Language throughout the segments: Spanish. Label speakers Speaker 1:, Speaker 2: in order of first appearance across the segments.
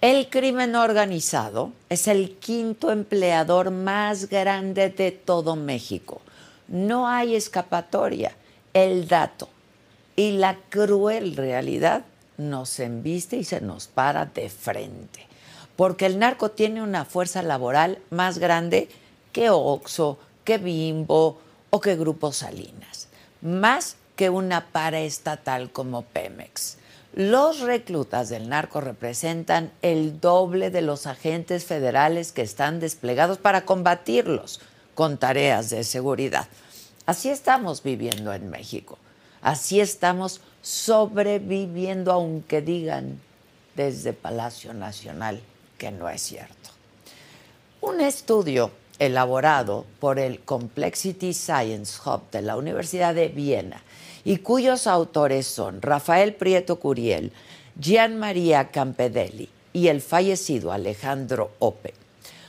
Speaker 1: El crimen organizado es el quinto empleador más grande de todo México. No hay escapatoria. El dato y la cruel realidad nos embiste y se nos para de frente. Porque el narco tiene una fuerza laboral más grande que Oxo, que Bimbo o que Grupo Salinas. Más que una paraestatal como Pemex. Los reclutas del narco representan el doble de los agentes federales que están desplegados para combatirlos con tareas de seguridad. Así estamos viviendo en México. Así estamos sobreviviendo, aunque digan desde Palacio Nacional que no es cierto. Un estudio elaborado por el Complexity Science Hub de la Universidad de Viena y cuyos autores son Rafael Prieto Curiel, Gian María Campedelli y el fallecido Alejandro Ope.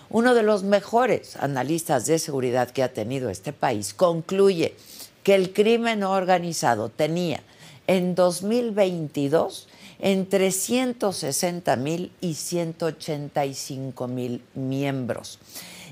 Speaker 1: Uno de los mejores analistas de seguridad que ha tenido este país concluye que el crimen organizado tenía en 2022 entre 160 mil y 185 mil miembros.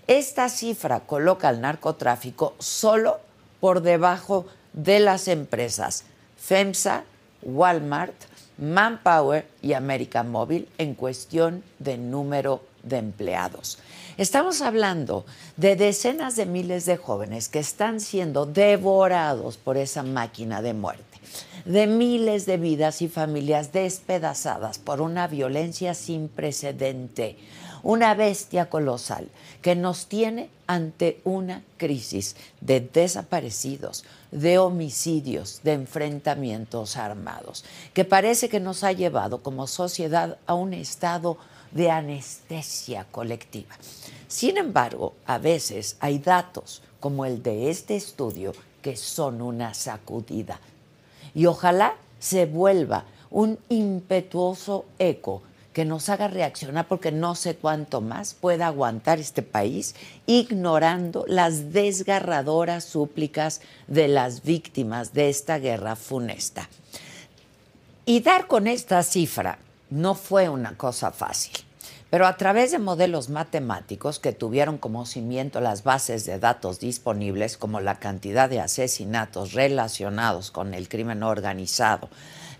Speaker 1: Esta cifra coloca al narcotráfico solo por debajo de las empresas FEMSA, Walmart, Manpower y América Móvil en cuestión de número de empleados. Estamos hablando de decenas de miles de jóvenes que están siendo devorados por esa máquina de muerte, de miles de vidas y familias despedazadas por una violencia sin precedente, una bestia colosal que nos tiene ante una crisis de desaparecidos, de homicidios, de enfrentamientos armados, que parece que nos ha llevado como sociedad a un estado de anestesia colectiva. Sin embargo, a veces hay datos como el de este estudio que son una sacudida. Y ojalá se vuelva un impetuoso eco que nos haga reaccionar porque no sé cuánto más pueda aguantar este país ignorando las desgarradoras súplicas de las víctimas de esta guerra funesta. Y dar con esta cifra no fue una cosa fácil. Pero a través de modelos matemáticos que tuvieron como cimiento las bases de datos disponibles, como la cantidad de asesinatos relacionados con el crimen organizado,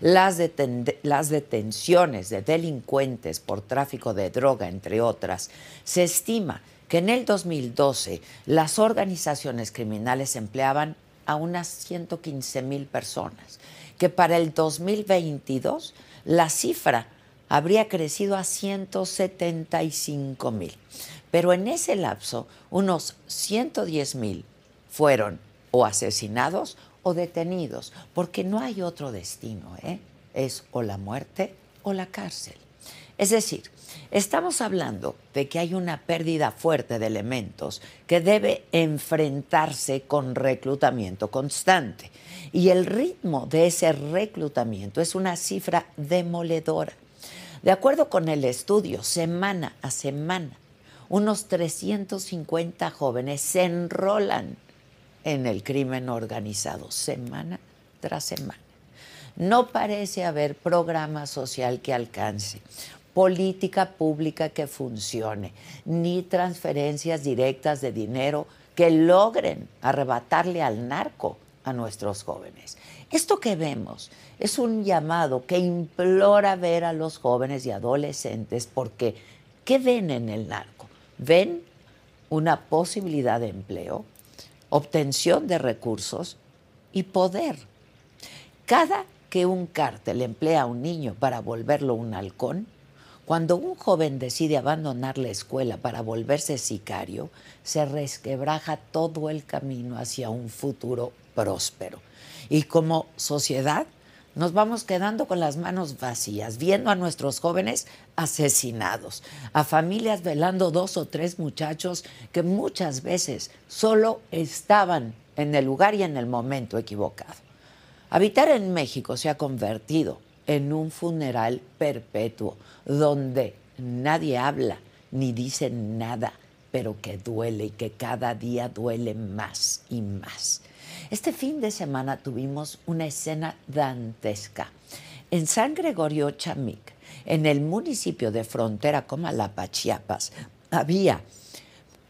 Speaker 1: las, detenciones de delincuentes por tráfico de droga, entre otras, se estima que en el 2012 las organizaciones criminales empleaban a unas 115 mil personas, que para el 2022 la cifra habría crecido a 175 mil. Pero en ese lapso, unos 110 mil fueron o asesinados o detenidos, porque no hay otro destino, ¿eh? es o la muerte o la cárcel. Es decir, estamos hablando de que hay una pérdida fuerte de elementos que debe enfrentarse con reclutamiento constante. Y el ritmo de ese reclutamiento es una cifra demoledora. De acuerdo con el estudio, semana a semana, unos 350 jóvenes se enrolan en el crimen organizado, semana tras semana. No parece haber programa social que alcance, política pública que funcione, ni transferencias directas de dinero que logren arrebatarle al narco a nuestros jóvenes. Esto que vemos es un llamado que implora ver a los jóvenes y adolescentes porque ¿qué ven en el narco? Ven una posibilidad de empleo, obtención de recursos y poder. Cada que un cártel emplea a un niño para volverlo un halcón, cuando un joven decide abandonar la escuela para volverse sicario, se resquebraja todo el camino hacia un futuro próspero. Y como sociedad nos vamos quedando con las manos vacías, viendo a nuestros jóvenes asesinados, a familias velando dos o tres muchachos que muchas veces solo estaban en el lugar y en el momento equivocado. Habitar en México se ha convertido en un funeral perpetuo, donde nadie habla ni dice nada, pero que duele y que cada día duele más y más. Este fin de semana tuvimos una escena dantesca. En San Gregorio Chamic, en el municipio de frontera Comalapa, Chiapas, había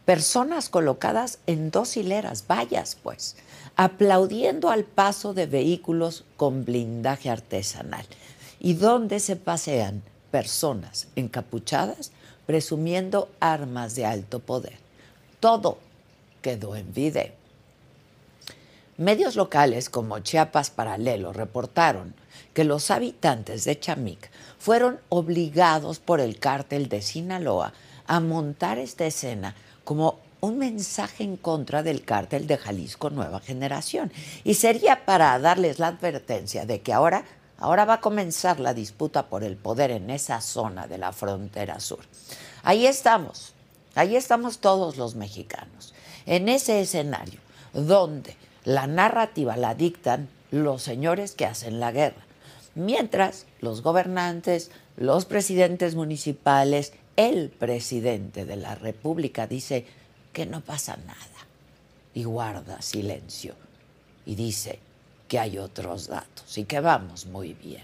Speaker 1: personas colocadas en dos hileras, vallas pues, aplaudiendo al paso de vehículos con blindaje artesanal y donde se pasean personas encapuchadas presumiendo armas de alto poder. Todo quedó en video. Medios locales como Chiapas Paralelo reportaron que los habitantes de Chamic fueron obligados por el cártel de Sinaloa a montar esta escena como un mensaje en contra del cártel de Jalisco Nueva Generación. Y sería para darles la advertencia de que ahora Ahora va a comenzar la disputa por el poder en esa zona de la frontera sur. Ahí estamos, ahí estamos todos los mexicanos, en ese escenario donde la narrativa la dictan los señores que hacen la guerra, mientras los gobernantes, los presidentes municipales, el presidente de la República dice que no pasa nada y guarda silencio y dice, que hay otros datos y que vamos muy bien,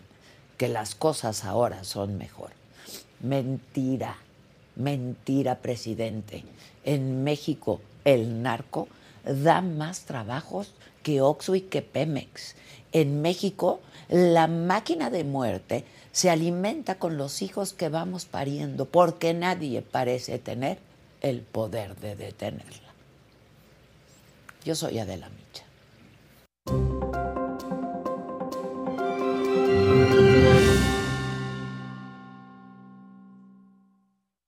Speaker 1: que las cosas ahora son mejor. Mentira, mentira, presidente. En México el narco da más trabajos que Oxo y que Pemex. En México la máquina de muerte se alimenta con los hijos que vamos pariendo porque nadie parece tener el poder de detenerla. Yo soy Adela Micha.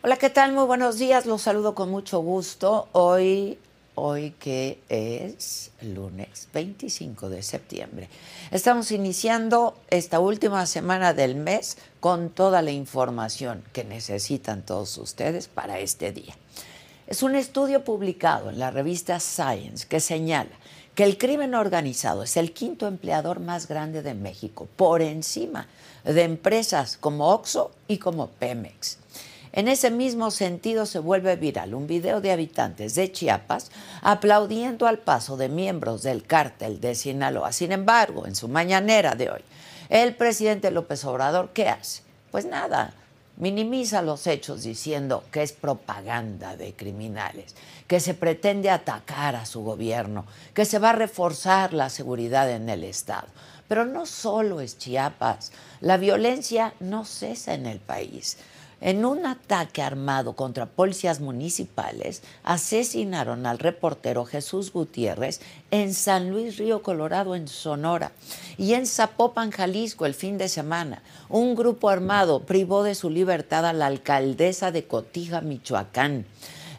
Speaker 1: Hola, ¿qué tal? Muy buenos días. Los saludo con mucho gusto. Hoy, hoy que es lunes 25 de septiembre. Estamos iniciando esta última semana del mes con toda la información que necesitan todos ustedes para este día. Es un estudio publicado en la revista Science que señala que el crimen organizado es el quinto empleador más grande de México, por encima de empresas como Oxo y como Pemex. En ese mismo sentido se vuelve viral un video de habitantes de Chiapas aplaudiendo al paso de miembros del cártel de Sinaloa. Sin embargo, en su mañanera de hoy, el presidente López Obrador, ¿qué hace? Pues nada, minimiza los hechos diciendo que es propaganda de criminales, que se pretende atacar a su gobierno, que se va a reforzar la seguridad en el Estado. Pero no solo es Chiapas, la violencia no cesa en el país. En un ataque armado contra policías municipales, asesinaron al reportero Jesús Gutiérrez en San Luis Río Colorado, en Sonora. Y en Zapopan, Jalisco, el fin de semana, un grupo armado privó de su libertad a la alcaldesa de Cotija, Michoacán.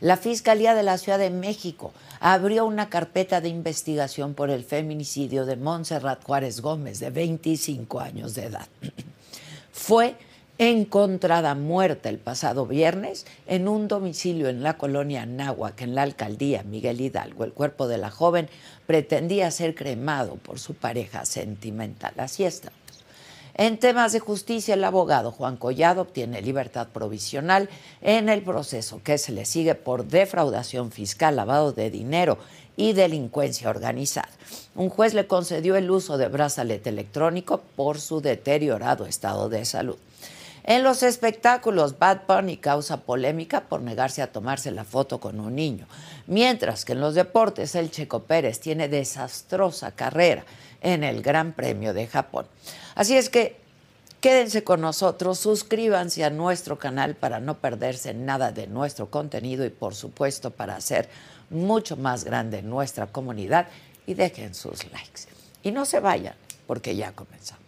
Speaker 1: La Fiscalía de la Ciudad de México abrió una carpeta de investigación por el feminicidio de Montserrat Juárez Gómez, de 25 años de edad. Fue encontrada muerta el pasado viernes en un domicilio en la colonia Náhuac, en la alcaldía Miguel Hidalgo. El cuerpo de la joven pretendía ser cremado por su pareja sentimental. Así estamos. En temas de justicia, el abogado Juan Collado obtiene libertad provisional en el proceso que se le sigue por defraudación fiscal, lavado de dinero y delincuencia organizada. Un juez le concedió el uso de brazalete electrónico por su deteriorado estado de salud. En los espectáculos, Bad Bunny causa polémica por negarse a tomarse la foto con un niño, mientras que en los deportes el Checo Pérez tiene desastrosa carrera en el Gran Premio de Japón. Así es que quédense con nosotros, suscríbanse a nuestro canal para no perderse nada de nuestro contenido y por supuesto para hacer mucho más grande nuestra comunidad y dejen sus likes. Y no se vayan porque ya comenzamos.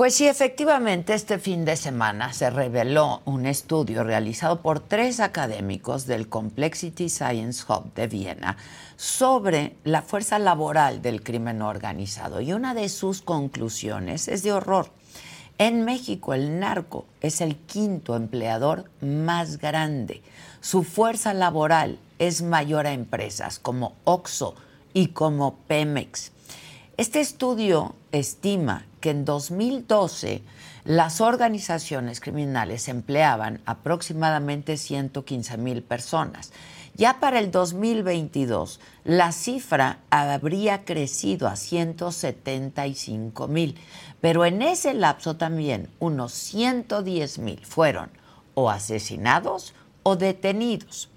Speaker 1: Pues sí, efectivamente, este fin de semana se reveló un estudio realizado por tres académicos del Complexity Science Hub de Viena sobre la fuerza laboral del crimen organizado. Y una de sus conclusiones es de horror. En México el narco es el quinto empleador más grande. Su fuerza laboral es mayor a empresas como Oxo y como Pemex. Este estudio estima que en 2012 las organizaciones criminales empleaban aproximadamente 115 mil personas. Ya para el 2022 la cifra habría crecido a 175 mil, pero en ese lapso también unos 110 mil fueron o asesinados o detenidos.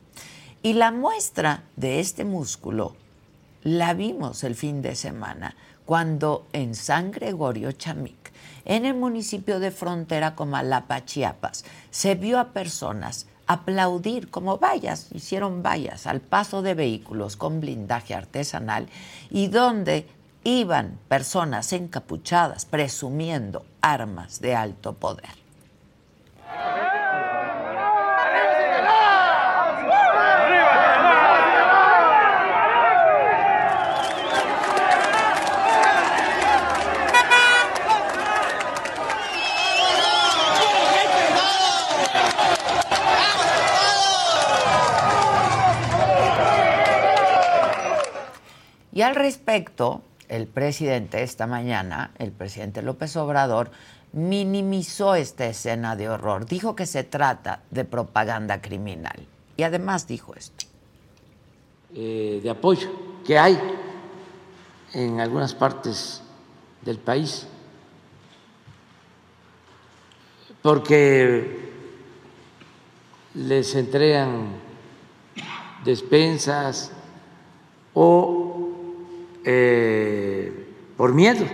Speaker 1: Y la muestra de este músculo la vimos el fin de semana cuando en San Gregorio Chamic, en el municipio de frontera Comalapa, Chiapas, se vio a personas aplaudir como vallas, hicieron vallas al paso de vehículos con blindaje artesanal y donde iban personas encapuchadas presumiendo armas de alto poder. Y al respecto, el presidente esta mañana, el presidente López Obrador, minimizó esta escena de horror. Dijo que se trata de propaganda criminal. Y además dijo esto.
Speaker 2: Eh, de apoyo que hay en algunas partes del país. Porque les entregan despensas o eh, por miedo,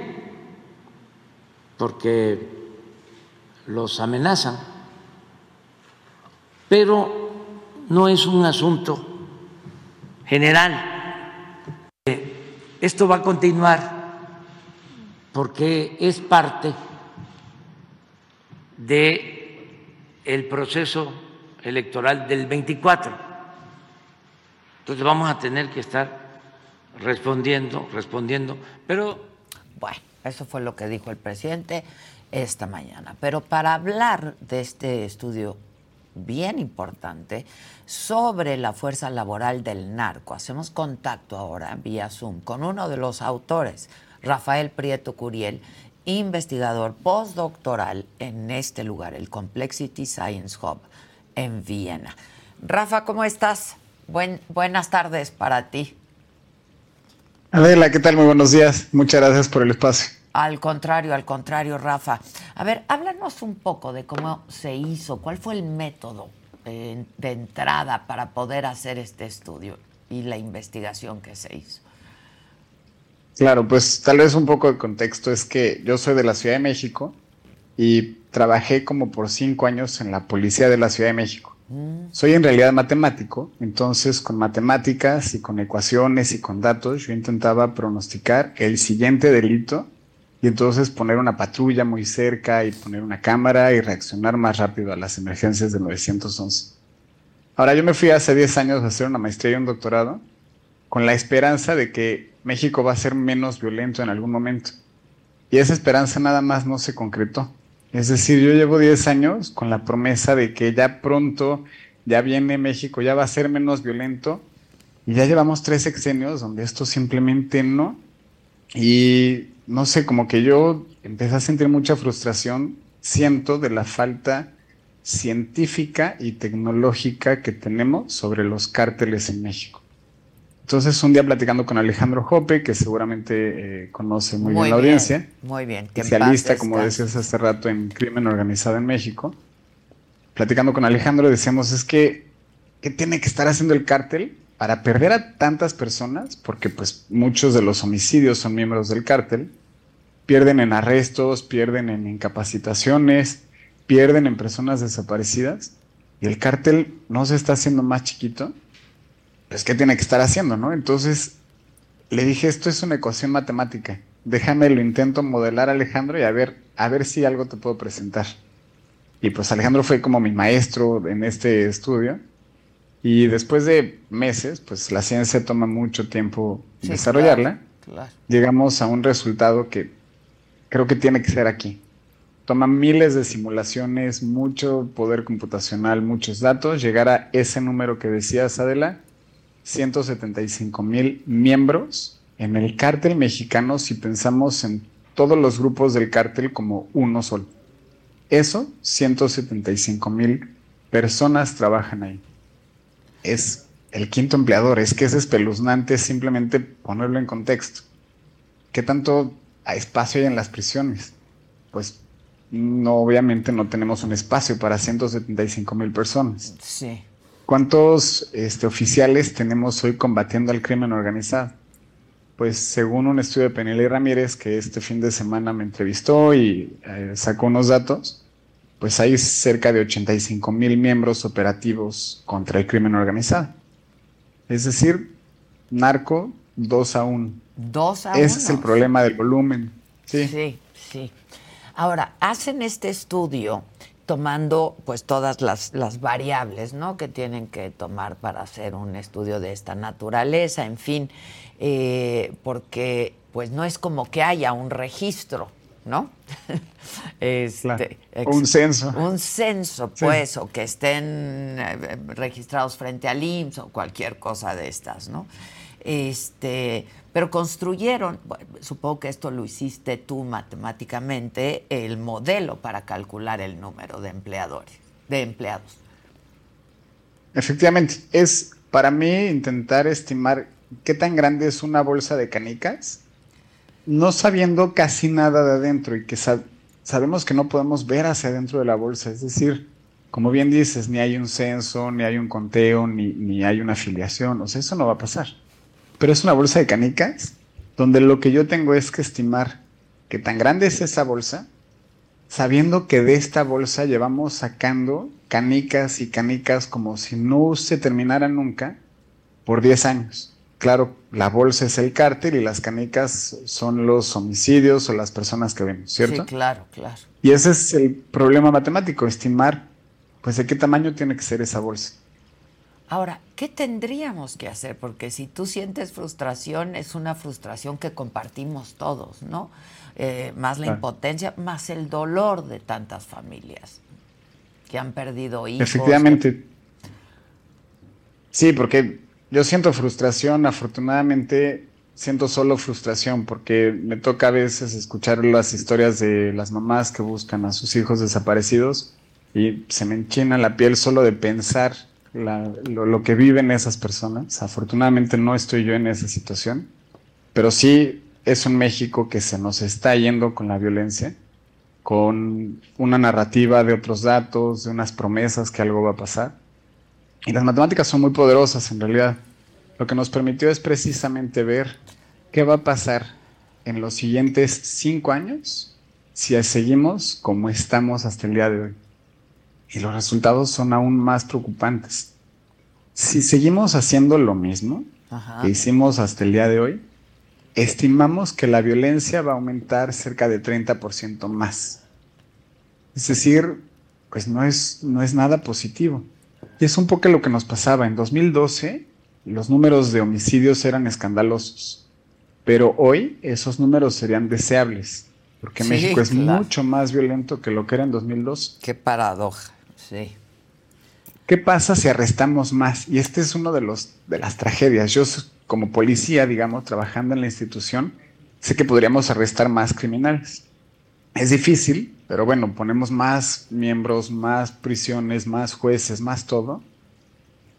Speaker 2: porque los amenazan, pero no es un asunto general. Esto va a continuar porque es parte de el proceso electoral del 24. Entonces vamos a tener que estar respondiendo, respondiendo, pero...
Speaker 1: Bueno, eso fue lo que dijo el presidente esta mañana. Pero para hablar de este estudio bien importante sobre la fuerza laboral del narco, hacemos contacto ahora vía Zoom con uno de los autores, Rafael Prieto Curiel, investigador postdoctoral en este lugar, el Complexity Science Hub en Viena. Rafa, ¿cómo estás? buenas tardes para ti.
Speaker 3: Adela, ¿qué tal? Muy buenos días. Muchas gracias por el espacio.
Speaker 1: Al contrario, al contrario, Rafa. A ver, háblanos un poco de cómo se hizo, cuál fue el método de, de entrada para poder hacer este estudio y la investigación que se hizo.
Speaker 3: Claro, pues tal vez un poco de contexto es que yo soy de la Ciudad de México y trabajé como por cinco años en la policía de la Ciudad de México. Soy en realidad matemático, entonces con matemáticas y con ecuaciones y con datos yo intentaba pronosticar el siguiente delito y entonces poner una patrulla muy cerca y poner una cámara y reaccionar más rápido a las emergencias del 911. Ahora yo me fui hace 10 años a hacer una maestría y un doctorado con la esperanza de que México va a ser menos violento en algún momento. Y esa esperanza nada más no se concretó. Es decir, yo llevo 10 años con la promesa de que ya pronto, ya viene México, ya va a ser menos violento. Y ya llevamos tres sexenios donde esto simplemente no. Y no sé, como que yo empecé a sentir mucha frustración, siento, de la falta científica y tecnológica que tenemos sobre los cárteles en México. Entonces, un día platicando con Alejandro Jope, que seguramente eh, conoce muy, bien la audiencia.
Speaker 1: Muy bien.
Speaker 3: Especialista, como decías hace rato, en crimen organizado en México. Platicando con Alejandro, decíamos, es que, ¿qué tiene que estar haciendo el cártel para perder a tantas personas? Porque pues muchos de los homicidios son miembros del cártel. Pierden en arrestos, pierden en incapacitaciones, pierden en personas desaparecidas. Y el cártel no se está haciendo más chiquito pues, ¿qué tiene que estar haciendo, no? Entonces, le dije, esto es una ecuación matemática. Déjame, lo intento modelar, Alejandro, y a ver, a ver si algo te puedo presentar. Y pues Alejandro fue como mi maestro en este estudio. Y después de meses, pues la ciencia toma mucho tiempo desarrollarla. Llegamos a un resultado que creo que tiene que ser aquí. Toma miles de simulaciones, mucho poder computacional, muchos datos, llegar a ese número que decías, Adela, 175 mil miembros en el cártel mexicano si pensamos en todos los grupos del cártel como uno solo. Eso, 175 mil personas trabajan ahí. Es el quinto empleador, es que es espeluznante simplemente ponerlo en contexto. ¿Qué tanto espacio hay en las prisiones? Pues no, obviamente no tenemos un espacio para 175 mil personas.
Speaker 1: Sí.
Speaker 3: ¿Cuántos este, oficiales tenemos hoy combatiendo al crimen organizado? Pues según un estudio de Penelli Ramírez, que este fin de semana me entrevistó y eh, sacó unos datos, pues hay cerca de 85 mil miembros operativos contra el crimen organizado. Es decir, narco 2 a 1.
Speaker 1: 2 a
Speaker 3: 1. Ese es el problema del volumen. Sí,
Speaker 1: sí. sí. Ahora, hacen este estudio tomando pues todas las, las, variables ¿no? que tienen que tomar para hacer un estudio de esta naturaleza, en fin, eh, porque pues no es como que haya un registro, ¿no?
Speaker 3: este, un censo.
Speaker 1: Un censo, pues, o que estén eh, registrados frente al IMSS o cualquier cosa de estas, ¿no? Este, pero construyeron, supongo que esto lo hiciste tú matemáticamente, el modelo para calcular el número de empleadores, de empleados.
Speaker 3: Efectivamente, es para mí intentar estimar qué tan grande es una bolsa de canicas, no sabiendo casi nada de adentro y que sabemos que no podemos ver hacia adentro de la bolsa, es decir, como bien dices, ni hay un censo, ni hay un conteo, ni, ni hay una afiliación, o sea, eso no va a pasar pero es una bolsa de canicas donde lo que yo tengo es que estimar que tan grande es esa bolsa, sabiendo que de esta bolsa llevamos sacando canicas y canicas como si no se terminara nunca por 10 años. Claro, la bolsa es el cártel y las canicas son los homicidios o las personas que vemos, ¿cierto?
Speaker 1: Sí, claro, claro.
Speaker 3: Y ese es el problema matemático, estimar pues de qué tamaño tiene que ser esa bolsa.
Speaker 1: Ahora, ¿qué tendríamos que hacer? Porque si tú sientes frustración, es una frustración que compartimos todos, ¿no? Eh, más la impotencia, más el dolor de tantas familias que han perdido hijos.
Speaker 3: Efectivamente. Sí, porque yo siento frustración, afortunadamente siento solo frustración porque me toca a veces escuchar las historias de las mamás que buscan a sus hijos desaparecidos y se me enchina la piel solo de pensar lo, que viven esas personas. Afortunadamente no estoy yo en esa situación, pero sí es un México que se nos está yendo con la violencia, con una narrativa de otros datos, de unas promesas que algo va a pasar. Y las matemáticas son muy poderosas en realidad. Lo que nos permitió es precisamente ver qué va a pasar en los siguientes cinco años si seguimos como estamos hasta el día de hoy y los resultados son aún más preocupantes. Si seguimos haciendo lo mismo que hicimos hasta el día de hoy, estimamos que la violencia va a aumentar cerca de 30% más. Es decir, pues no es, no es nada positivo. Y es un poco lo que nos pasaba. En 2012 los números de homicidios eran escandalosos, pero hoy esos números serían deseables, porque México es mucho más violento que lo que era en 2002.
Speaker 1: Qué paradoja. Sí.
Speaker 3: ¿Qué pasa si arrestamos más? Y este es uno de los de las tragedias. Yo como policía, digamos, trabajando en la institución, sé que podríamos arrestar más criminales. Es difícil, pero bueno, ponemos más miembros, más prisiones, más jueces, más todo.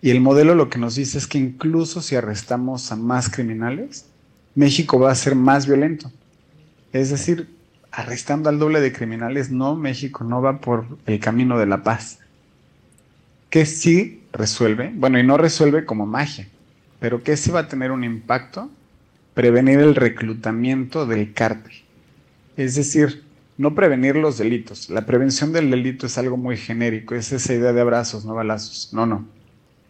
Speaker 3: Y el modelo lo que nos dice es que incluso si arrestamos a más criminales, México va a ser más violento. Es decir, arrestando al doble de criminales, no, México no va por el camino de la paz que sí resuelve, bueno, y no resuelve como magia, pero que sí va a tener un impacto, prevenir el reclutamiento del cártel. Es decir, no prevenir los delitos. La prevención del delito es algo muy genérico, es esa idea de abrazos, no balazos. No, no.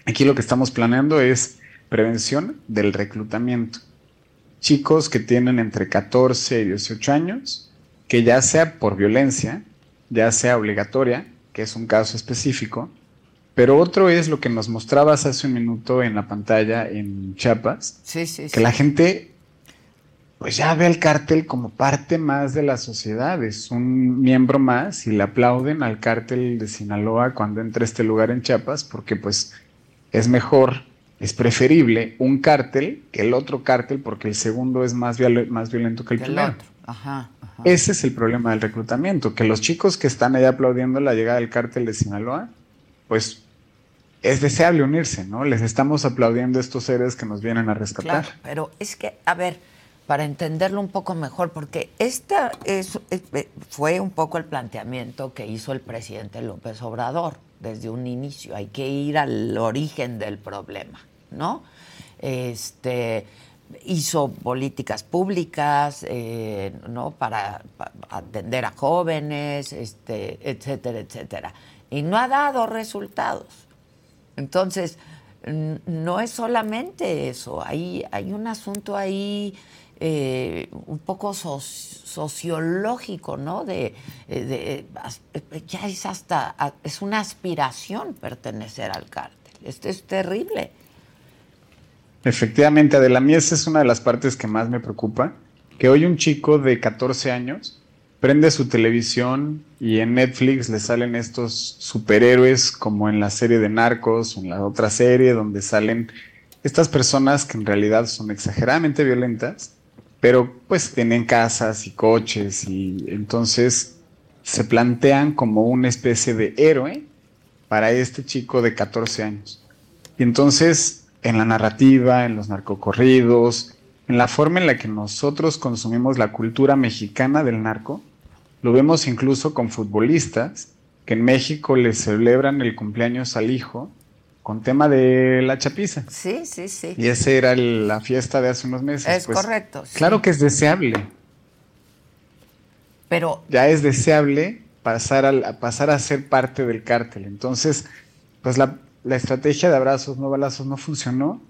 Speaker 3: Aquí lo que estamos planeando es prevención del reclutamiento. Chicos que tienen entre 14 y 18 años, que ya sea por violencia, ya sea obligatoria, que es un caso específico, pero otro es lo que nos mostrabas hace un minuto en la pantalla en Chiapas.
Speaker 1: Sí, sí,
Speaker 3: que la gente pues ya ve al cártel como parte más de la sociedad, es un miembro más y le aplauden al cártel de Sinaloa cuando entra a este lugar en Chiapas porque pues es mejor, es preferible un cártel que el otro cártel porque el segundo es más, más violento que el, primero. Ese es el problema del reclutamiento, que los chicos que están allá aplaudiendo la llegada del cártel de Sinaloa pues es deseable unirse, ¿no? Les estamos aplaudiendo a estos seres que nos vienen a rescatar.
Speaker 1: Claro, pero es que, a ver, para entenderlo un poco mejor, porque esta es, eh, fue un poco el planteamiento que hizo el presidente López Obrador desde un inicio. Hay que ir al origen del problema, ¿no? Este hizo políticas públicas, eh, ¿no? Para, para, atender a jóvenes, este, etcétera, etcétera y no ha dado resultados. Entonces, no es solamente eso, hay, hay un asunto ahí eh, un poco sociológico, ¿no? De, eh, de, ya es hasta, es una aspiración pertenecer al cártel. Esto es terrible.
Speaker 3: Efectivamente, Adela, a mí esa es una de las partes que más me preocupa, que hoy un chico de 14 años prende su televisión y en Netflix le salen estos superhéroes como en la serie de Narcos o en la otra serie donde salen estas personas que en realidad son exageradamente violentas, pero pues tienen casas y coches y entonces se plantean como una especie de héroe para este chico de 14 años. Y entonces en la narrativa, en los narcocorridos, en la forma en la que nosotros consumimos la cultura mexicana del narco, lo vemos incluso con futbolistas que en México le celebran el cumpleaños al hijo con tema de la chapiza.
Speaker 1: Sí, sí, sí.
Speaker 3: Y esa era la fiesta de hace unos meses.
Speaker 1: Es pues, correcto.
Speaker 3: Claro que es deseable.
Speaker 1: Pero.
Speaker 3: Ya es deseable pasar a, pasar a ser parte del cártel. Entonces, pues la, la estrategia de abrazos, no balazos no funcionó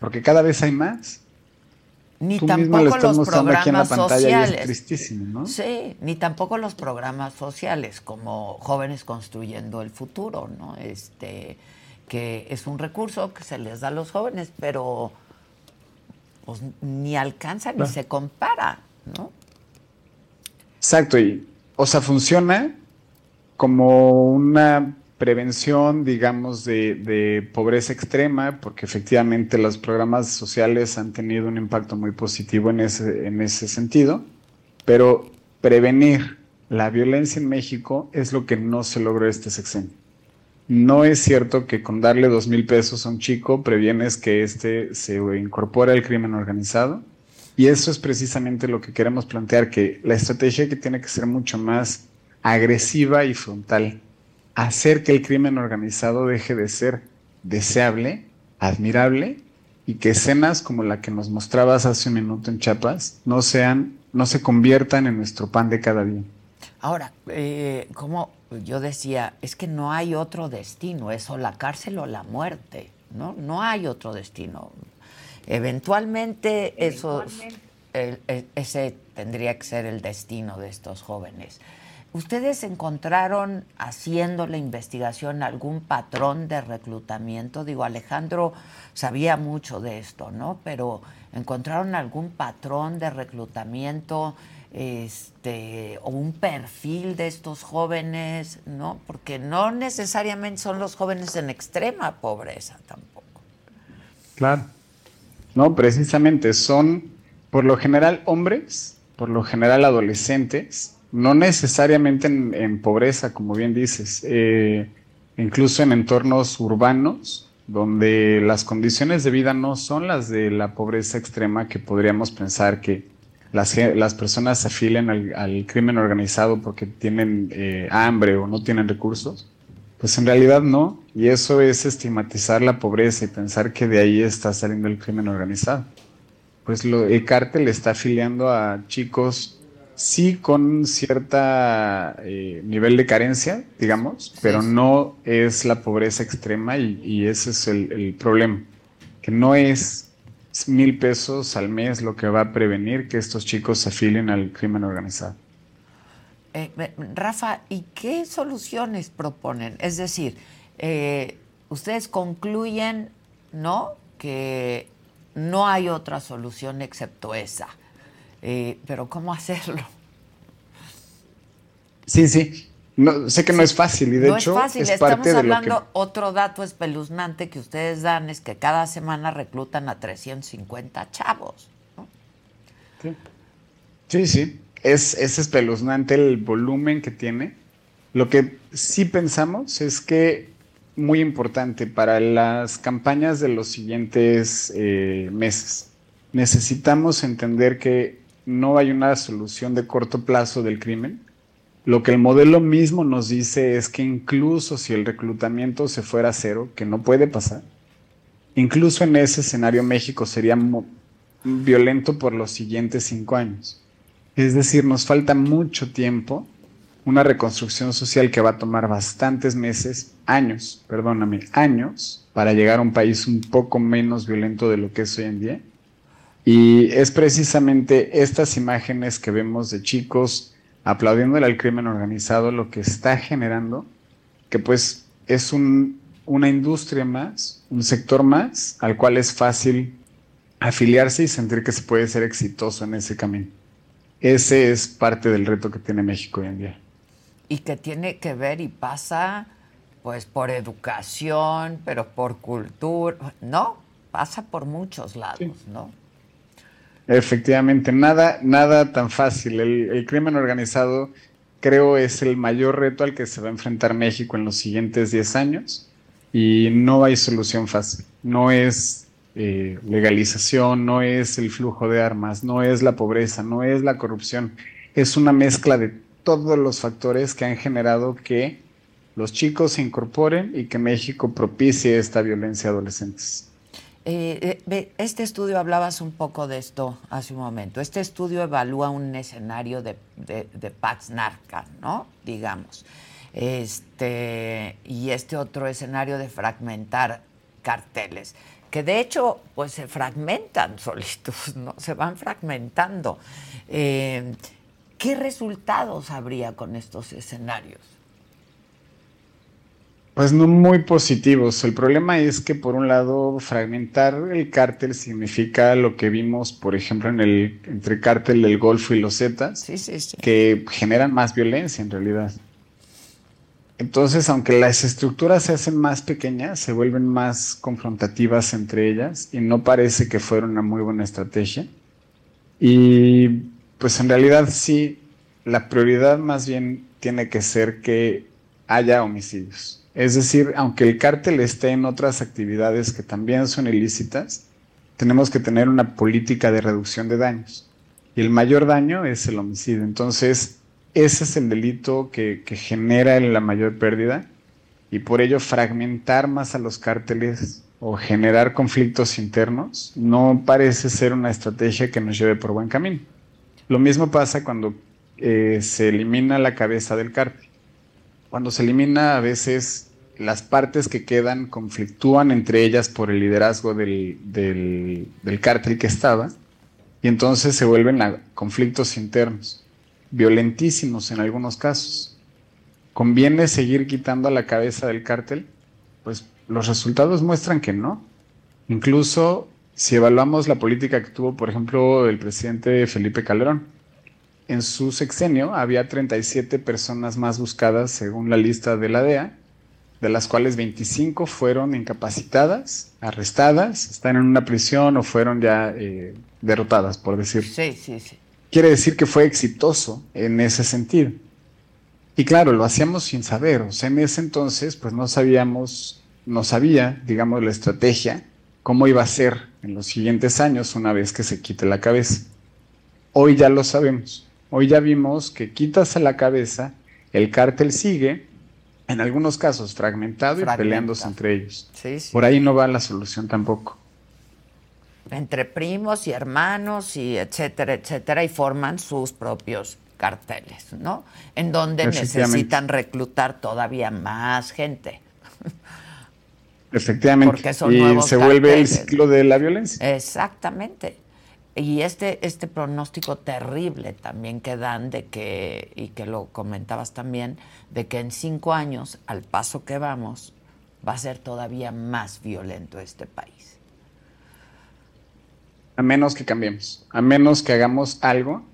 Speaker 3: porque cada vez hay más.
Speaker 1: Ni tampoco los programas sociales.
Speaker 3: tristísimo, ¿no?
Speaker 1: Sí, ni tampoco los programas sociales como Jóvenes Construyendo el Futuro, ¿no? Este, que es un recurso que se les da a los jóvenes, pero pues, ni alcanza ni se compara, ¿no?
Speaker 3: Exacto, y, o sea, funciona como una prevención, digamos, de, pobreza extrema, porque efectivamente los programas sociales han tenido un impacto muy positivo en ese, en ese sentido, pero prevenir la violencia en México es lo que no se logró este sexenio. No es cierto que con darle dos mil pesos a un chico previenes que éste se incorpore al crimen organizado. Y eso es precisamente lo que queremos plantear, que la estrategia que tiene que ser mucho más agresiva y frontal hacer que el crimen organizado deje de ser deseable, admirable y que escenas como la que nos mostrabas hace un minuto en Chiapas no sean, no se conviertan en nuestro pan de cada día.
Speaker 1: Ahora, eh, como yo decía, es que no hay otro destino, es o la cárcel o la muerte, ¿no? No hay otro destino. Eventualmente, eso, ese tendría que ser el destino de estos jóvenes. ¿Ustedes encontraron haciendo la investigación algún patrón de reclutamiento? Digo, Alejandro sabía mucho de esto, ¿no? Pero ¿encontraron algún patrón de reclutamiento este, o un perfil de estos jóvenes, ¿no? Porque no necesariamente son los jóvenes en extrema pobreza tampoco.
Speaker 3: Claro. No, precisamente son por lo general hombres, por lo general adolescentes, no necesariamente en, pobreza, como bien dices, eh, incluso en entornos urbanos, donde las condiciones de vida no son las de la pobreza extrema que podríamos pensar que las, las personas se afilen al, crimen organizado porque tienen eh, hambre o no tienen recursos. Pues en realidad no, y eso es estigmatizar la pobreza y pensar que de ahí está saliendo el crimen organizado. Pues lo, el cártel está afiliando a chicos sí con cierta eh, nivel de carencia, digamos, pero no es la pobreza extrema y, ese es el, problema, que no es mil pesos al mes lo que va a prevenir que estos chicos se afilien al crimen organizado.
Speaker 1: Eh, Rafa, ¿y qué soluciones proponen? Es decir, eh, ustedes concluyen, ¿no? Que no hay otra solución excepto esa eh, pero ¿cómo hacerlo?
Speaker 3: Sí, sí. No, sé que no es fácil y de hecho es, fácil. Estamos
Speaker 1: hablando, otro dato espeluznante que ustedes dan es que cada semana reclutan a 350 chavos.
Speaker 3: Sí, sí, Es, es espeluznante el volumen que tiene. Lo que sí pensamos es que muy importante para las campañas de los siguientes eh, meses. Necesitamos entender que no hay una solución de corto plazo del crimen. Lo que el modelo mismo nos dice es que incluso si el reclutamiento se fuera a cero, que no puede pasar, incluso en ese escenario México sería violento por los siguientes cinco años. Es decir, nos falta mucho tiempo, una reconstrucción social que va a tomar bastantes meses, años, perdóname, años, para llegar a un país un poco menos violento de lo que es hoy en día y es precisamente estas imágenes que vemos de chicos aplaudiéndole al crimen organizado lo que está generando, que pues es una industria más, un sector más al cual es fácil afiliarse y sentir que se puede ser exitoso en ese camino. Ese es parte del reto que tiene México hoy en día.
Speaker 1: Y que tiene que ver y pasa pues por educación, pero por cultura, ¿no? Pasa por muchos lados, ¿no?
Speaker 3: Efectivamente, nada, nada tan fácil. El, crimen organizado creo es el mayor reto al que se va a enfrentar México en los siguientes 10 años y no hay solución fácil. No es eh, legalización, no es el flujo de armas, no es la pobreza, no es la corrupción. Es una mezcla de todos los factores que han generado que los chicos se incorporen y que México propicie esta violencia a adolescentes.
Speaker 1: Eh, eh este estudio, hablabas un poco de esto hace un momento. Este estudio evalúa un escenario de, de, Pax Narca, ¿no? Digamos. Este, y este otro escenario de fragmentar carteles, que de hecho, pues se fragmentan solitos, ¿no? Se van fragmentando. Eh, ¿Qué resultados habría con estos escenarios?
Speaker 3: Pues no muy positivos. El problema es que por un lado fragmentar el cártel significa lo que vimos, por ejemplo, en el entre cártel del Golfo y los Zetas, que generan más violencia en realidad. Entonces, aunque las estructuras se hacen más pequeñas, se vuelven más confrontativas entre ellas y no parece que fuera una muy buena estrategia. Y pues en realidad sí, la prioridad más bien tiene que ser que haya homicidios. Es decir, aunque el cártel esté en otras actividades que también son ilícitas, tenemos que tener una política de reducción de daños. Y el mayor daño es el homicidio. Entonces, ese es el delito que, genera la mayor pérdida y por ello fragmentar más a los cárteles o generar conflictos internos no parece ser una estrategia que nos lleve por buen camino. Lo mismo pasa cuando eh, se elimina la cabeza del cártel. Cuando se elimina a veces las partes que quedan conflictúan entre ellas por el liderazgo del, del, cártel que estaba y entonces se vuelven a conflictos internos, violentísimos en algunos casos. ¿Conviene seguir quitando la cabeza del cártel? Pues los resultados muestran que no. Incluso si evaluamos la política que tuvo, por ejemplo, el presidente Felipe Calderón, en su sexenio había 37 personas más buscadas según la lista de la DEA de las cuales 25 fueron incapacitadas, arrestadas, están en una prisión o fueron ya eh, derrotadas, por decir.
Speaker 1: Sí, sí, sí.
Speaker 3: Quiere decir que fue exitoso en ese sentido. Y claro, lo hacíamos sin saber, o sea, en ese entonces pues no sabíamos, no sabía, digamos, la estrategia, cómo iba a ser en los siguientes años una vez que se quite la cabeza. Hoy ya lo sabemos, hoy ya vimos que quitas a la cabeza, el cártel sigue, en algunos casos fragmentado, y peleándose entre ellos. Por ahí no va la solución tampoco.
Speaker 1: Entre primos y hermanos y etcétera, etcétera, y forman sus propios carteles, ¿no? En donde necesitan reclutar todavía más gente.
Speaker 3: Efectivamente. y se vuelve el ciclo de la violencia.
Speaker 1: Exactamente. Y este, este pronóstico terrible también que dan de que, y que lo comentabas también, de que en cinco años, al paso que vamos, va a ser todavía más violento este país.
Speaker 3: A menos que cambiemos, a menos que hagamos algo,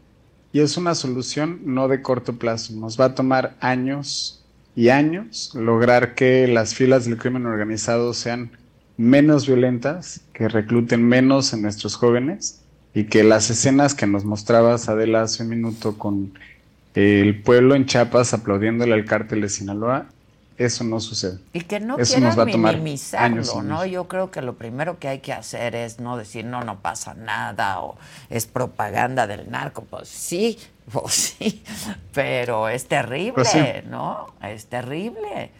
Speaker 3: y es una solución no de corto plazo, nos va a tomar años y años lograr que las filas del crimen organizado sean menos violentas, que recluten menos en nuestros jóvenes y que las escenas que nos mostrabas, Adela, hace un minuto con el pueblo en Chiapas aplaudiéndole al cártel de Sinaloa, eso no sucede.
Speaker 1: Y que no eso nos va a tomar minimizarlo, ¿no? Yo creo que lo primero que hay que hacer es no decir, no, no pasa nada, o es propaganda del narco. Pues sí, pues sí, pero es terrible, pues ¿no? Es terrible.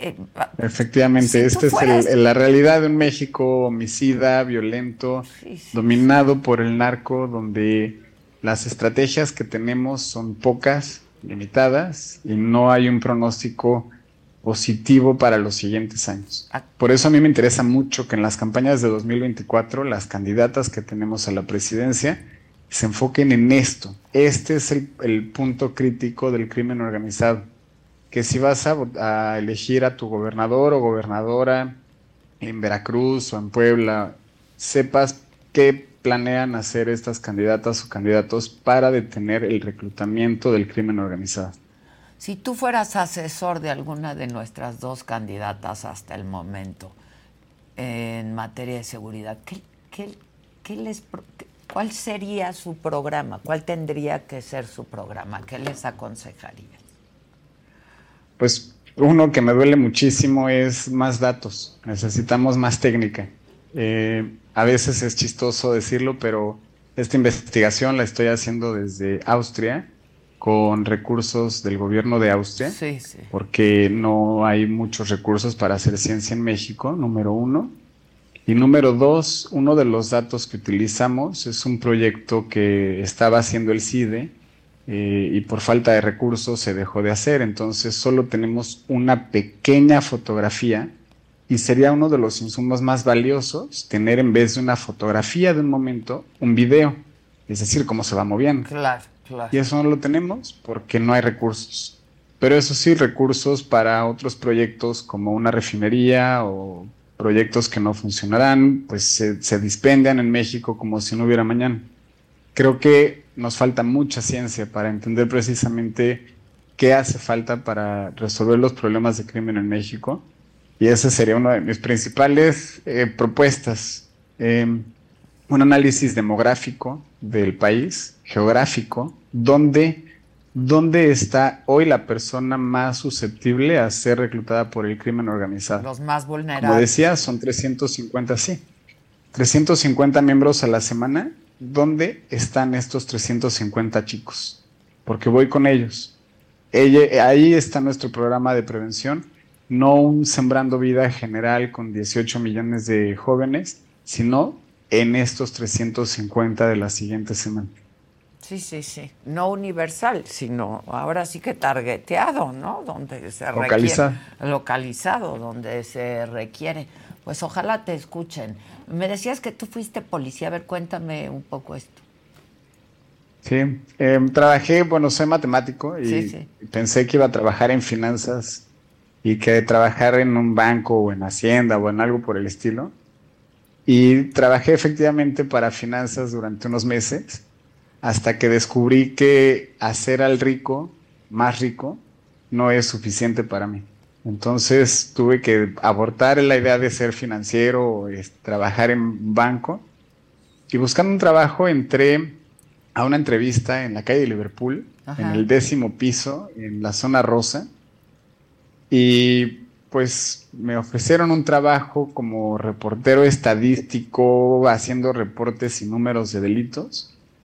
Speaker 3: Eh, Efectivamente, esta es la realidad de un México homicida, violento, dominado por el narco, donde las estrategias que tenemos son pocas, limitadas, y no hay un pronóstico positivo para los siguientes años. Ah. Por eso a mí me interesa mucho que en las campañas de 2024 las candidatas que tenemos a la presidencia se enfoquen en esto. Este es el punto crítico del crimen organizado que si vas a, elegir a tu gobernador o gobernadora en Veracruz o en Puebla, sepas qué planean hacer estas candidatas o candidatos para detener el reclutamiento del crimen organizado.
Speaker 1: Si tú fueras asesor de alguna de nuestras dos candidatas hasta el momento en materia de seguridad, ¿qué, les, ¿cuál sería su programa? ¿Cuál tendría que ser su programa? ¿Qué les aconsejaría?
Speaker 3: Pues uno que me duele muchísimo es más datos, necesitamos más técnica. Eh, a veces es chistoso decirlo, pero esta investigación la estoy haciendo desde Austria con recursos del gobierno de Austria, porque no hay muchos recursos para hacer ciencia en México, número uno. Y número dos, uno de los datos que utilizamos es un proyecto que estaba haciendo el CIDE, eh, y por falta de recursos se dejó de hacer. Entonces solo tenemos una pequeña fotografía y sería uno de los insumos más valiosos tener en vez de una fotografía de un momento, un video, es decir, cómo se va moviendo.
Speaker 1: Claro, claro.
Speaker 3: Y eso no lo tenemos porque no hay recursos. Pero eso sí, recursos para otros proyectos como una refinería o proyectos que no funcionarán, pues se, se dispendian en México como si no hubiera mañana. Creo que nos falta mucha ciencia para entender precisamente qué hace falta para resolver los problemas de crimen en México. Y esa sería una de mis principales eh, propuestas. Em, un análisis demográfico del país, geográfico, donde ¿dónde está hoy la persona más susceptible a ser reclutada por el crimen organizado?
Speaker 1: Los más vulnerables.
Speaker 3: Como decía, son 350, sí. 350 miembros a la semana. ¿Dónde están estos 350 chicos? Porque voy con ellos. ahí está nuestro programa de prevención, no un sembrando vida general con 18 millones de jóvenes, sino en estos 350 de la siguiente semana.
Speaker 1: Sí, sí, sí. No universal, sino ahora sí que targeteado, ¿no? Donde se requiere. Localizado, donde se requiere. Pues ojalá te escuchen. Me decías que tú fuiste policía. A ver, cuéntame un poco esto.
Speaker 3: Sí, em, trabajé, bueno, soy matemático y pensé que iba a trabajar en finanzas y que trabajar en un banco o en Hacienda o en algo por el estilo. Y trabajé efectivamente para finanzas durante unos meses hasta que descubrí que hacer al rico más rico no es suficiente para mí. Entonces tuve que abortar la idea de ser financiero trabajar en banco. Y buscando un trabajo entré a una entrevista en la calle de Liverpool, en el décimo piso, en la zona rosa. Y pues me ofrecieron un trabajo como reportero estadístico, haciendo reportes y números de delitos.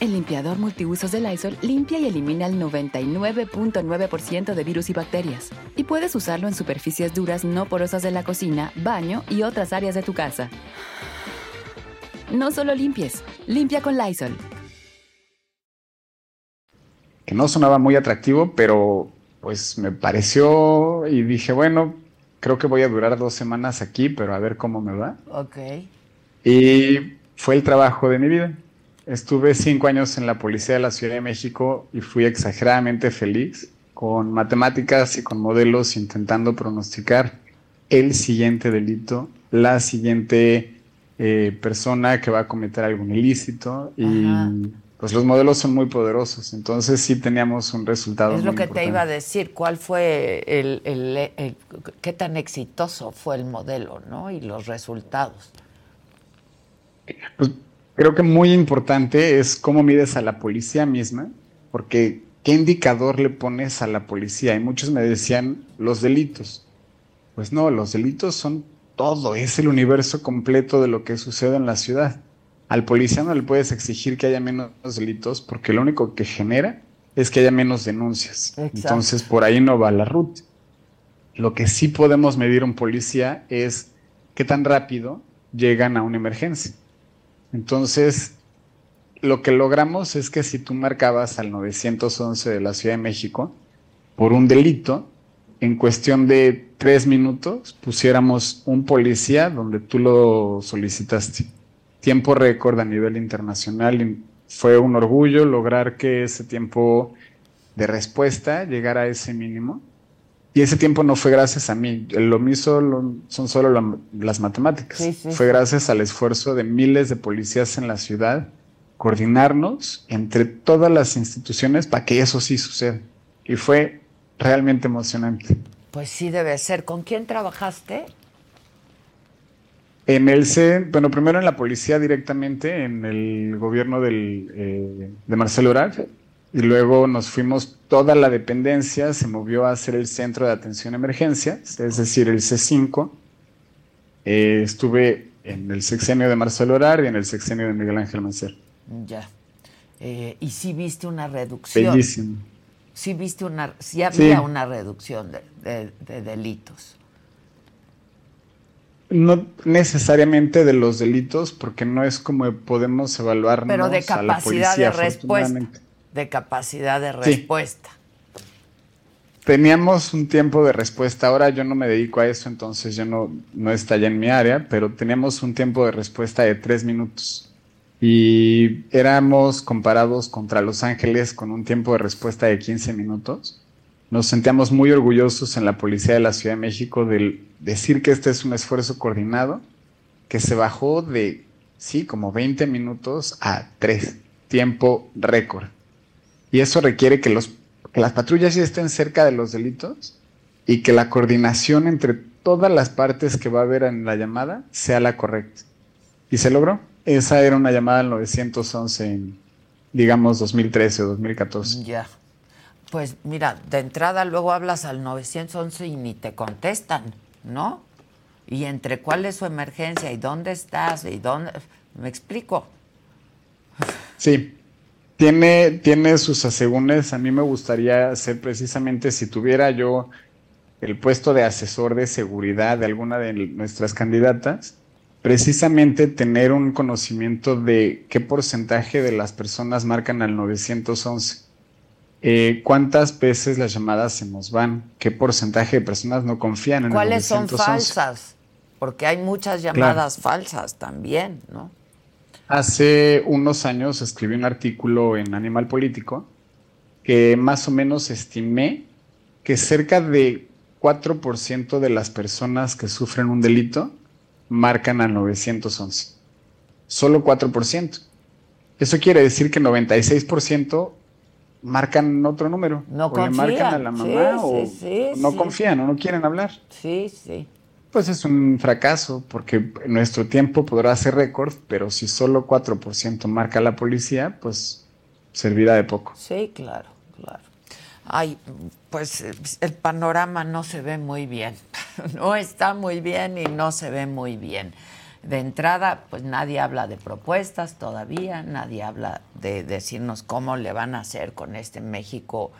Speaker 4: El limpiador multiusos de Lysol limpia y elimina el 99.9% de virus y bacterias. Y puedes usarlo en superficies duras no porosas de la cocina, baño y otras áreas de tu casa. No solo limpies, limpia con Lysol.
Speaker 3: Que no sonaba muy atractivo, pero pues me pareció y dije, bueno, creo que voy a durar dos semanas aquí, pero a ver cómo me va.
Speaker 1: Ok.
Speaker 3: Y fue el trabajo de mi vida. Estuve cinco años en la Policía de la Ciudad de México y fui exageradamente feliz con matemáticas y con modelos intentando pronosticar el siguiente delito, la siguiente eh, persona que va a cometer algún ilícito y pues los modelos son muy poderosos, entonces sí teníamos un resultado.
Speaker 1: Es lo que te iba a decir, ¿cuál fue el, qué tan exitoso fue el modelo, ¿no? Y los resultados.
Speaker 3: Pues creo que muy importante es cómo mides a la policía misma, porque ¿qué indicador le pones a la policía? Y muchos me decían los delitos. Pues no, los delitos son todo, es el universo completo de lo que sucede en la ciudad. Al policía no le puedes exigir que haya menos delitos porque lo único que genera es que haya menos denuncias. Entonces por ahí no va la ruta. Lo que sí podemos medir un policía es qué tan rápido llegan a una emergencia. Entonces, lo que logramos es que si tú marcabas al 911 de la Ciudad de México por un delito, en cuestión de tres minutos pusiéramos un policía donde tú lo solicitaste. Tiempo récord a nivel internacional. Fue un orgullo lograr que ese tiempo de llegara a ese mínimo. Y ese tiempo no fue gracias a mí, lo mismo son solo las matemáticas. fue gracias al esfuerzo de miles de policías en la ciudad, coordinarnos entre todas las instituciones para que eso sí suceda. Y fue realmente emocionante.
Speaker 1: Pues sí debe ser. ¿Con quién trabajaste?
Speaker 3: En el C, bueno, primero en la policía directamente, en el gobierno del, eh, de Marcelo Ebrard, y luego nos fuimos, toda la dependencia se movió a ser el centro de atención a emergencias, es decir, el C5. Eh, estuve en el sexenio de Marcelo Horar y en el sexenio de Miguel Ángel Mancer.
Speaker 1: Ya. Eh, y sí viste una reducción.
Speaker 3: Bellísimo.
Speaker 1: Sí viste una, sí había una reducción de, delitos.
Speaker 3: No necesariamente de los delitos, porque no es como podemos evaluar
Speaker 1: Pero de capacidad de respuesta. De capacidad de respuesta.
Speaker 3: Teníamos un tiempo de respuesta. Ahora yo no me dedico a eso, entonces yo no, no está ya en mi área, pero teníamos un tiempo de respuesta de tres minutos y éramos comparados contra Los Ángeles con un tiempo de respuesta de 15 minutos. Nos sentíamos muy orgullosos en la Policía de la Ciudad de México de decir que este es un esfuerzo coordinado que se bajó de, sí, como 20 minutos a 3, tiempo récord. Y eso requiere que, los, que las patrullas ya estén cerca de los delitos y que la coordinación entre todas las partes que va a haber en la llamada sea la correcta. Y se logró. Esa era una llamada al 911 en, digamos, 2013 o 2014.
Speaker 1: Ya. Pues mira, de entrada luego hablas al 911 y ni te contestan, ¿no? Y entre cuál es su emergencia y dónde estás y dónde... ¿Me explico?
Speaker 3: Sí, tiene, tiene sus asegúnes. A mí me gustaría hacer precisamente, si tuviera yo el puesto de asesor de seguridad de alguna de nuestras candidatas, precisamente tener un conocimiento de qué porcentaje de las personas marcan al 911. Eh, ¿Cuántas veces las llamadas se nos van? ¿Qué porcentaje de personas no confían en el 911? ¿Cuáles son
Speaker 1: falsas? Porque hay muchas llamadas falsas también, ¿no?
Speaker 3: Hace unos años escribí un artículo en Animal Político que más o menos estimé que cerca de 4% de las personas que sufren un delito marcan al 911. Solo 4%. Eso quiere decir que 96% marcan otro número.
Speaker 1: No
Speaker 3: o
Speaker 1: confían.
Speaker 3: le marcan a la mamá o no confían o no quieren hablar.
Speaker 1: Sí, sí.
Speaker 3: Pues es un fracaso porque nuestro tiempo podrá ser récord, pero si solo 4% marca la policía, pues servirá de poco.
Speaker 1: Sí, claro, claro. Ay, pues el panorama no se ve muy bien. No está muy bien y no se ve muy bien. De entrada, pues nadie habla de propuestas todavía, nadie habla de decirnos cómo le van a hacer con este México.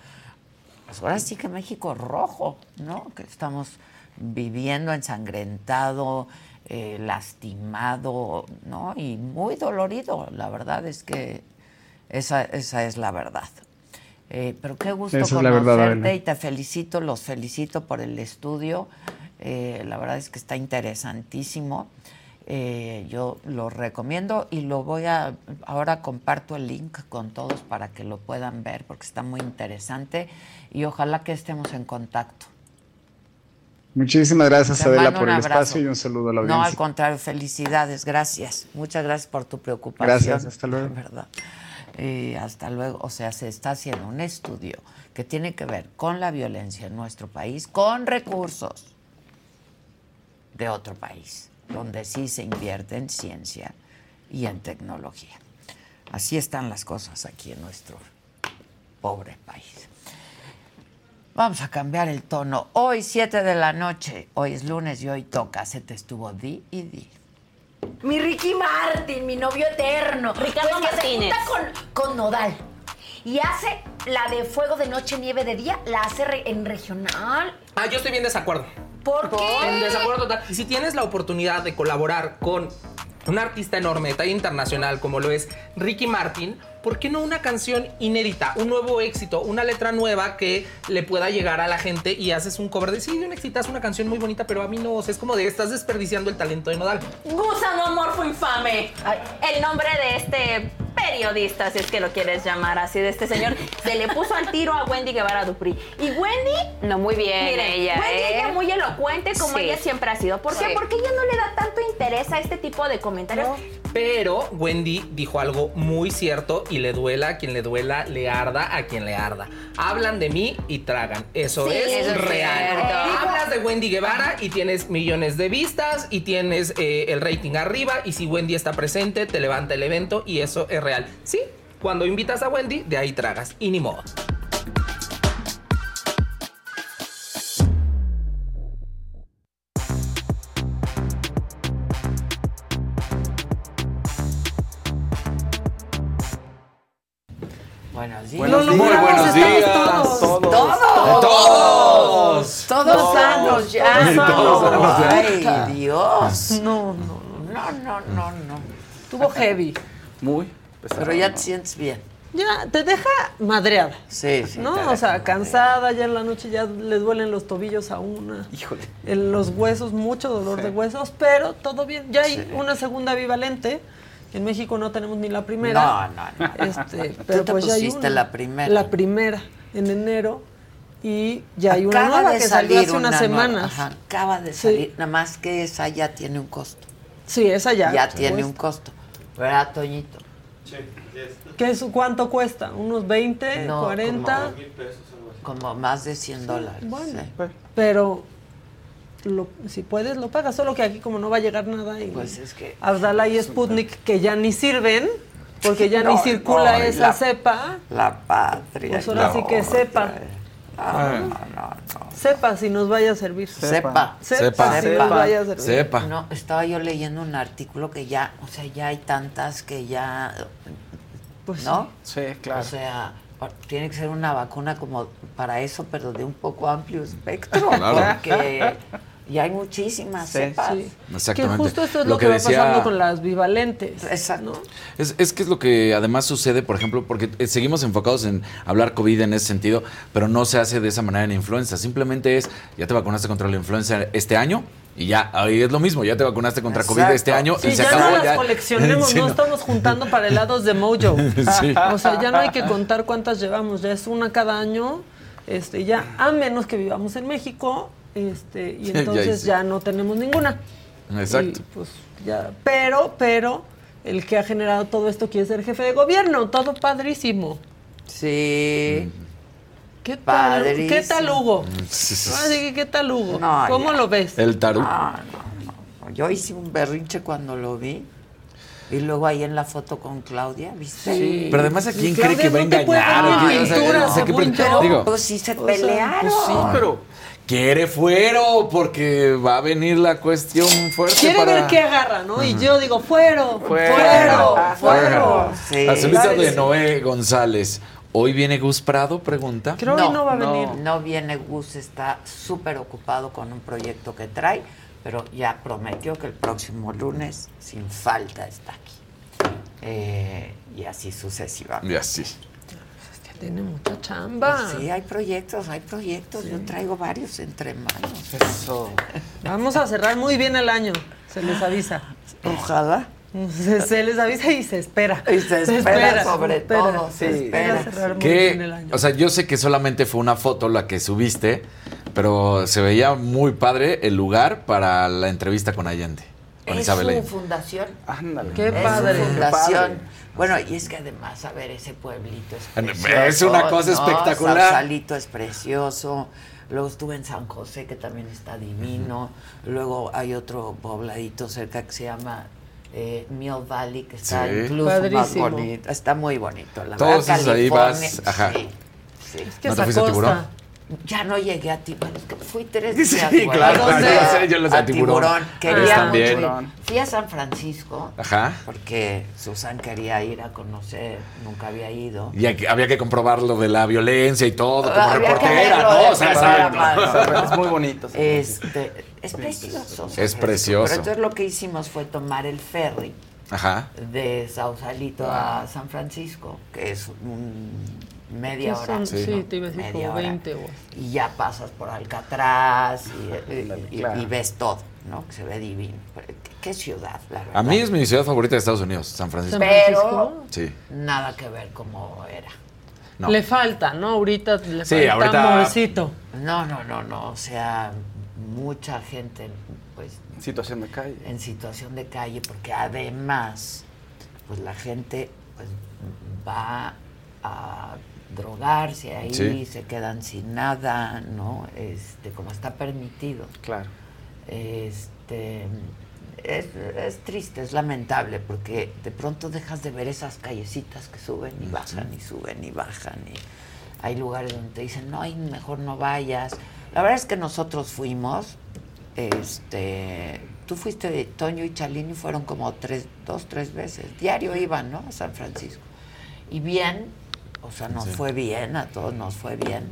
Speaker 1: Pues ahora sí que México rojo, ¿no? Que estamos viviendo ensangrentado, eh, lastimado, ¿no? Y muy dolorido. La verdad es que esa, esa es la verdad. Eh, pero qué gusto conocerte y te felicito, los felicito por el estudio. Eh, la verdad es que está interesantísimo. Eh, yo lo recomiendo y lo voy a, ahora comparto el link con todos para que lo puedan ver porque está muy interesante y ojalá que estemos en contacto.
Speaker 3: Muchísimas gracias Adela por el espacio y un saludo a la audiencia.
Speaker 1: No, al contrario, felicidades, gracias. Muchas gracias por tu preocupación.
Speaker 3: Gracias, hasta luego.
Speaker 1: verdad. Eh, hasta luego, o sea, se está haciendo un estudio que tiene que ver con la violencia en nuestro país, con recursos de otro país, donde sí se invierte en ciencia y en tecnología. Así están las cosas aquí en nuestro pobre país. Vamos a cambiar el tono. Hoy, 7 de la noche, hoy es lunes y hoy toca. Se te estuvo di y di.
Speaker 5: Mi Ricky Martin, mi novio eterno.
Speaker 6: Ricardo pues Martínez.
Speaker 5: Se con, con Nodal. Y hace la de fuego de noche, nieve de día, la hace en regional.
Speaker 7: Ah, yo estoy bien desacuerdo.
Speaker 5: ¿Por qué?
Speaker 7: En desacuerdo total. Si tienes la oportunidad de colaborar con un artista enorme de talla internacional como lo es Ricky Martin, ¿por qué no una canción inédita, un nuevo éxito, una letra nueva que le pueda llegar a la gente y haces un cover de sí, de un éxito, una canción muy bonita, pero a mí no, es como de estás desperdiciando el talento de Nodal.
Speaker 6: Gusano amorfo infame. El nombre de este periodista, si es que lo quieres llamar así, de este señor, se le puso al tiro a Wendy Guevara Dupri. Y Wendy.
Speaker 8: No, muy bien ella.
Speaker 6: Wendy ella ¿eh? muy elocuente como ella siempre ha sido. ¿Por qué? Porque ella no le da tanto interés a este tipo de comentarios.
Speaker 7: Pero Wendy dijo algo muy cierto y le duela a quien le duela, le arda a quien le arda. Hablan de mí y tragan. Eso es real. Hablas de Wendy Guevara y tienes millones de vistas y tienes eh, el rating arriba y si Wendy está presente te levanta el evento y eso es real. Sí, cuando invitas a Wendy, de ahí tragas y ni modo.
Speaker 1: Buenos días.
Speaker 8: Buenos
Speaker 1: Muy buenos
Speaker 8: Estamos
Speaker 1: días.
Speaker 8: todos.
Speaker 1: Todos.
Speaker 8: Todos.
Speaker 1: Todos sanos ya.
Speaker 8: Todos sanos ya.
Speaker 1: Ay, Dios.
Speaker 5: No, no,
Speaker 1: No, no, no, no.
Speaker 5: Tuvo heavy.
Speaker 8: Muy
Speaker 1: Pero ya te sientes bien.
Speaker 5: Ya, te deja madreada.
Speaker 1: Sí, sí.
Speaker 5: ¿No? O sea,
Speaker 1: madreada.
Speaker 5: cansada, ya en la noche ya le duelen los tobillos a una.
Speaker 8: Híjole.
Speaker 5: En los huesos, mucho dolor
Speaker 8: Sí.
Speaker 5: de huesos, pero todo bien. Ya hay
Speaker 1: Sí.
Speaker 5: una segunda bivalente. En México no tenemos ni la primera.
Speaker 1: No, no, no.
Speaker 5: Este,
Speaker 1: Tú
Speaker 5: pero
Speaker 1: te
Speaker 5: pues ya hay
Speaker 1: pusiste
Speaker 5: una.
Speaker 1: la primera.
Speaker 5: La primera, en enero. Y ya hay una nueva que salió hace unas
Speaker 1: una
Speaker 5: semanas.
Speaker 1: ajá, acaba de
Speaker 5: Sí.
Speaker 1: salir. Nada más que esa ya tiene un costo.
Speaker 5: Sí, esa ya.
Speaker 1: Ya, tiene
Speaker 5: cuesta.
Speaker 1: un costo. ¿Verdad, Toñito?
Speaker 5: ¿Qué es, ¿Cuánto cuesta? ¿Unos 20,
Speaker 1: No,
Speaker 5: 40?
Speaker 1: Como más de 100 dólares.
Speaker 5: Bueno.
Speaker 1: sí.
Speaker 5: Pero lo- si puedes, lo pagas. Solo que aquí como no va a llegar nada. Y
Speaker 1: Pues es que-
Speaker 5: Abdala y Sputnik, que ya ni sirven, porque ya
Speaker 1: No,
Speaker 5: ni circula
Speaker 1: no,
Speaker 5: esa
Speaker 1: la-
Speaker 5: cepa.
Speaker 1: La patria.
Speaker 5: Pues ahora sí que
Speaker 1: no.
Speaker 5: Sepa si nos vaya a servir.
Speaker 1: Sepa.
Speaker 5: Sepa,
Speaker 9: Sepa.
Speaker 5: si nos vaya a servir.
Speaker 9: Sepa.
Speaker 1: No, estaba yo leyendo un artículo que ya, o sea, ya hay tantas que ya,
Speaker 5: Pues
Speaker 1: ¿no?
Speaker 8: Sí, claro.
Speaker 1: O sea, tiene que ser una vacuna como para eso, pero de un poco amplio espectro,
Speaker 9: Claro.
Speaker 1: porque ya hay muchísimas
Speaker 8: Sí,
Speaker 1: cepas.
Speaker 5: Sí.
Speaker 9: Exactamente.
Speaker 5: Que justo esto es
Speaker 9: Lo
Speaker 5: lo, que,
Speaker 9: que
Speaker 5: va
Speaker 9: decía-
Speaker 5: pasando con las bivalentes.
Speaker 1: Exacto.
Speaker 5: ¿no?
Speaker 9: Es, es que es lo que además sucede, por ejemplo, porque eh, seguimos enfocados en hablar COVID en ese sentido, pero no se hace de esa manera en influenza. Simplemente es, ya te vacunaste contra la influenza este año y ya, ahí es lo mismo, ya te vacunaste contra COVID
Speaker 1: Exacto.
Speaker 9: este año
Speaker 5: Sí,
Speaker 9: y se
Speaker 5: ya
Speaker 9: acabó.
Speaker 5: no las
Speaker 9: ya.
Speaker 5: coleccionemos,
Speaker 9: Sí,
Speaker 5: no,
Speaker 9: no.
Speaker 5: estamos juntando para helados de Mojo.
Speaker 9: Sí.
Speaker 5: O sea, ya no hay que contar cuántas llevamos, ya es una cada año. Este, ya, a menos que vivamos en México, este, y entonces ya, no tenemos ninguna.
Speaker 9: Exacto.
Speaker 5: Y, pues, ya, pero, pero, el que ha generado todo esto quiere ser jefe de gobierno, todo padrísimo.
Speaker 1: Sí.
Speaker 5: ¿Qué tal,
Speaker 1: Padrísimo.
Speaker 5: ¿qué tal Hugo? Así ¿qué tal Hugo?
Speaker 1: No,
Speaker 5: ¿Cómo
Speaker 1: ya.
Speaker 5: lo ves?
Speaker 9: El tarú.
Speaker 1: No, no, no. Yo hice un berrinche cuando lo vi. Y luego ahí en la foto con Claudia, ¿viste?
Speaker 5: Sí.
Speaker 9: Pero además, ¿a quién cree que va a
Speaker 5: no te puede
Speaker 9: engañar?
Speaker 5: poner
Speaker 9: ¿O qué? O sea,
Speaker 5: pintura,
Speaker 9: o sea, ¿qué
Speaker 5: según
Speaker 9: pre-
Speaker 5: yo.
Speaker 9: digo,
Speaker 1: Pues sí se
Speaker 5: sea,
Speaker 1: pelearon.
Speaker 5: pues sí,
Speaker 8: pero
Speaker 9: quiere fuero porque va a venir la cuestión fuerte
Speaker 5: Quiere
Speaker 9: para...
Speaker 5: ver qué agarra, ¿no? Y yo digo, fuero, fuero,
Speaker 8: Fuero.
Speaker 5: fuero.
Speaker 1: Sí.
Speaker 9: Azulita de Noé González. ¿Hoy viene Gus Prado? Pregunta.
Speaker 5: Creo que no va a
Speaker 8: no.
Speaker 5: venir.
Speaker 1: No viene Gus, está súper ocupado con un proyecto que trae, pero ya prometió que el próximo lunes, sin falta, está aquí. Eh, y así sucesivamente.
Speaker 9: Y así.
Speaker 5: Tiene mucha chamba.
Speaker 1: Sí, hay proyectos, hay proyectos. Yo traigo varios entre manos.
Speaker 8: Eso.
Speaker 5: Vamos a cerrar muy bien el año, se les avisa.
Speaker 1: Ojalá.
Speaker 5: Se, se les avisa y se espera.
Speaker 1: Y se espera sobre
Speaker 5: se espera,
Speaker 1: todo,
Speaker 5: Se
Speaker 1: se
Speaker 5: espera
Speaker 1: espera.
Speaker 5: cerrar muy bien el
Speaker 9: Que,
Speaker 5: año.
Speaker 9: o sea, yo sé que solamente fue una foto la que subiste, pero se veía muy padre el lugar para la entrevista con Allende, con
Speaker 1: Es
Speaker 9: Isabel
Speaker 1: su
Speaker 9: Allende.
Speaker 1: fundación.
Speaker 8: Ándale.
Speaker 5: Qué
Speaker 1: Es su
Speaker 5: padre.
Speaker 1: fundación.
Speaker 8: padre.
Speaker 1: Bueno, y es que además, a ver, ese pueblito es
Speaker 9: Es
Speaker 1: precioso.
Speaker 9: una cosa
Speaker 1: ¿no?
Speaker 9: espectacular.
Speaker 1: Sausalito es precioso. Luego estuve en San José, que también está divino. Luego hay otro pobladito cerca que se llama eh, Mill Valley, que está
Speaker 9: Sí.
Speaker 1: incluso más
Speaker 5: Padrísimo.
Speaker 1: bonito. Está muy bonito. La
Speaker 9: Todos
Speaker 1: verdad,
Speaker 9: esos ahí vas, ajá.
Speaker 1: Sí, sí.
Speaker 5: Es que
Speaker 9: ¿No te
Speaker 5: esa
Speaker 9: fuiste a Tiburón?
Speaker 1: Ya no llegué a Tiburón, es que fui tres
Speaker 9: Sí,
Speaker 1: días.
Speaker 9: claro,
Speaker 1: güey.
Speaker 5: claro,
Speaker 1: ¿A dónde?
Speaker 9: yo sé, yo lo sé,
Speaker 1: a
Speaker 9: Tiburón.
Speaker 1: Tiburón. Quería
Speaker 9: Ellos
Speaker 1: mucho ir. Fui a San Francisco.
Speaker 9: Ajá.
Speaker 1: Porque Susan quería ir a conocer, nunca había ido.
Speaker 9: Y aquí- había que comprobar lo de la violencia y todo, como
Speaker 1: Había
Speaker 9: reportera, ¿no? O sea, sí,
Speaker 1: mano.
Speaker 8: Es muy bonito.
Speaker 1: Este, es precioso.
Speaker 9: Es precioso.
Speaker 1: Pero entonces lo que hicimos fue tomar el ferry
Speaker 9: Ajá.
Speaker 1: de Sausalito a San Francisco, que es un media
Speaker 5: ¿Qué
Speaker 1: hora.
Speaker 5: son?
Speaker 9: Sí,
Speaker 5: te iba a decir
Speaker 1: media
Speaker 5: como
Speaker 1: hora.
Speaker 5: 20 o
Speaker 1: Y ya pasas por Alcatraz y, y- y-
Speaker 8: Claro.
Speaker 1: y ves todo, ¿no? Que se ve divino. Pero ¿Qué, qué ciudad, la verdad.
Speaker 9: A mí es mi ciudad favorita de Estados Unidos, San Francisco.
Speaker 5: San
Speaker 1: Pero
Speaker 5: Francisco.
Speaker 9: Sí.
Speaker 1: nada que ver como era.
Speaker 9: No.
Speaker 5: Le falta, ¿no? Ahorita le
Speaker 9: Sí,
Speaker 5: falta
Speaker 9: ahorita-
Speaker 5: amorcito.
Speaker 1: No, no, no, no. O sea, mucha gente, pues,
Speaker 8: Situación de calle.
Speaker 1: en situación de calle, porque además, pues la gente pues, va a drogarse ahí,
Speaker 9: Sí.
Speaker 1: se quedan sin nada, ¿no? Este, como está permitido.
Speaker 8: Claro.
Speaker 1: Este es, es triste, es lamentable, porque de pronto dejas de ver esas callecitas que suben y bajan y suben y bajan. Y hay lugares donde te dicen, no, mejor no vayas. La verdad es que nosotros fuimos, este, tú fuiste de Toño y Chalini, fueron como tres, dos, tres veces. Diario iban, ¿no? A San Francisco. Y bien, O sea, nos fue bien, a todos nos fue bien.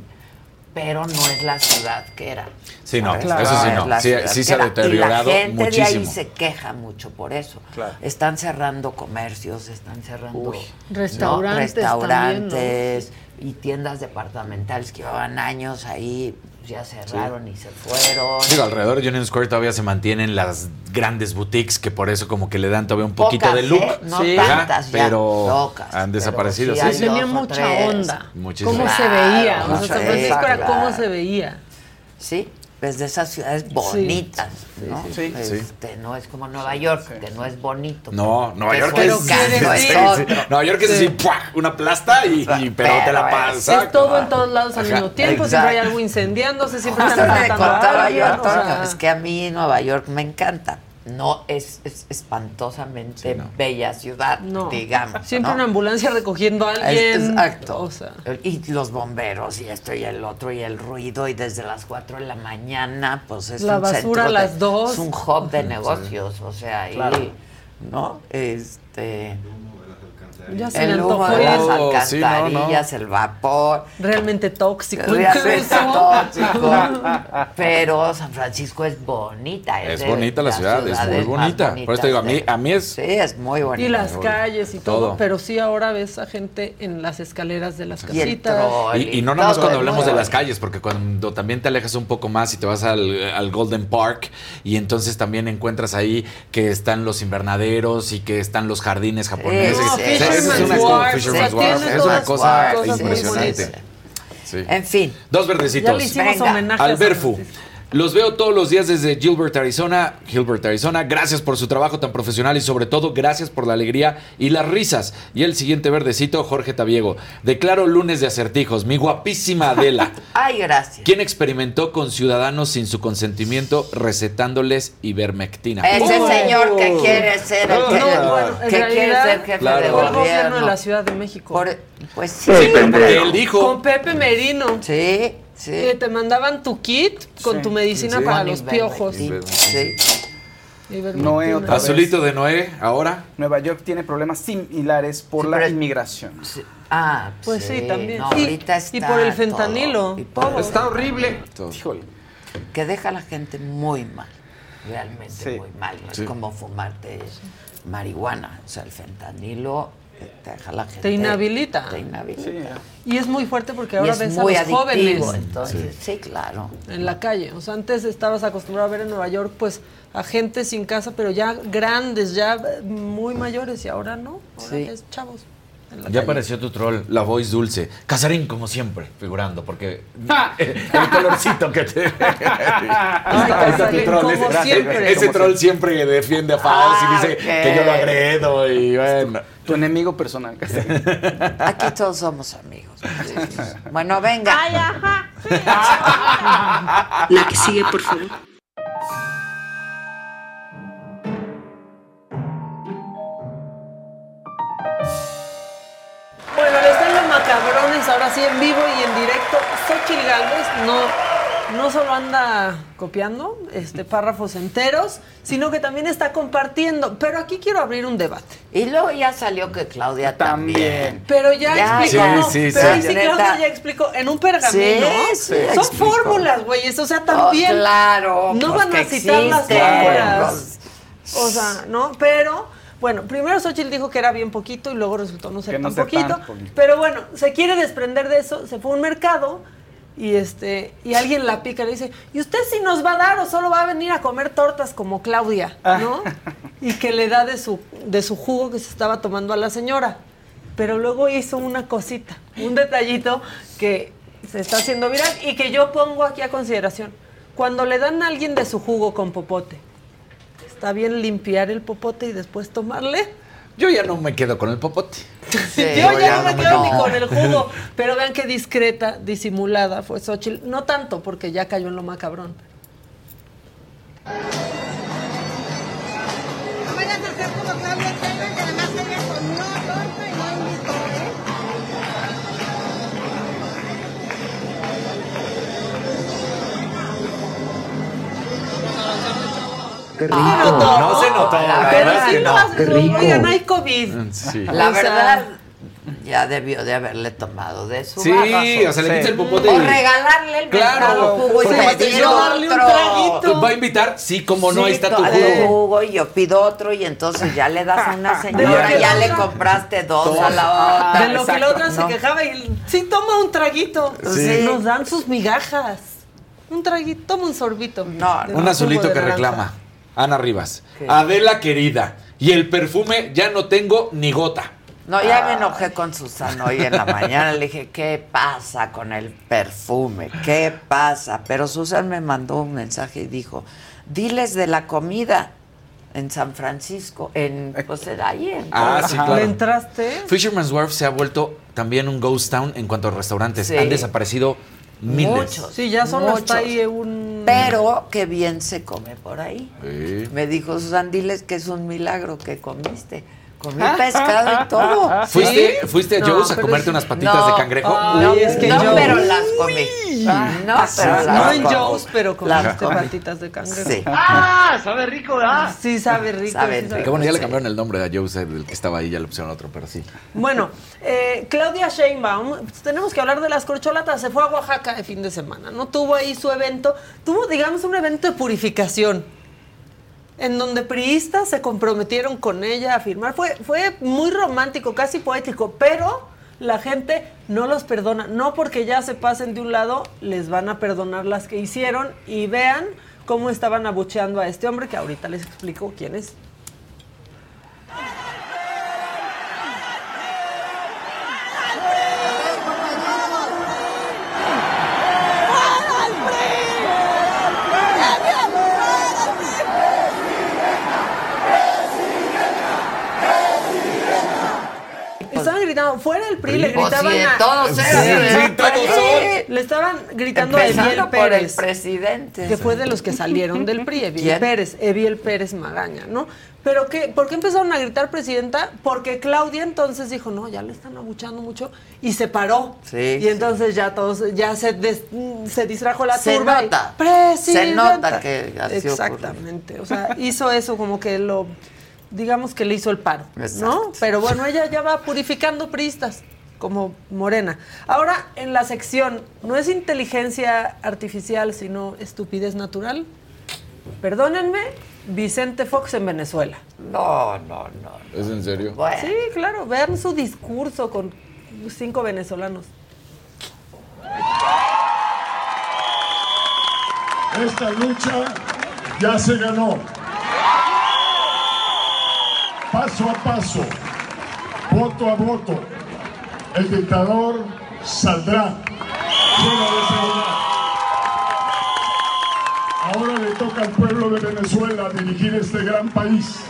Speaker 1: Pero no es la ciudad que era.
Speaker 9: Sí, no, claro. eso sí
Speaker 1: es
Speaker 9: no.
Speaker 1: la
Speaker 9: Sí-
Speaker 1: ciudad
Speaker 9: sí
Speaker 1: que
Speaker 9: se ha
Speaker 1: era.
Speaker 9: deteriorado
Speaker 1: Y la gente de ahí se queja mucho por eso.
Speaker 8: Claro.
Speaker 1: Están cerrando comercios, están cerrando
Speaker 8: Uy.
Speaker 1: ¿no?
Speaker 5: Restaurantes
Speaker 1: restaurantes y tiendas departamentales que llevaban años ahí, ya cerraron y se fueron.
Speaker 9: Digo, alrededor de Union Square todavía se mantienen las grandes boutiques que por eso como que le dan todavía un poquito
Speaker 1: Pocas,
Speaker 9: de look.
Speaker 1: ¿eh? No
Speaker 5: Sí.
Speaker 1: tantas ya,
Speaker 9: pero
Speaker 1: pocas,
Speaker 9: han
Speaker 1: pero
Speaker 9: desaparecido.
Speaker 1: sí
Speaker 9: Sí, sí.
Speaker 5: Tenía mucha
Speaker 1: tres.
Speaker 5: onda.
Speaker 9: Muchísimo.
Speaker 5: ¿Cómo se
Speaker 1: Claro,
Speaker 5: veía? O sea,
Speaker 1: sí,
Speaker 5: San Francisco era
Speaker 1: claro.
Speaker 5: cómo se veía.
Speaker 1: Sí, es de esas ciudades bonitas, ¿no?
Speaker 8: sí, sí.
Speaker 1: Este, no es como Nueva York, que no es bonito.
Speaker 9: No, Nueva York es,
Speaker 1: es.
Speaker 9: Nueva York es así, ¡pua! una plasta y, y- pero, te la pasa.
Speaker 5: Es todo en todos lados al
Speaker 9: Ajá.
Speaker 5: mismo tiempo,
Speaker 1: Exacto.
Speaker 5: siempre hay algo incendiándose, siempre están matando a alguien, o sea,
Speaker 1: Antonio, es que a mí Nueva York me encanta. No es, es espantosamente
Speaker 9: Sí, no.
Speaker 1: bella ciudad,
Speaker 5: No.
Speaker 1: digamos.
Speaker 5: Siempre
Speaker 1: ¿no?
Speaker 5: una ambulancia recogiendo a alguien.
Speaker 1: Exacto.
Speaker 5: O sea,
Speaker 1: Y los bomberos y esto y el otro y el ruido y desde las 4 de la mañana, pues es
Speaker 5: La
Speaker 1: un
Speaker 5: basura
Speaker 1: centro
Speaker 5: a
Speaker 1: de-
Speaker 5: las dos.
Speaker 1: Es un hub de negocios, o sea,
Speaker 8: Claro.
Speaker 1: ¿no? Este...
Speaker 5: ya se
Speaker 1: El humo de las.
Speaker 9: Oh, sí, no, no.
Speaker 1: alcantarillas, el vapor,
Speaker 5: Realmente tóxico.
Speaker 1: realmente
Speaker 5: incluso.
Speaker 1: tóxico. Pero San Francisco es bonita.
Speaker 9: Es
Speaker 1: de
Speaker 9: bonita la ciudad, es muy bonita. Por eso te digo, a mí, a mí es...
Speaker 1: Sí, es muy bonita.
Speaker 5: Y las calles y todo,
Speaker 9: Todo.
Speaker 5: pero sí ahora ves a gente en las escaleras de las casitas.
Speaker 9: Y, y no nada más cuando
Speaker 1: muy
Speaker 9: de las calles, porque cuando también te alejas un poco más y te vas al, al Golden Park y entonces también encuentras ahí que están los invernaderos y que están los jardines japoneses.
Speaker 1: No,
Speaker 9: O es
Speaker 5: Fisherman's
Speaker 9: una cosa-
Speaker 5: Wharf,
Speaker 9: Fisherman's Wharf, es una impresionante. Sí.
Speaker 1: En fin.
Speaker 9: Dos
Speaker 5: Ya
Speaker 9: verdecitos.
Speaker 5: le hicimos
Speaker 1: Venga.
Speaker 5: homenaje a.
Speaker 9: Los veo todos los días desde Gilbert, Arizona. Gilbert, Arizona. Gracias por su trabajo tan profesional y sobre todo gracias por la alegría y las risas. Y el siguiente verdecito, Jorge Tabiego. Declaro lunes de acertijos. Mi guapísima Adela.
Speaker 1: Ay, gracias.
Speaker 9: ¿Quién experimentó con ciudadanos sin su consentimiento recetándoles ivermectina?
Speaker 1: Ese señor que quiere ser el que,
Speaker 5: No, bueno, en
Speaker 1: que quiere
Speaker 5: realidad,
Speaker 1: ser jefe
Speaker 9: Claro.
Speaker 1: de
Speaker 5: el gobierno
Speaker 1: gobierno.
Speaker 5: de la Ciudad de México.
Speaker 1: Por- pues sí.
Speaker 9: Sí, pero él dijo.
Speaker 5: Con Pepe Merino.
Speaker 1: Sí, sí.
Speaker 5: Que te mandaban tu kit con
Speaker 8: Sí.
Speaker 5: tu medicina
Speaker 9: Sí.
Speaker 5: para los piojos.
Speaker 1: Sí.
Speaker 8: Noé otra vez.
Speaker 9: Azulito de Noé, ahora.
Speaker 8: Nueva York tiene problemas similares por
Speaker 1: Sí,
Speaker 8: la
Speaker 1: pero-
Speaker 8: inmigración.
Speaker 1: Sí. Ah,
Speaker 5: Pues sí, también.
Speaker 1: No,
Speaker 5: Y-
Speaker 1: ahorita está
Speaker 5: y por el
Speaker 1: todo,
Speaker 5: fentanilo,
Speaker 1: y por
Speaker 5: todo.
Speaker 1: el-
Speaker 5: Está
Speaker 7: horrible.
Speaker 9: Todo.
Speaker 8: Híjole.
Speaker 1: que deja a la gente muy mal, realmente
Speaker 8: Sí.
Speaker 1: muy mal. No
Speaker 9: Sí.
Speaker 1: es como fumarte marihuana, o sea, el fentanilo eh, te deja la gente.
Speaker 5: Te inhabilita.
Speaker 1: Te inhabilita.
Speaker 8: Sí.
Speaker 5: Y es muy fuerte porque ahora
Speaker 1: es
Speaker 5: ves a los
Speaker 1: adictivo,
Speaker 5: jóvenes
Speaker 1: entonces, sí. claro.
Speaker 5: en la calle. O sea, antes estabas acostumbrado a ver en Nueva York, pues, a gente sin casa, pero ya grandes, ya muy mayores, y ahora no. Ahora
Speaker 1: Sí.
Speaker 5: es chavos.
Speaker 9: Ya
Speaker 5: calle.
Speaker 9: apareció tu troll, la voz dulce. Casarín, como siempre, figurando, porque el colorcito que te. Ahí está tu
Speaker 5: Casarín,
Speaker 9: troll,
Speaker 5: como
Speaker 9: ese,
Speaker 5: siempre.
Speaker 9: ese troll siempre defiende a Faust
Speaker 1: Ah,
Speaker 9: y dice
Speaker 1: ok.
Speaker 9: que yo lo agredo y bueno.
Speaker 8: Tu enemigo personal. casi.
Speaker 1: Aquí todos somos amigos. Bueno, venga.
Speaker 6: Ay, ajá.
Speaker 10: La que sigue, por favor.
Speaker 5: Ahora sí en vivo y en directo. Xochitl Galvez no, no solo anda copiando este, párrafos enteros, sino que también está compartiendo. Pero aquí quiero abrir un debate.
Speaker 1: Y luego ya salió que Claudia también.
Speaker 8: También.
Speaker 5: Pero ya,
Speaker 1: Ya,
Speaker 5: explicó.
Speaker 9: Sí, sí,
Speaker 5: pero
Speaker 9: sí.
Speaker 5: ahí sí. Claudia ya explicó en un pergamino.
Speaker 1: Sí, sí,
Speaker 5: Son
Speaker 1: explicó.
Speaker 5: fórmulas, güeyes. O sea,
Speaker 1: Oh,
Speaker 5: también.
Speaker 1: claro.
Speaker 5: No
Speaker 1: pues
Speaker 5: van a citar las fórmulas.
Speaker 1: pues.
Speaker 5: O sea, ¿no? Pero, bueno, primero Xochitl dijo que era bien poquito y luego resultó no ser
Speaker 8: Que no
Speaker 5: tan
Speaker 8: ser
Speaker 5: poquito.
Speaker 8: tan poquito.
Speaker 5: Pero bueno, se quiere desprender de eso, se fue a un mercado y este y alguien la pica y le dice, ¿y usted si nos va a dar o solo va a venir a comer tortas como Claudia? ¿No? Y que le da de su, de su jugo que se estaba tomando a la señora. Pero luego hizo una cosita, un detallito que se está haciendo viral y que yo pongo aquí a consideración. Cuando le dan a alguien de su jugo con popote, ¿está bien limpiar el popote y después tomarle?
Speaker 9: Yo ya no me quedo con el popote.
Speaker 1: Sí,
Speaker 5: Yo ya no me quedo ni con el jugo. Pero vean qué discreta, disimulada fue Xochitl. No tanto, porque ya cayó en lo macabrón.
Speaker 3: Qué rico.
Speaker 9: No se notó, la
Speaker 1: verdad
Speaker 5: sí
Speaker 1: no.
Speaker 3: Qué rico.
Speaker 5: Oigan, hay COVID.
Speaker 9: Sí.
Speaker 1: La verdad, ya debió de haberle tomado de su
Speaker 9: Sí,
Speaker 1: vaso.
Speaker 9: o sea, le
Speaker 8: Sí.
Speaker 9: quita el popote
Speaker 1: O regalarle el
Speaker 9: Claro,
Speaker 1: mercado jugo y pedir
Speaker 5: darle un
Speaker 1: otro.
Speaker 5: traguito.
Speaker 9: ¿Va a invitar? Sí, como no,
Speaker 1: Sí,
Speaker 9: ahí está tu jugo.
Speaker 1: jugo y yo pido otro y entonces ya le das a una señora, ya le compraste dos,
Speaker 8: Dos.
Speaker 1: a la otra.
Speaker 5: De lo que la otra se
Speaker 1: ¿no?
Speaker 5: quejaba y sí toma un traguito.
Speaker 1: Sí.
Speaker 5: Nos dan sus migajas. Un traguito, toma un sorbito.
Speaker 1: No,
Speaker 9: Un azulito que
Speaker 5: naranja.
Speaker 9: reclama. Ana Rivas.
Speaker 1: ¿Qué?
Speaker 9: Adela querida. Y el perfume ya no tengo ni gota.
Speaker 1: No, ya me enojé con Susana hoy en la mañana. Le dije, ¿qué pasa con el perfume? ¿Qué pasa? Pero Susan me mandó un mensaje y dijo, diles de la comida en San Francisco, en, pues ahí en...
Speaker 9: Ah, sí,
Speaker 5: ¿Le
Speaker 9: claro.
Speaker 5: entraste?
Speaker 9: Fisherman's Wharf se ha vuelto también un ghost town en cuanto a restaurantes.
Speaker 1: Sí.
Speaker 9: Han desaparecido miles.
Speaker 1: Muchos.
Speaker 5: Sí, ya solo está
Speaker 1: Muchos.
Speaker 5: ahí un...
Speaker 1: Pero qué bien se come por ahí.
Speaker 9: Sí.
Speaker 1: Me dijo Susan, diles que es un milagro que comiste. Comí pescado y todo.
Speaker 9: ¿Fuiste, ¿Fuiste a
Speaker 5: No,
Speaker 9: Joe's a comerte unas patitas
Speaker 1: No.
Speaker 9: de cangrejo?
Speaker 5: Ay,
Speaker 1: No,
Speaker 5: es que
Speaker 1: no, pero las comí. No, pero las
Speaker 5: No en. Joe's, pero
Speaker 1: comí.
Speaker 5: patitas de cangrejo.
Speaker 1: Sí.
Speaker 10: ¡Ah! Sabe rico, ¿verdad?
Speaker 5: Sí, sabe rico.
Speaker 1: Sabe
Speaker 5: sí
Speaker 1: rico.
Speaker 9: Que bueno, ya le cambiaron el nombre a Joe's, del que estaba ahí, ya le pusieron otro, pero sí.
Speaker 5: Bueno, eh, Claudia Sheinbaum, tenemos que hablar de las corcholatas. Se fue a Oaxaca de fin de semana, ¿no? Tuvo ahí su evento, tuvo, digamos, un evento de purificación. En donde priistas se comprometieron con ella a firmar. Fue, fue muy romántico, casi poético, pero la gente no los perdona. No porque ya se pasen de un lado, les van a perdonar las que hicieron. Y vean cómo estaban abucheando a este hombre, que ahorita les explico quién es. Fuera del PRI, le gritaban
Speaker 1: sí,
Speaker 5: a...
Speaker 1: todos
Speaker 5: Sí,
Speaker 1: eran.
Speaker 5: Le estaban gritando a Eviel
Speaker 1: por el
Speaker 5: Pérez.
Speaker 1: presidente.
Speaker 5: Que fue de los que salieron del PRI, Eviel
Speaker 1: ¿Quién?
Speaker 5: Pérez, Eviel Pérez Magaña, ¿no? Pero que, ¿por qué empezaron a gritar presidenta? Porque Claudia entonces dijo, no, ya le están abuchando mucho, y se paró.
Speaker 1: Sí,
Speaker 5: y
Speaker 1: sí.
Speaker 5: entonces ya todos, ya se, des- se distrajo la
Speaker 1: Se
Speaker 5: turba. y,
Speaker 1: nota.
Speaker 5: "Presidenta".
Speaker 1: Se nota que así
Speaker 5: Exactamente. O sea, hizo eso como que lo, digamos que le hizo el paro, ¿no?
Speaker 1: Exacto.
Speaker 5: Pero bueno, ella ya va purificando priistas, como Morena. Ahora, en la sección, no es inteligencia artificial, sino estupidez natural. Perdónenme, Vicente Fox en Venezuela.
Speaker 1: No, no, no.
Speaker 9: ¿Es en serio?
Speaker 1: Bueno,
Speaker 5: Sí, claro, vean su discurso con cinco venezolanos.
Speaker 11: Esta lucha ya se ganó. Paso a paso, voto a voto, el dictador saldrá. Ahora le toca al pueblo de Venezuela dirigir este gran país,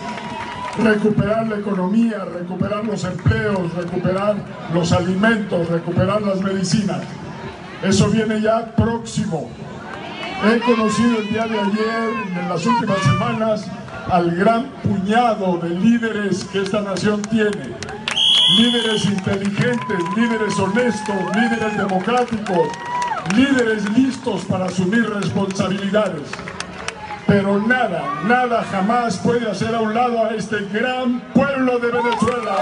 Speaker 11: recuperar la economía, recuperar los empleos, recuperar los alimentos, recuperar las medicinas. Eso viene ya próximo. He conocido el día de ayer en las últimas semanas al gran puñado de líderes que esta nación tiene. Líderes inteligentes, líderes honestos, líderes democráticos, líderes listos para asumir responsabilidades. Pero nada, nada jamás puede hacer a un lado a este gran pueblo de Venezuela.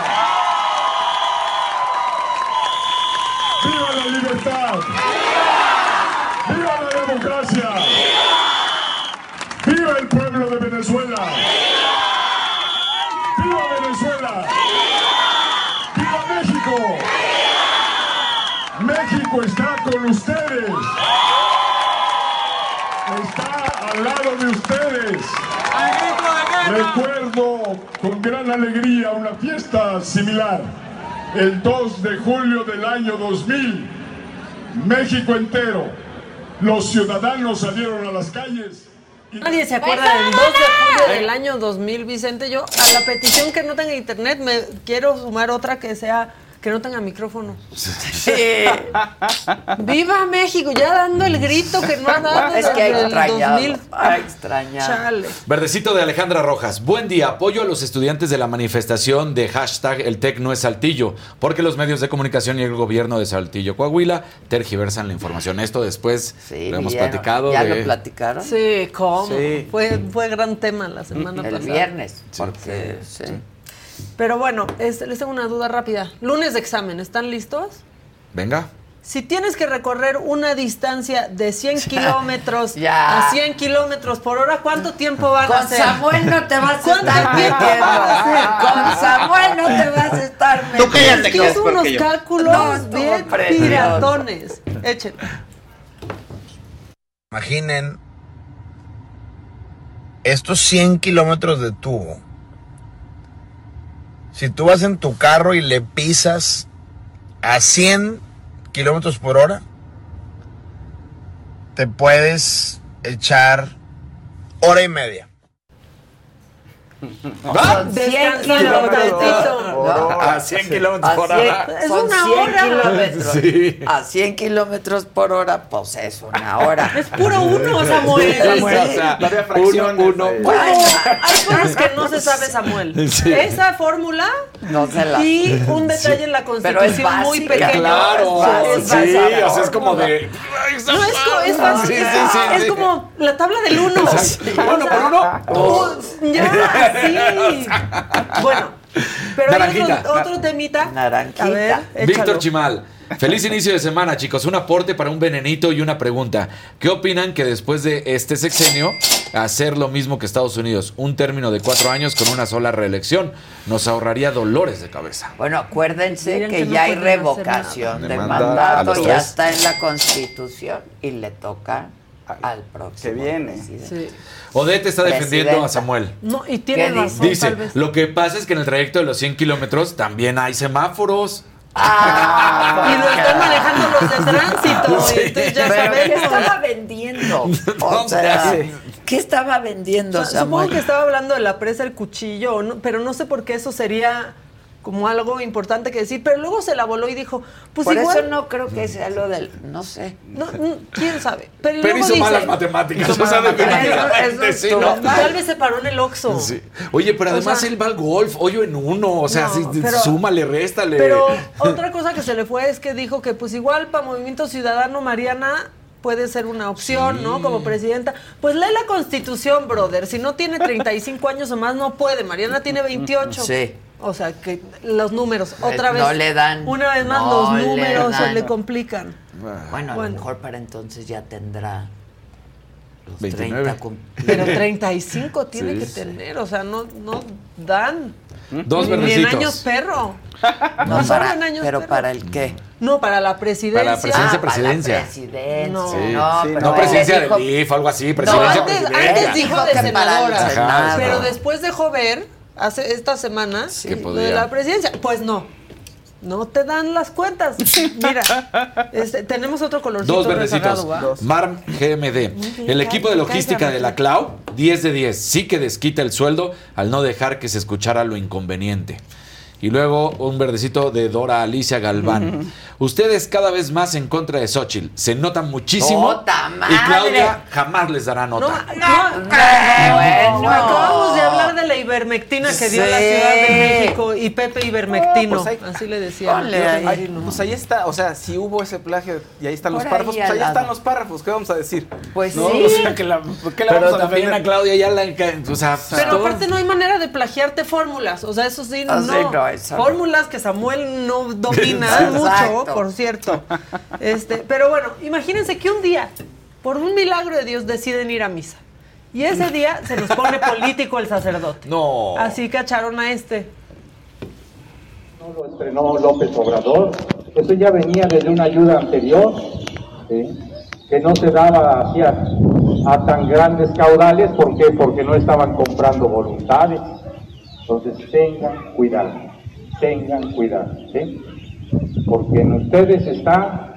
Speaker 11: ¡Viva la libertad! ¡Viva la democracia! ¡Viva el pueblo de Venezuela! ¡Viva Venezuela! ¡Viva México! México está con ustedes. Está al lado de ustedes. Recuerdo con gran alegría una fiesta similar. El 2 de julio del año 2000, México entero, los ciudadanos salieron a las calles.
Speaker 5: Nadie se acuerda del 2 de julio del año 2000, Vicente. Yo a la petición que no tenga internet me quiero sumar otra que sea que no tenga micrófono. ¡Viva México! Ya dando el grito que no ha dado
Speaker 1: es que ha
Speaker 5: el
Speaker 1: extrañado.
Speaker 5: 2000.
Speaker 1: Ha extrañado.
Speaker 5: Chale.
Speaker 9: Verdecito de Alejandra Rojas. Buen día. Apoyo a los estudiantes de la manifestación de hashtag El TEC no es Saltillo, porque los medios de comunicación y el gobierno de Saltillo, Coahuila, tergiversan la información. Esto después
Speaker 1: Sí,
Speaker 9: lo hemos platicado.
Speaker 1: ¿Ya
Speaker 9: de-
Speaker 1: lo platicaron?
Speaker 5: Sí, ¿cómo?
Speaker 8: Sí.
Speaker 5: Fue, fue gran tema la semana
Speaker 1: El
Speaker 5: pasada.
Speaker 1: viernes. Porque, sí.
Speaker 5: Pero bueno, este, les tengo una duda rápida. Lunes de examen, ¿están listos?
Speaker 9: Venga.
Speaker 5: Si tienes que recorrer una distancia de 100 kilómetros
Speaker 1: Ya.
Speaker 5: a 100 kilómetros por hora, ¿cuánto tiempo van a
Speaker 1: Con
Speaker 5: hacer?
Speaker 1: Samuel no te vas a
Speaker 5: ¿Cuánto
Speaker 1: estar
Speaker 5: tiempo
Speaker 1: metiendo.
Speaker 5: a?
Speaker 1: Con Samuel no te vas a estar metiendo.
Speaker 10: Tú cállate,
Speaker 5: Es que
Speaker 10: que
Speaker 5: hizo
Speaker 10: es
Speaker 5: unos
Speaker 10: yo.
Speaker 5: cálculos
Speaker 1: No,
Speaker 5: bien
Speaker 1: precioso.
Speaker 5: piratones. Échenlo.
Speaker 12: Imaginen estos 100 kilómetros de tubo. Si tú vas en tu carro y le pisas a 100 kilómetros por hora, te puedes echar hora y media.
Speaker 1: Son 100 kilómetros.
Speaker 9: A 100 kilómetros por
Speaker 1: 100
Speaker 9: hora.
Speaker 5: Es
Speaker 1: Son
Speaker 5: una
Speaker 1: 100
Speaker 5: hora.
Speaker 1: kilómetros.
Speaker 9: Sí.
Speaker 1: A 100 kilómetros por hora, pues es una hora.
Speaker 5: Es puro uno, Samuel.
Speaker 1: Sí,
Speaker 9: Samuel,
Speaker 1: sí.
Speaker 9: o sea,
Speaker 8: No había
Speaker 9: uno,
Speaker 8: fracciones,
Speaker 9: uno.
Speaker 1: Bueno,
Speaker 5: Hay cosas que no se sabe, Samuel.
Speaker 9: Sí.
Speaker 5: Esa fórmula
Speaker 1: no se la.
Speaker 5: y un detalle en la
Speaker 1: Pero es
Speaker 5: Constitución muy pequeño.
Speaker 9: Claro,
Speaker 1: Es
Speaker 9: sí, o sea, es como de.
Speaker 5: No es, es fácil.
Speaker 9: Sí, sí, sí,
Speaker 5: es
Speaker 9: sí.
Speaker 5: como la tabla del uno.
Speaker 9: Uno por uno, dos.
Speaker 5: Ya, sí. Bueno, pero hay otro, otro temita.
Speaker 1: Naranjita.
Speaker 5: A ver.
Speaker 9: Víctor Chimal. Feliz inicio de semana, chicos. Un aporte para un venenito y una pregunta. ¿Qué opinan que después de este sexenio hacer lo mismo que Estados Unidos? Un término de cuatro años con una sola reelección nos ahorraría dolores de cabeza.
Speaker 1: Bueno, acuérdense que,
Speaker 5: que no
Speaker 1: ya hay revocación
Speaker 9: nada.
Speaker 1: de
Speaker 9: De
Speaker 1: mandato, ya
Speaker 9: tres.
Speaker 1: está en la Constitución y le toca al próximo.
Speaker 8: que viene.
Speaker 5: Sí.
Speaker 9: Odette está defendiendo
Speaker 1: Presidenta.
Speaker 9: a Samuel.
Speaker 5: No, y tiene
Speaker 1: ¿Qué
Speaker 5: razón,
Speaker 9: Dice,
Speaker 5: tal vez.
Speaker 9: lo que pasa es que en el trayecto de los 100 kilómetros también hay semáforos.
Speaker 1: Ah,
Speaker 5: Y lo están manejando los de tránsito.
Speaker 9: Sí.
Speaker 5: y entonces ya
Speaker 1: Pero ¿qué estaba vendiendo? O sea. ¿qué estaba vendiendo
Speaker 5: O sea, supongo que estaba hablando de la presa del cuchillo, ¿no? pero no sé por qué eso sería como algo importante que decir. Pero luego se la voló y dijo, pues
Speaker 1: Por
Speaker 5: igual.
Speaker 1: eso no creo que sea lo del, no sé.
Speaker 5: No, no, quién sabe. Pero,
Speaker 9: Pero hizo
Speaker 5: dice,
Speaker 9: malas matemáticas.
Speaker 8: Hizo
Speaker 9: o sea,
Speaker 8: malas
Speaker 1: Eso
Speaker 9: sí, ¿no?
Speaker 5: Tal vez se paró en el Oxxo.
Speaker 9: Sí. Oye, pero
Speaker 5: O
Speaker 9: además
Speaker 5: sea-
Speaker 9: él va al golf, hoyo en uno, o sea,
Speaker 5: No,
Speaker 9: sí,
Speaker 5: pero-
Speaker 9: súmale, réstale.
Speaker 5: Pero otra cosa que se le fue es que dijo que pues igual para Movimiento Ciudadano Mariana puede ser una opción, ¿no? Como presidenta. Pues lee la Constitución, brother. Si no tiene 35 años o más, no puede. Mariana tiene 28.
Speaker 1: Sí.
Speaker 5: O sea, que los números, otra vez.
Speaker 1: no le dan,
Speaker 5: Una vez más,
Speaker 1: no
Speaker 5: los
Speaker 1: le
Speaker 5: números se
Speaker 1: dan.
Speaker 5: le complican.
Speaker 1: Bueno, a
Speaker 5: Bueno.
Speaker 1: lo mejor para entonces ya tendrá los
Speaker 9: 29.
Speaker 1: 30 cum-
Speaker 5: Pero 35 tiene
Speaker 9: Sí,
Speaker 5: que
Speaker 9: sí.
Speaker 5: tener, o sea, no, no dan.
Speaker 9: Dos
Speaker 5: Ni en años perro.
Speaker 1: No,
Speaker 5: No solo
Speaker 1: para-
Speaker 5: en años
Speaker 1: pero
Speaker 5: perro.
Speaker 1: para el qué?
Speaker 5: No, para la presidencia.
Speaker 9: Para la presidencia,
Speaker 1: Ah, para la
Speaker 9: presidencia.
Speaker 1: presidencia.
Speaker 5: No.
Speaker 9: Sí.
Speaker 1: No,
Speaker 8: Sí,
Speaker 1: pero
Speaker 9: No presidencia
Speaker 1: dijo-
Speaker 9: de DIF, algo así,
Speaker 5: No,
Speaker 9: presidencia,
Speaker 5: antes,
Speaker 9: presidencia.
Speaker 5: antes dijo de senadora.
Speaker 1: Senado.
Speaker 5: Pero después dejó ver, hace esta semana,
Speaker 1: Sí.
Speaker 9: Que
Speaker 5: lo de la presidencia. Pues no. No te dan las cuentas. Mira, este, tenemos otro colorcito
Speaker 9: Dos verdecitos. Marm GMD. El equipo de logística de la Clau, 10 de 10. Sí que desquita el sueldo al no dejar que se escuchara lo inconveniente. Y luego un verdecito de Dora Alicia Galván. Ustedes cada vez más en contra de Xochitl. Se notan muchísimo.
Speaker 1: ¡Nota
Speaker 9: y
Speaker 1: madre!
Speaker 9: Claudia jamás les dará
Speaker 5: No,
Speaker 9: nota.
Speaker 5: no,
Speaker 1: bueno.
Speaker 5: Acabamos de hablar de la ivermectina que dio la. Ciudad de México y Pepe Ivermectino.
Speaker 8: No, pues ahí-
Speaker 5: así le decía.
Speaker 1: Ahí.
Speaker 8: Pues ahí está, o sea, si hubo ese plagio y ahí están los párrafos,
Speaker 1: ahí
Speaker 8: pues ahí están los párrafos, ¿qué vamos a decir?
Speaker 1: Pues
Speaker 8: ¿No?
Speaker 1: sí.
Speaker 8: O sea, que la, ¿qué la
Speaker 9: Pero
Speaker 8: vamos a
Speaker 9: también a
Speaker 8: defender?
Speaker 9: Claudia ya la... O sea,
Speaker 5: Pero
Speaker 9: todo-
Speaker 5: aparte no hay manera de plagiarte fórmulas, o sea, eso sí,
Speaker 1: Ah,
Speaker 5: no.
Speaker 1: Sí, no, eso no.
Speaker 5: fórmulas que Samuel no domina
Speaker 1: Exacto.
Speaker 5: mucho, por cierto. Este, pero bueno, imagínense que un día, por un milagro de Dios, deciden ir a misa. Y ese día se nos pone político el sacerdote.
Speaker 9: No.
Speaker 5: Así cacharon a este.
Speaker 13: No lo estrenó López Obrador, eso ya venía desde una ayuda anterior, ¿sí? que no se daba hacia, a tan grandes caudales, ¿por qué? Porque no estaban comprando voluntades. Entonces tengan cuidado, tengan cuidado, ¿sí? porque en ustedes está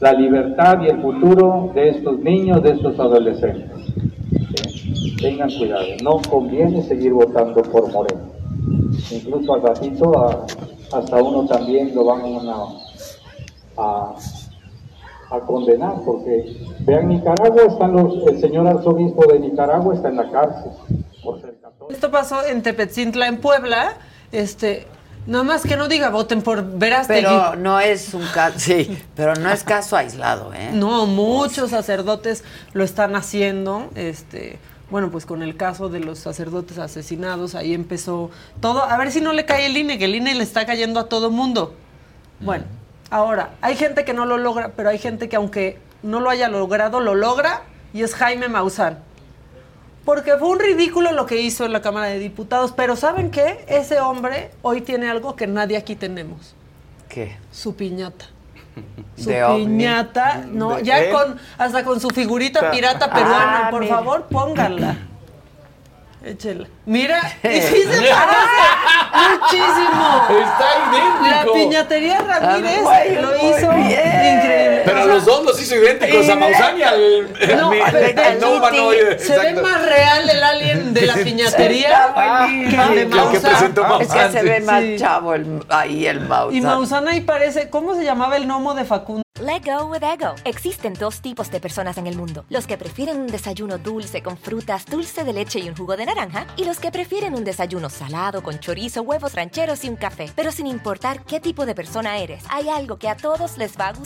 Speaker 13: la libertad y el futuro de estos niños, de estos adolescentes. Tengan cuidado, no conviene seguir votando por Moreno incluso al ratito a- hasta uno también lo van a, a, a condenar, porque vean Nicaragua, están los, el señor arzobispo de Nicaragua está en la cárcel por ser católico.
Speaker 5: Esto pasó en Tepetzintla, en Puebla. Este, nada más que no diga voten por Verástegui.
Speaker 1: Pero no es un caso, sí, pero no es caso aislado, ¿eh?
Speaker 5: No, muchos sacerdotes lo están haciendo, este, Bueno, pues con el caso de los sacerdotes asesinados, ahí empezó todo. A ver si no le cae el INE, que el INE le está cayendo a todo mundo. Bueno, ahora, hay gente que no lo logra, pero hay gente que aunque no lo haya logrado, lo logra y es Jaime Maussan. Porque fue un ridículo lo que hizo en la Cámara de Diputados, pero ¿saben qué? Ese hombre hoy tiene algo que nadie aquí tenemos,
Speaker 1: ¿Qué?
Speaker 5: su piñata. Su
Speaker 1: De ovni.
Speaker 5: piñata, no,
Speaker 1: ¿De
Speaker 5: ya
Speaker 1: él?
Speaker 5: con hasta con su figurita
Speaker 1: Ta-
Speaker 5: pirata peruana,
Speaker 1: Ah,
Speaker 5: por
Speaker 1: mira.
Speaker 5: favor, pónganla. Échela. Mira, y sí se parece muchísimo.
Speaker 9: Está idéntico.
Speaker 5: La piñatería Ramírez
Speaker 1: Ah,
Speaker 5: lo hizo
Speaker 1: bien.
Speaker 5: Increíble.
Speaker 9: Pero
Speaker 5: O
Speaker 9: a
Speaker 5: sea,
Speaker 9: los dos los hizo idénticos, a Maussan y al,
Speaker 5: No,
Speaker 9: humanoide.
Speaker 5: se ve más real el alien de la piñatería que el de.
Speaker 9: Que
Speaker 5: Maussan.
Speaker 9: presentó
Speaker 1: Es
Speaker 9: Maussan.
Speaker 1: que se ve más
Speaker 5: Sí.
Speaker 1: chavo el- ahí el mouse.
Speaker 5: Y Maussan ahí parece, ¿cómo se llamaba el gnomo de Facundo?
Speaker 14: Let go with ego. Existen dos tipos de personas en el mundo: los que prefieren un desayuno dulce con frutas, dulce de leche y un jugo de naranja, y los que prefieren un desayuno salado con chorizo, huevos rancheros y un café. Pero sin importar qué tipo de persona eres, hay algo que a todos les va a gustar.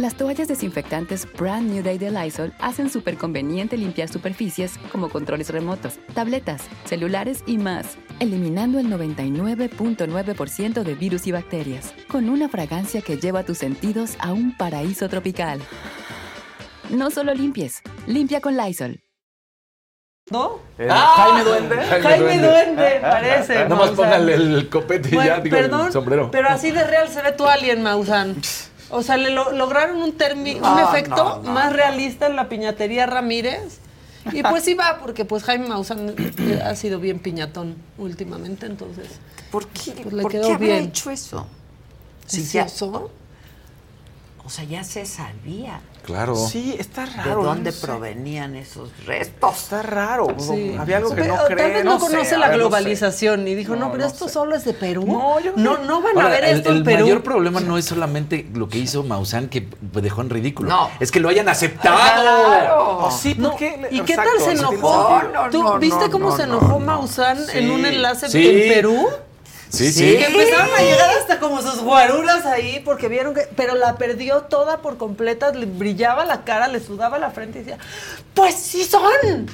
Speaker 4: Las toallas desinfectantes Brand New Day de Lysol hacen súper conveniente limpiar superficies como controles remotos, tabletas, celulares y más, eliminando el 99.9% de virus y bacterias, con una fragancia que lleva tus sentidos a un paraíso tropical. No solo limpies, limpia con Lysol.
Speaker 5: ¿No?
Speaker 8: Eh,
Speaker 9: Ah,
Speaker 8: Jaime Duende.
Speaker 5: Jaime Duende, parece.
Speaker 9: Nada más póngale el copete y
Speaker 5: Bueno,
Speaker 9: ya, digo,
Speaker 5: perdón,
Speaker 9: el sombrero.
Speaker 5: pero así de real se ve tu alien, Maussan. O sea, le lo- lograron un, termi- un
Speaker 1: No,
Speaker 5: efecto
Speaker 1: no, no.
Speaker 5: más realista en la piñatería Ramírez. Y pues sí va, porque pues Jaime Maussan eh, ha sido bien piñatón últimamente, entonces.
Speaker 1: ¿Por qué,
Speaker 5: Pues le
Speaker 1: ¿por
Speaker 5: quedó
Speaker 1: qué habrá
Speaker 5: bien.
Speaker 1: hecho eso?
Speaker 5: ¿Sí
Speaker 1: Si ya- o sea, ya se sabía.
Speaker 9: Claro.
Speaker 8: Sí, está
Speaker 1: ¿De
Speaker 8: raro.
Speaker 1: dónde
Speaker 8: no sé.
Speaker 1: provenían esos restos?
Speaker 8: Está raro.
Speaker 5: Sí.
Speaker 8: Había algo que
Speaker 5: Pero
Speaker 8: no cree.
Speaker 5: Tal vez no,
Speaker 8: sé,
Speaker 5: conoce la
Speaker 8: ver, no sé.
Speaker 5: globalización y dijo, no,
Speaker 8: No,
Speaker 5: pero
Speaker 8: no
Speaker 5: esto
Speaker 8: sé.
Speaker 5: solo es de Perú.
Speaker 8: No, yo
Speaker 5: no, no van a ver
Speaker 9: el,
Speaker 5: esto
Speaker 9: el
Speaker 5: en Perú.
Speaker 9: mayor problema no es solamente lo que hizo Maussan que dejó en ridículo.
Speaker 1: No.
Speaker 9: Es que lo hayan aceptado.
Speaker 1: Claro.
Speaker 8: Oh, sí,
Speaker 5: No. ¿Y qué tal se enojó?
Speaker 1: No,
Speaker 5: ¿Tú
Speaker 1: no,
Speaker 5: viste
Speaker 1: no,
Speaker 5: cómo
Speaker 1: no,
Speaker 5: se
Speaker 1: no,
Speaker 5: enojó
Speaker 1: no.
Speaker 5: Maussan en
Speaker 8: Sí.
Speaker 5: un enlace
Speaker 9: Sí.
Speaker 5: en Perú?
Speaker 9: Sí,
Speaker 1: Sí.
Speaker 5: Que empezaron a llegar hasta como sus guaruras ahí porque vieron que... Pero la perdió toda por completa, le brillaba la cara, le sudaba la frente y decía, pues sí son.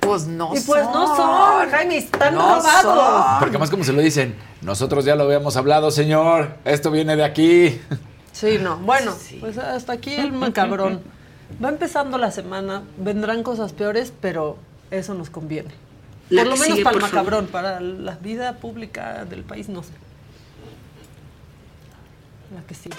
Speaker 1: Pues no
Speaker 5: Y pues no son, Jaime, están
Speaker 1: No
Speaker 5: robados.
Speaker 1: son.
Speaker 9: Porque más como se lo dicen, nosotros ya lo habíamos hablado, señor. Esto viene de aquí.
Speaker 5: Sí, no. Bueno,
Speaker 1: Sí.
Speaker 5: pues hasta aquí el macabrón. Va empezando la semana, vendrán cosas peores, pero eso nos conviene.
Speaker 1: La
Speaker 5: por lo menos
Speaker 1: sigue,
Speaker 5: para el macabrón, para la vida pública del país, no sé. La que sí.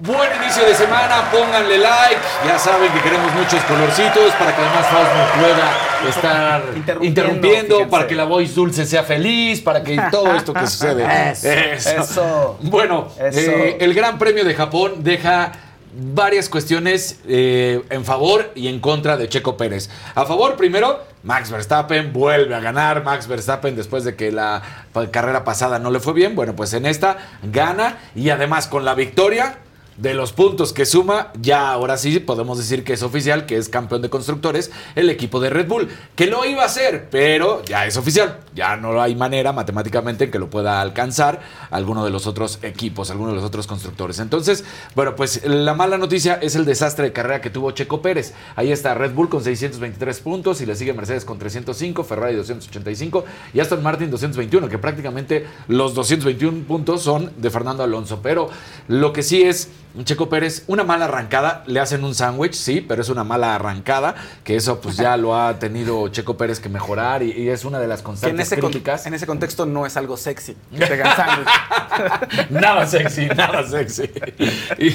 Speaker 9: Buen inicio de semana, pónganle like. Ya saben que queremos muchos colorcitos para que además Faust no pueda estar
Speaker 8: Interrumpiendo,
Speaker 9: para que la voz dulce sea feliz, para que todo esto que sucede.
Speaker 1: Eso,
Speaker 8: eso.
Speaker 9: Bueno,
Speaker 8: Eso.
Speaker 9: eh, el Gran Premio de Japón deja varias cuestiones eh, en favor y en contra de Checo Pérez. A favor, primero, Max Verstappen vuelve a ganar. Max Verstappen, después de que la carrera pasada no le fue bien, bueno, pues en esta gana y además con la victoria. De los puntos que suma, ya ahora sí podemos decir que es oficial, que es campeón de constructores, el equipo de Red Bull, que lo iba a hacer, pero ya es oficial, ya no hay manera matemáticamente en que lo pueda alcanzar alguno de los otros equipos, alguno de los otros constructores. Entonces, bueno, pues la mala noticia es el desastre de carrera que tuvo Checo Pérez. Ahí está Red Bull con 623 puntos y le sigue Mercedes con 305, Ferrari 285 y Aston Martin 221, que prácticamente los 221 puntos son de Fernando Alonso. Pero lo que sí es Checo Pérez, una mala arrancada, le hacen un sándwich, sí, pero es una mala arrancada, que eso pues ya lo ha tenido Checo Pérez que mejorar y, y es una de las
Speaker 8: Que en
Speaker 9: constantes
Speaker 8: ese, con-
Speaker 9: críticas.
Speaker 8: en ese contexto no es algo sexy. Que te.
Speaker 9: Nada sexy, nada sexy. Y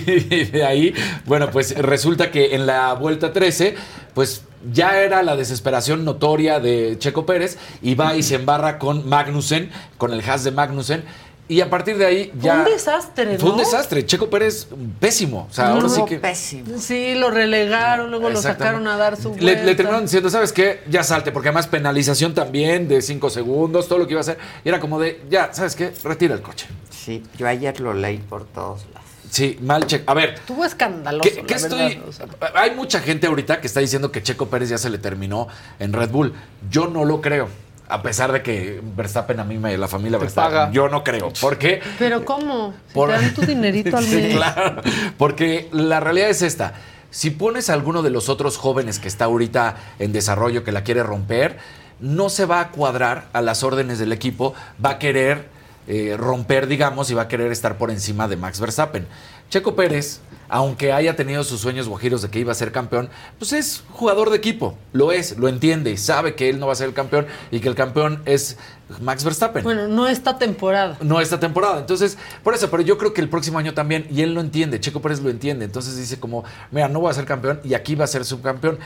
Speaker 9: de ahí, bueno, pues resulta que en la vuelta 13, pues ya era la desesperación notoria de Checo Pérez y va y se embarra con Magnussen, con el Haas de Magnussen. Y a partir de ahí
Speaker 5: Fue
Speaker 9: ya.
Speaker 5: un desastre, ¿no?
Speaker 9: Fue un desastre. Checo Pérez, pésimo. O sea, ahora sí que.
Speaker 5: Sí, lo relegaron, luego lo sacaron a dar su
Speaker 9: Le, le terminaron diciendo, ¿sabes qué? Ya salte, porque además penalización también de 5 segundos, todo lo que iba a hacer. Y era como de, ya, ¿sabes qué? Retira el coche.
Speaker 1: Sí, yo ayer lo leí por todos lados.
Speaker 9: Sí, mal check. A ver,
Speaker 5: Estuvo escandaloso,
Speaker 9: ¿Qué,
Speaker 5: la
Speaker 9: qué
Speaker 5: verdad,
Speaker 9: estoy?
Speaker 5: o sea.
Speaker 9: Hay mucha gente ahorita que está diciendo que Checo Pérez ya se le terminó en Red Bull. Yo no lo creo. A pesar de que Verstappen a mí me la familia Verstappen,
Speaker 8: paga.
Speaker 9: yo no creo. ¿Por qué?
Speaker 5: Pero ¿cómo? Si
Speaker 9: Por-
Speaker 5: te dan tu dinerito al
Speaker 9: Sí,
Speaker 5: mes.
Speaker 9: claro. Porque la realidad es esta. Si pones a alguno de los otros jóvenes que está ahorita en desarrollo, que la quiere romper, no se va a cuadrar a las órdenes del equipo, va a querer eh, romper, digamos, y va a querer estar por encima de Max Verstappen. Checo Pérez, aunque haya tenido sus sueños guajiros de que iba a ser campeón, pues es jugador de equipo, lo es, lo entiende, sabe que él no va a ser el campeón y que el campeón es Max Verstappen
Speaker 5: Bueno, no esta temporada.
Speaker 9: no esta temporada. Entonces, por eso, pero yo creo que el próximo año también, y él lo entiende, Checo Pérez lo entiende. Entonces dice como, mira, no voy a ser campeón y aquí va a ser subcampeón.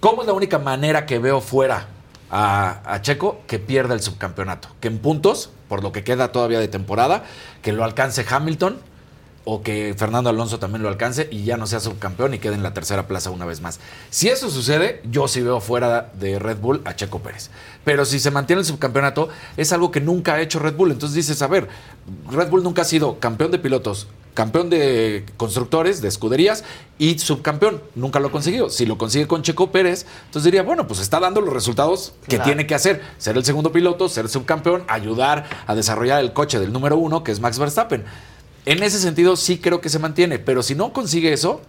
Speaker 9: ¿Cómo es la única manera que veo fuera a, a Checo que pierda el subcampeonato? Que en puntos, por lo que queda todavía de temporada, que lo alcance Hamilton o que Fernando Alonso también lo alcance y ya no sea subcampeón y quede en la tercera plaza una vez más. Si eso sucede, yo sí veo fuera de Red Bull a Checo Pérez. Pero si se mantiene el subcampeonato, es algo que nunca ha hecho Red Bull. Entonces dices, a ver, Red Bull nunca ha sido campeón de pilotos, campeón de constructores, de escuderías y subcampeón. Nunca lo ha conseguido. Si lo consigue con Checo Pérez, entonces diría, bueno, pues está dando los resultados que
Speaker 1: Claro.
Speaker 9: tiene que hacer. Ser el segundo piloto, ser subcampeón, ayudar a desarrollar el coche del número uno, que es Max Verstappen. En ese sentido sí creo que se mantiene, pero si no consigue eso,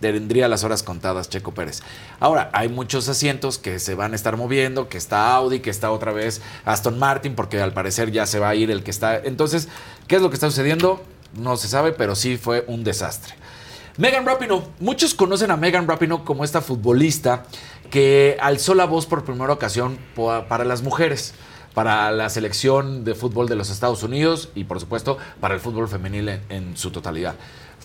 Speaker 9: tendría las horas contadas Checo Pérez. Ahora, hay muchos asientos que se van a estar moviendo, que está Audi, que está otra vez Aston Martin, porque al parecer ya se va a ir el que está. Entonces, ¿qué es lo que está sucediendo? No se sabe, pero sí fue un desastre. Megan Rapinoe, muchos conocen a Megan Rapinoe como esta futbolista que alzó la voz por primera ocasión para las mujeres, para la selección de fútbol de los Estados Unidos y por supuesto para el fútbol femenil en, en su totalidad.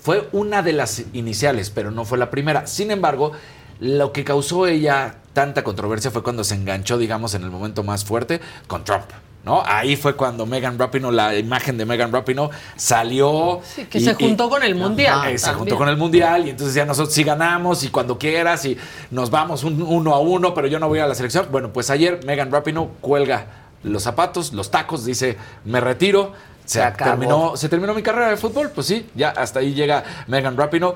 Speaker 9: Fue una de las iniciales, pero no fue la primera. Sin embargo, lo que causó ella tanta controversia fue cuando se enganchó, digamos, en el momento más fuerte con Trump. ¿No? Ahí fue cuando Megan Rapinoe, la imagen de Megan Rapinoe salió.
Speaker 5: Sí, que se juntó con el Mundial
Speaker 9: Eh, se juntó con el mundial y entonces ya nosotros sí ganamos y cuando quieras y nos vamos un- uno a uno, pero yo no voy a la selección. Bueno, pues ayer Megan Rapinoe cuelga los zapatos, los tacos, dice, me retiro. Se, terminó, se terminó mi carrera de fútbol, pues sí, ya hasta ahí llega Megan Rapinoe.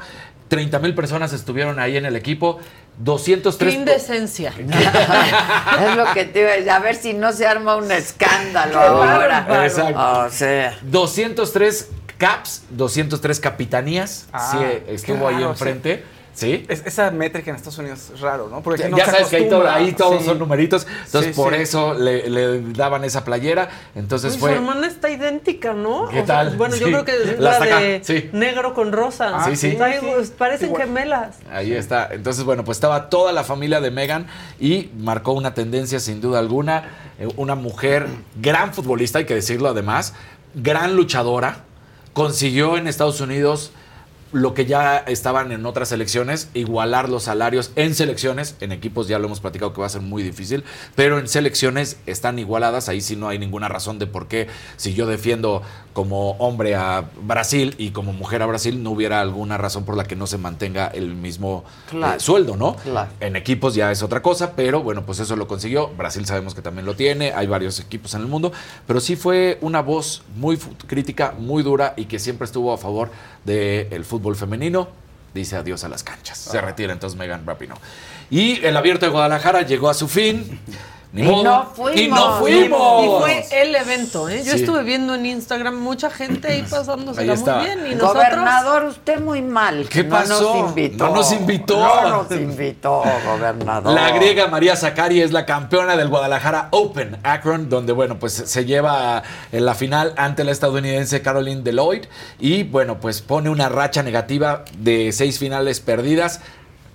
Speaker 9: 30 mil personas estuvieron ahí en el equipo. 203
Speaker 5: Qué indecencia.
Speaker 1: Es lo que te iba a decir. A ver si no se arma un escándalo ahora.
Speaker 5: bárbaro.
Speaker 9: Exacto.
Speaker 1: O sea.
Speaker 9: 203 caps, 203 capitanías.
Speaker 8: Ah,
Speaker 9: sí,
Speaker 8: qué
Speaker 9: estuvo ahí enfrente. Sí.
Speaker 8: Es- esa métrica en Estados Unidos es raro, ¿no? Porque
Speaker 9: Ya,
Speaker 8: no
Speaker 9: ya sabes que ahí, todo- ahí todos
Speaker 8: Sí.
Speaker 9: son numeritos. Entonces,
Speaker 8: Sí,
Speaker 9: por
Speaker 8: sí.
Speaker 9: eso le, le daban esa playera. Entonces
Speaker 5: Uy,
Speaker 9: fue.
Speaker 5: Su hermana está idéntica, ¿no?
Speaker 9: ¿Qué
Speaker 5: O sea,
Speaker 9: tal?
Speaker 5: bueno, yo
Speaker 9: Sí.
Speaker 5: creo que es
Speaker 9: La
Speaker 5: de
Speaker 9: sí.
Speaker 5: negro con rosa.
Speaker 9: Ah, sí, sí.
Speaker 5: Pues, parecen
Speaker 8: Igual.
Speaker 5: gemelas.
Speaker 9: Ahí está. Entonces, bueno, pues estaba toda la familia de Megan y marcó una tendencia sin duda alguna. Eh, Una mujer, gran futbolista, hay que decirlo además, gran luchadora. Consiguió en Estados Unidos lo que ya estaban en otras selecciones, igualar los salarios en selecciones, en equipos ya lo hemos platicado que va a ser muy difícil, pero en selecciones están igualadas, ahí sí no hay ninguna razón de por qué si yo defiendo como hombre a Brasil y como mujer a Brasil, no hubiera alguna razón por la que no se mantenga el mismo
Speaker 1: Claro.
Speaker 9: eh, sueldo, ¿no?
Speaker 1: Claro.
Speaker 9: En equipos ya es otra cosa, pero bueno, pues eso lo consiguió. Brasil sabemos que también lo tiene, hay varios equipos en el mundo, pero sí fue una voz muy crítica, muy dura y que siempre estuvo a favor del fútbol femenino. Dice adiós a las canchas. Se retira entonces Megan Rapinoe. Y el abierto de Guadalajara llegó a su fin. Ni
Speaker 1: Y
Speaker 9: modo.
Speaker 1: no fuimos.
Speaker 9: Y no fuimos.
Speaker 5: Y fue el evento, ¿eh? Yo
Speaker 9: Sí.
Speaker 5: estuve viendo en Instagram mucha gente ahí pasándosela
Speaker 9: Ahí está.
Speaker 5: muy bien. Y nosotros.
Speaker 1: Gobernador, usted muy mal.
Speaker 9: ¿Qué
Speaker 1: no
Speaker 9: pasó?
Speaker 1: Nos invitó.
Speaker 9: No nos invitó.
Speaker 1: No nos invitó, gobernador.
Speaker 9: La griega María Zacari es la campeona del Guadalajara Open Akron, donde, bueno, pues se lleva en la final ante la estadounidense Caroline Deloitte y, bueno, pues pone una racha negativa de seis finales perdidas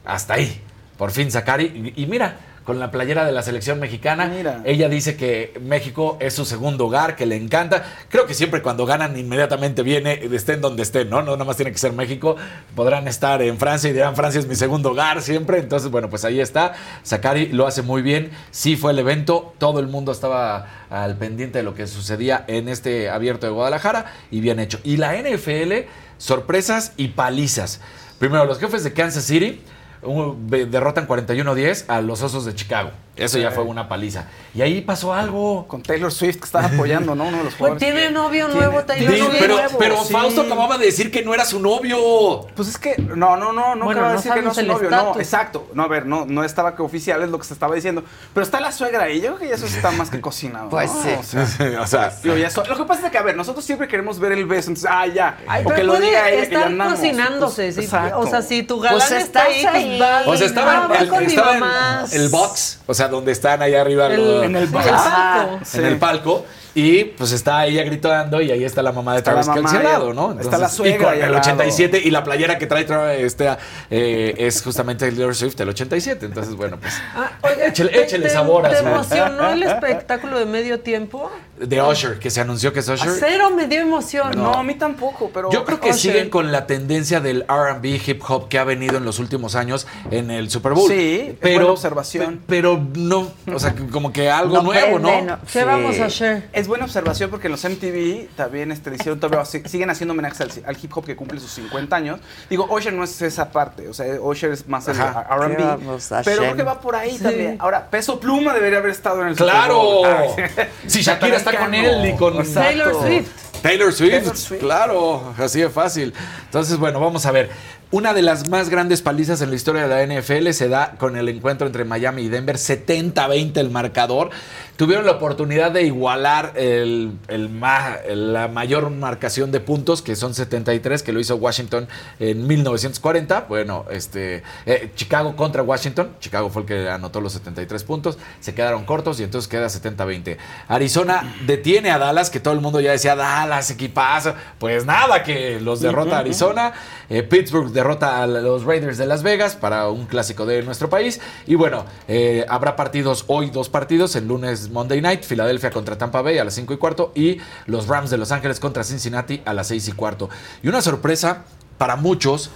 Speaker 9: hasta ahí. Por fin Zacari. Y, y mira, con la playera de la selección mexicana.
Speaker 8: Mira.
Speaker 9: Ella dice que México es su segundo hogar, que le encanta. Creo que siempre cuando ganan inmediatamente viene, estén donde estén, ¿no? No nada más tiene que ser México. Podrán estar en Francia y dirán Francia es mi segundo hogar siempre. Entonces, bueno, pues ahí está. Sakari lo hace muy bien. Sí fue el evento. Todo el mundo estaba al pendiente de lo que sucedía en este abierto de Guadalajara y bien hecho. Y la NFL, sorpresas y palizas. Primero, los jefes de Kansas City un- derrotan 41-10 a los Osos de Chicago. Eso ya fue una paliza. Y ahí pasó algo.
Speaker 8: Con Taylor Swift que estaba apoyando, ¿no? Uno de los
Speaker 5: Pues
Speaker 8: jugadores.
Speaker 5: tiene novio
Speaker 8: Tiene-
Speaker 5: nuevo, Taylor
Speaker 9: Sí,
Speaker 5: Swift.
Speaker 9: pero
Speaker 5: nuevo.
Speaker 9: pero
Speaker 8: sí.
Speaker 9: Fausto acababa de decir que no era su novio.
Speaker 8: Pues es que, no, no, no, no
Speaker 5: Bueno,
Speaker 8: acaba de
Speaker 5: no
Speaker 8: decir que no es su novio, no, exacto. No, a ver, no, no estaba que oficial, es lo que se estaba diciendo. Pero está la suegra ahí, yo creo que ya eso está más que cocinado.
Speaker 1: Pues
Speaker 8: ¿no?
Speaker 1: sí.
Speaker 8: O sea,
Speaker 9: o sea,
Speaker 8: digo, ya so- lo que pasa es que, a ver, nosotros siempre queremos ver el beso, entonces, ah, ya.
Speaker 5: Ay,
Speaker 8: o
Speaker 5: pero
Speaker 8: que lo
Speaker 5: puede
Speaker 8: diga ella que ya
Speaker 5: estar
Speaker 8: andamos.
Speaker 5: cocinándose.
Speaker 8: Pues,
Speaker 5: sí. O sea, si tu galán
Speaker 1: Pues
Speaker 5: está
Speaker 1: estás
Speaker 5: ahí,
Speaker 9: O sea, estaba,
Speaker 5: Ah, mi
Speaker 9: estaba en el box, o sea, donde están ahí arriba
Speaker 5: El-
Speaker 9: los-
Speaker 8: en el box.
Speaker 5: el.
Speaker 8: Sí.
Speaker 9: en el palco. Y pues está ella gritando y ahí está la mamá de
Speaker 8: Está
Speaker 9: Travis Kelce al lado, ¿no?
Speaker 8: está la suegra
Speaker 9: y con el
Speaker 8: lado.
Speaker 9: 87 y la playera que trae Tra- este, eh, es justamente Taylor Swift, el 87. Entonces, bueno, pues
Speaker 5: Ah, oye,
Speaker 9: Échale-
Speaker 5: ¿te-
Speaker 9: échale
Speaker 5: te-
Speaker 9: sabor a
Speaker 5: ¿Te
Speaker 9: su-
Speaker 5: emocionó el espectáculo de medio tiempo?
Speaker 9: De Usher, que se anunció que es
Speaker 5: A
Speaker 9: Usher.
Speaker 5: cero me dio emoción.
Speaker 8: No, a mí tampoco, pero.
Speaker 9: Yo creo que
Speaker 5: Usher.
Speaker 9: siguen con la tendencia del R&B hip hop que ha venido en los últimos años en el Super Bowl.
Speaker 8: Sí, es
Speaker 9: pero
Speaker 8: buena observación.
Speaker 9: pe- Pero no, o sea, como que algo
Speaker 1: No
Speaker 9: nuevo,
Speaker 1: prende,
Speaker 9: ¿no?
Speaker 1: no.
Speaker 5: ¿Qué
Speaker 1: Sí.
Speaker 5: vamos a hacer?
Speaker 8: Es buena observación porque en los MTV también este, hicieron todavía, siguen haciendo homenajes al, al hip hop que cumple sus 50 años. Digo, Usher no es esa parte, o sea, Usher es más el
Speaker 9: Ajá.
Speaker 1: ¿Qué
Speaker 8: R&B,
Speaker 1: vamos a
Speaker 8: pero creo que va por ahí
Speaker 5: Sí.
Speaker 8: también. Ahora, Peso Pluma debería haber estado en el
Speaker 9: ¡Claro!
Speaker 8: Super Bowl. Ay,
Speaker 9: Si Shakira está con él y con-.
Speaker 5: Taylor Swift.
Speaker 9: Taylor Swift,
Speaker 8: Taylor Swift.
Speaker 9: claro, así de fácil. Entonces, bueno, vamos a ver. Una de las más grandes palizas en la historia de la NFL se da con el encuentro entre Miami y Denver, 70-20 el marcador. Tuvieron la oportunidad de igualar el, el ma- la mayor marcación de puntos, que son 73, que lo hizo Washington en 1940. Bueno, este eh, Chicago contra Washington. Chicago fue el que anotó los 73 puntos. Se quedaron cortos y entonces queda 70-20. Arizona detiene a Dallas, que todo el mundo ya decía, Dallas, equipazo. Pues nada, que los derrota Arizona. Eh, Pittsburgh derrota a los Raiders de Las Vegas para un clásico de nuestro país. Y bueno, eh, habrá partidos hoy, dos partidos. El lunes Monday Night, Filadelfia contra Tampa Bay a las 5 y cuarto. Y los Rams de Los Ángeles contra Cincinnati a las 6 y cuarto. Y una sorpresa para muchos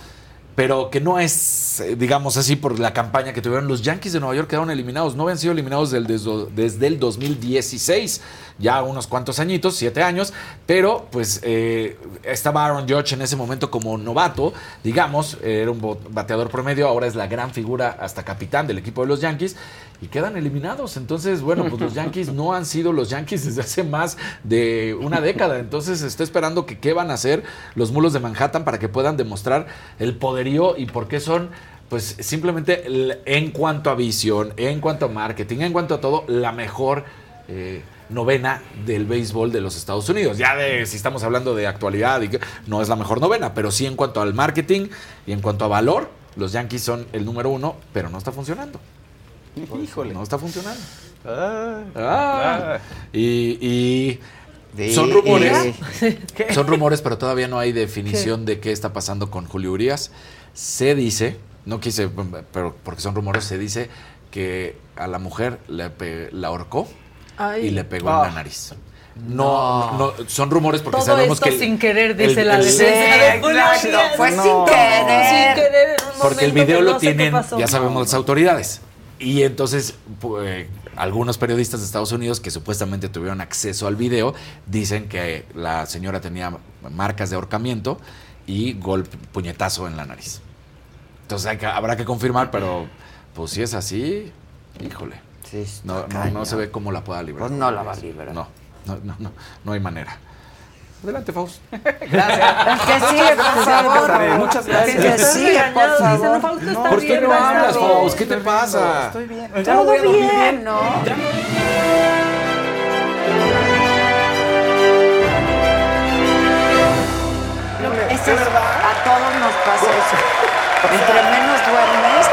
Speaker 9: pero que no es, eh, digamos así, por la campaña que tuvieron. Los Yankees de Nueva York quedaron eliminados. No habían sido eliminados desde el 2016, ya unos cuantos añitos, siete años, pero pues eh, estaba Aaron Judge en ese momento como novato, digamos, era un bateador promedio, ahora es la gran figura hasta capitán del equipo de los Yankees. Y quedan eliminados. Entonces, bueno, pues los Yankees no han sido los Yankees desde hace más de una década. Entonces, está esperando que qué van a hacer los mulos de Manhattan para que puedan demostrar el poderío y por qué son, pues simplemente en cuanto a visión, en cuanto a marketing, en cuanto a todo, la mejor eh, novena del béisbol de los Estados Unidos. Ya de si estamos hablando de actualidad, y que no es la mejor novena, pero sí en cuanto al marketing y en cuanto a valor, los Yankees son el número uno, pero no está funcionando.
Speaker 8: Híjole.
Speaker 9: No está funcionando.
Speaker 8: Ah.
Speaker 9: Ah. Y, son rumores.
Speaker 8: ¿Qué?
Speaker 9: Son rumores, pero todavía no hay definición de qué está pasando con Julio Urias. Se dice, no quise, pero porque son rumores, se dice que a la mujer le pe- la ahorcó
Speaker 5: Ay.
Speaker 9: y le pegó
Speaker 8: Ah.
Speaker 9: en la nariz. No, no, son rumores porque
Speaker 5: Todo
Speaker 9: sabemos
Speaker 5: esto
Speaker 9: que. el-
Speaker 5: sin querer,
Speaker 9: el-
Speaker 5: dice la
Speaker 9: el-
Speaker 5: defensa de
Speaker 1: fue
Speaker 8: No.
Speaker 1: sin querer.
Speaker 5: Sin querer, en un
Speaker 9: Porque el video lo
Speaker 5: no
Speaker 9: tienen, ya sabemos las autoridades. Y entonces, eh, algunos periodistas de Estados Unidos que supuestamente tuvieron acceso al video dicen que la señora tenía marcas de ahorcamiento y golpe, puñetazo en la nariz. Entonces hay que- habrá que confirmar, pero pues si es así, híjole.
Speaker 1: Sí,
Speaker 9: No, no, no se ve cómo la pueda librar.
Speaker 1: Pues no la va a librar.
Speaker 9: No, no, no, no, no hay manera. Adelante, Faust.
Speaker 1: El que sigue, por favor.
Speaker 8: Muchas gracias.
Speaker 1: Que sigue, por favor.
Speaker 5: Está
Speaker 9: ¿Por qué no hablas. Faust? ¿Qué te pasa?
Speaker 8: Estoy bien.
Speaker 1: Todo bien, ¿no? Ese es- a todos nos pasa eso. Entre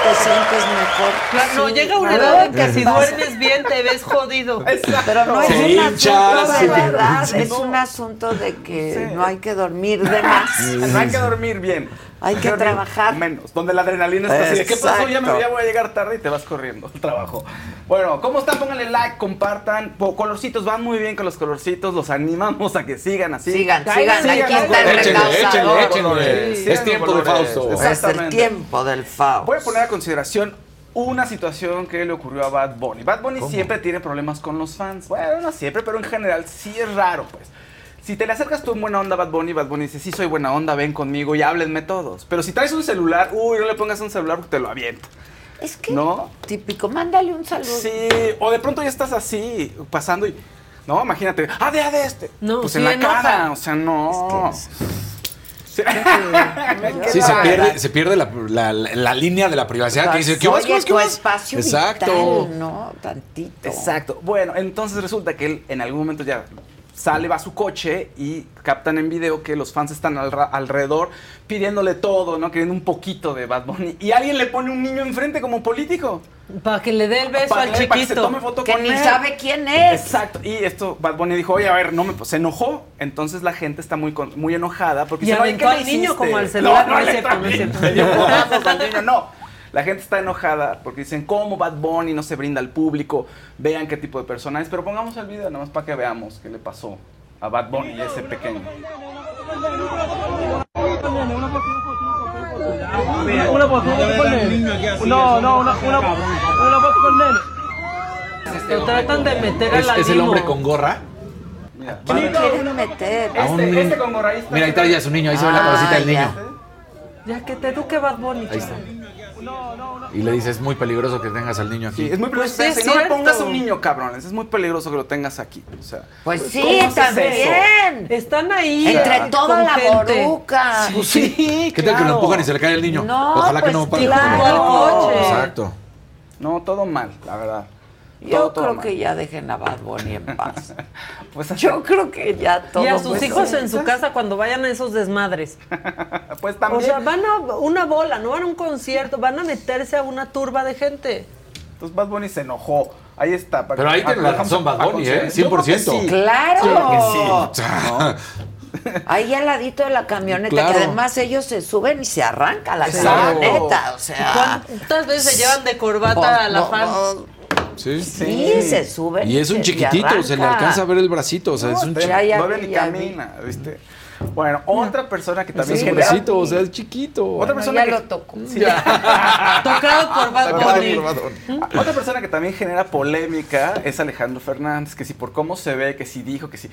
Speaker 1: te sientes mejor.
Speaker 5: Claro, no,
Speaker 1: Sí,
Speaker 5: llega una edad en que
Speaker 1: ¿Qué
Speaker 5: si duermes bien te ves jodido.
Speaker 1: Pero no es
Speaker 9: Se
Speaker 1: un asunto de verdad,
Speaker 9: sí.
Speaker 1: es un asunto de que no hay que dormir de más.
Speaker 8: No hay que dormir bien.
Speaker 1: Hay que trabajar.
Speaker 8: Menos. Donde la adrenalina está así de, ¿qué pasó? Ya me ya voy a llegar tarde y te vas corriendo al trabajo. Bueno, ¿cómo están? Pónganle like, compartan. Colorcitos, van muy bien con los colorcitos. Los animamos a que sigan así.
Speaker 1: Sigan, sigan, aquí está el
Speaker 9: Échenle, échenle, échenle.
Speaker 8: Sí,
Speaker 9: Es tiempo de
Speaker 8: colores.
Speaker 9: Fausto.
Speaker 1: Es el tiempo del FAO.
Speaker 8: Voy a poner a consideración una situación que le ocurrió a Bad Bunny. Bad Bunny siempre tiene problemas con los fans. Bueno, no siempre, pero en general sí es raro, pues. Si te le acercas tú en buena onda a Bad Bunny, Bad Bunny dice, sí soy buena onda, ven conmigo y háblenme todos. Pero si traes un celular, uy, no le pongas un celular porque te lo avienta.
Speaker 1: Es que
Speaker 8: ¿No?
Speaker 1: típico, mándale un saludo.
Speaker 8: Sí, o de pronto ya estás así, pasando y... No, imagínate, ah, de, ah, de este.
Speaker 5: No,
Speaker 8: pues
Speaker 5: sí
Speaker 8: en la
Speaker 5: enoja.
Speaker 8: cara, o sea, no. Sí.
Speaker 9: Sí, se pierde, se pierde la, la- la línea de la privacidad que dice, ¿qué más,
Speaker 1: Oye,
Speaker 9: qué más, qué
Speaker 1: tu
Speaker 9: más?
Speaker 1: espacio
Speaker 9: Exacto.
Speaker 1: vital, ¿no? Tantito.
Speaker 8: Exacto. Bueno, entonces resulta que él en algún momento ya sale, va a su coche y captan en video que los fans están al alrededor pidiéndole todo, ¿no? Queriendo un poquito de Bad Bunny. Y alguien le pone un niño enfrente como político.
Speaker 5: Para que le dé el beso
Speaker 8: Para
Speaker 5: al
Speaker 8: que- para que se
Speaker 5: chiquito.
Speaker 8: tome foto
Speaker 1: Que
Speaker 8: con
Speaker 1: ni
Speaker 8: él.
Speaker 1: sabe quién es.
Speaker 8: Exacto. Y esto, Bad Bunny dijo, oye, a ver, no me, se enojó. Entonces la gente está muy, con- muy enojada porque
Speaker 5: Y
Speaker 8: oye,
Speaker 5: aventó
Speaker 8: ¿qué le
Speaker 5: al niño como al celular. No, es
Speaker 8: le
Speaker 5: cierto, no
Speaker 8: al niño, no. La gente está enojada porque dicen, ¿cómo Bad Bunny no se brinda al público? Vean qué tipo de persona es. Pero pongamos el video nada más para que veamos qué le pasó a Bad Bunny, ese pequeño.
Speaker 10: Una foto con nene. No, no, una, una, una foto con nene.
Speaker 5: Tratan de meter
Speaker 9: ¿Es,
Speaker 5: al
Speaker 9: es el hombre con gorra?
Speaker 8: Mira,
Speaker 1: ¿Qué le quieren meter?
Speaker 9: A un
Speaker 8: Este, este con gorra, ahí está.
Speaker 9: Mira, ahí está ya su niño, ahí se ve la
Speaker 1: Ah,
Speaker 9: cabecita del niño.
Speaker 5: Ya que te eduque Bad Bunny.
Speaker 9: Ahí está. Y le dice, es muy peligroso que tengas al niño aquí.
Speaker 8: Sí, es muy
Speaker 5: Pues
Speaker 8: peligroso.
Speaker 5: sí, es
Speaker 8: no le pongas a un niño, cabrones. Es muy peligroso que lo tengas aquí. O sea,
Speaker 1: Pues
Speaker 8: ¿cómo
Speaker 1: sí, también.
Speaker 5: Están ahí.
Speaker 1: Entre toda la
Speaker 5: gente.
Speaker 1: boruca.
Speaker 8: Pues sí,
Speaker 9: ¿Qué tal que lo
Speaker 8: claro.
Speaker 9: empujan y se le cae el niño?
Speaker 1: No,
Speaker 9: Ojalá que
Speaker 1: pues
Speaker 9: no pase.
Speaker 1: claro.
Speaker 5: Al coche.
Speaker 9: Exacto.
Speaker 8: No, todo mal, la verdad.
Speaker 1: Yo
Speaker 8: Todo,
Speaker 1: creo que ya dejen a Bad Bunny en paz.
Speaker 8: Pues, así-
Speaker 1: Yo creo que ya todo.
Speaker 5: Y a sus
Speaker 1: pues,
Speaker 5: hijos
Speaker 1: sí.
Speaker 5: en su casa cuando vayan a esos desmadres.
Speaker 8: pues
Speaker 5: O
Speaker 8: también.
Speaker 5: sea, van a una bola, no van a un concierto, van a meterse a una turba de gente.
Speaker 8: Entonces Bad Bunny se enojó. Ahí está. para
Speaker 9: Pero ahí tiene la razón Bad Bunny, ¿eh?
Speaker 8: consideración. Yo creo que
Speaker 9: 100%.
Speaker 8: sí.
Speaker 1: Claro.
Speaker 8: Claro que sí.
Speaker 9: O
Speaker 1: Ahí al ladito de la camioneta,
Speaker 9: Claro.
Speaker 1: que además ellos se suben y se arranca la
Speaker 8: Exacto.
Speaker 1: camioneta. O sea.
Speaker 5: ¿Cuántas veces se llevan de corbata a la
Speaker 1: no,
Speaker 5: fan?
Speaker 9: Sí.
Speaker 1: Sí, se suben.
Speaker 9: Y es un
Speaker 1: se-
Speaker 9: chiquitito, se le alcanza a ver el bracito, o sea, es un
Speaker 8: todavía
Speaker 1: vi,
Speaker 8: ni camina, ¿viste? Bueno, otra persona que
Speaker 9: Es
Speaker 8: también
Speaker 9: un
Speaker 8: genera...
Speaker 9: bracito, o sea, es chiquito.
Speaker 8: Otra
Speaker 1: Bueno,
Speaker 8: persona
Speaker 1: ya
Speaker 8: que...
Speaker 1: lo tocó.
Speaker 5: Tocado por Bad
Speaker 9: Tocado por Bad Bunny.
Speaker 8: Ah, Otra persona que también genera polémica es Alejandro Fernández, que si por cómo se ve, que si dijo, que si...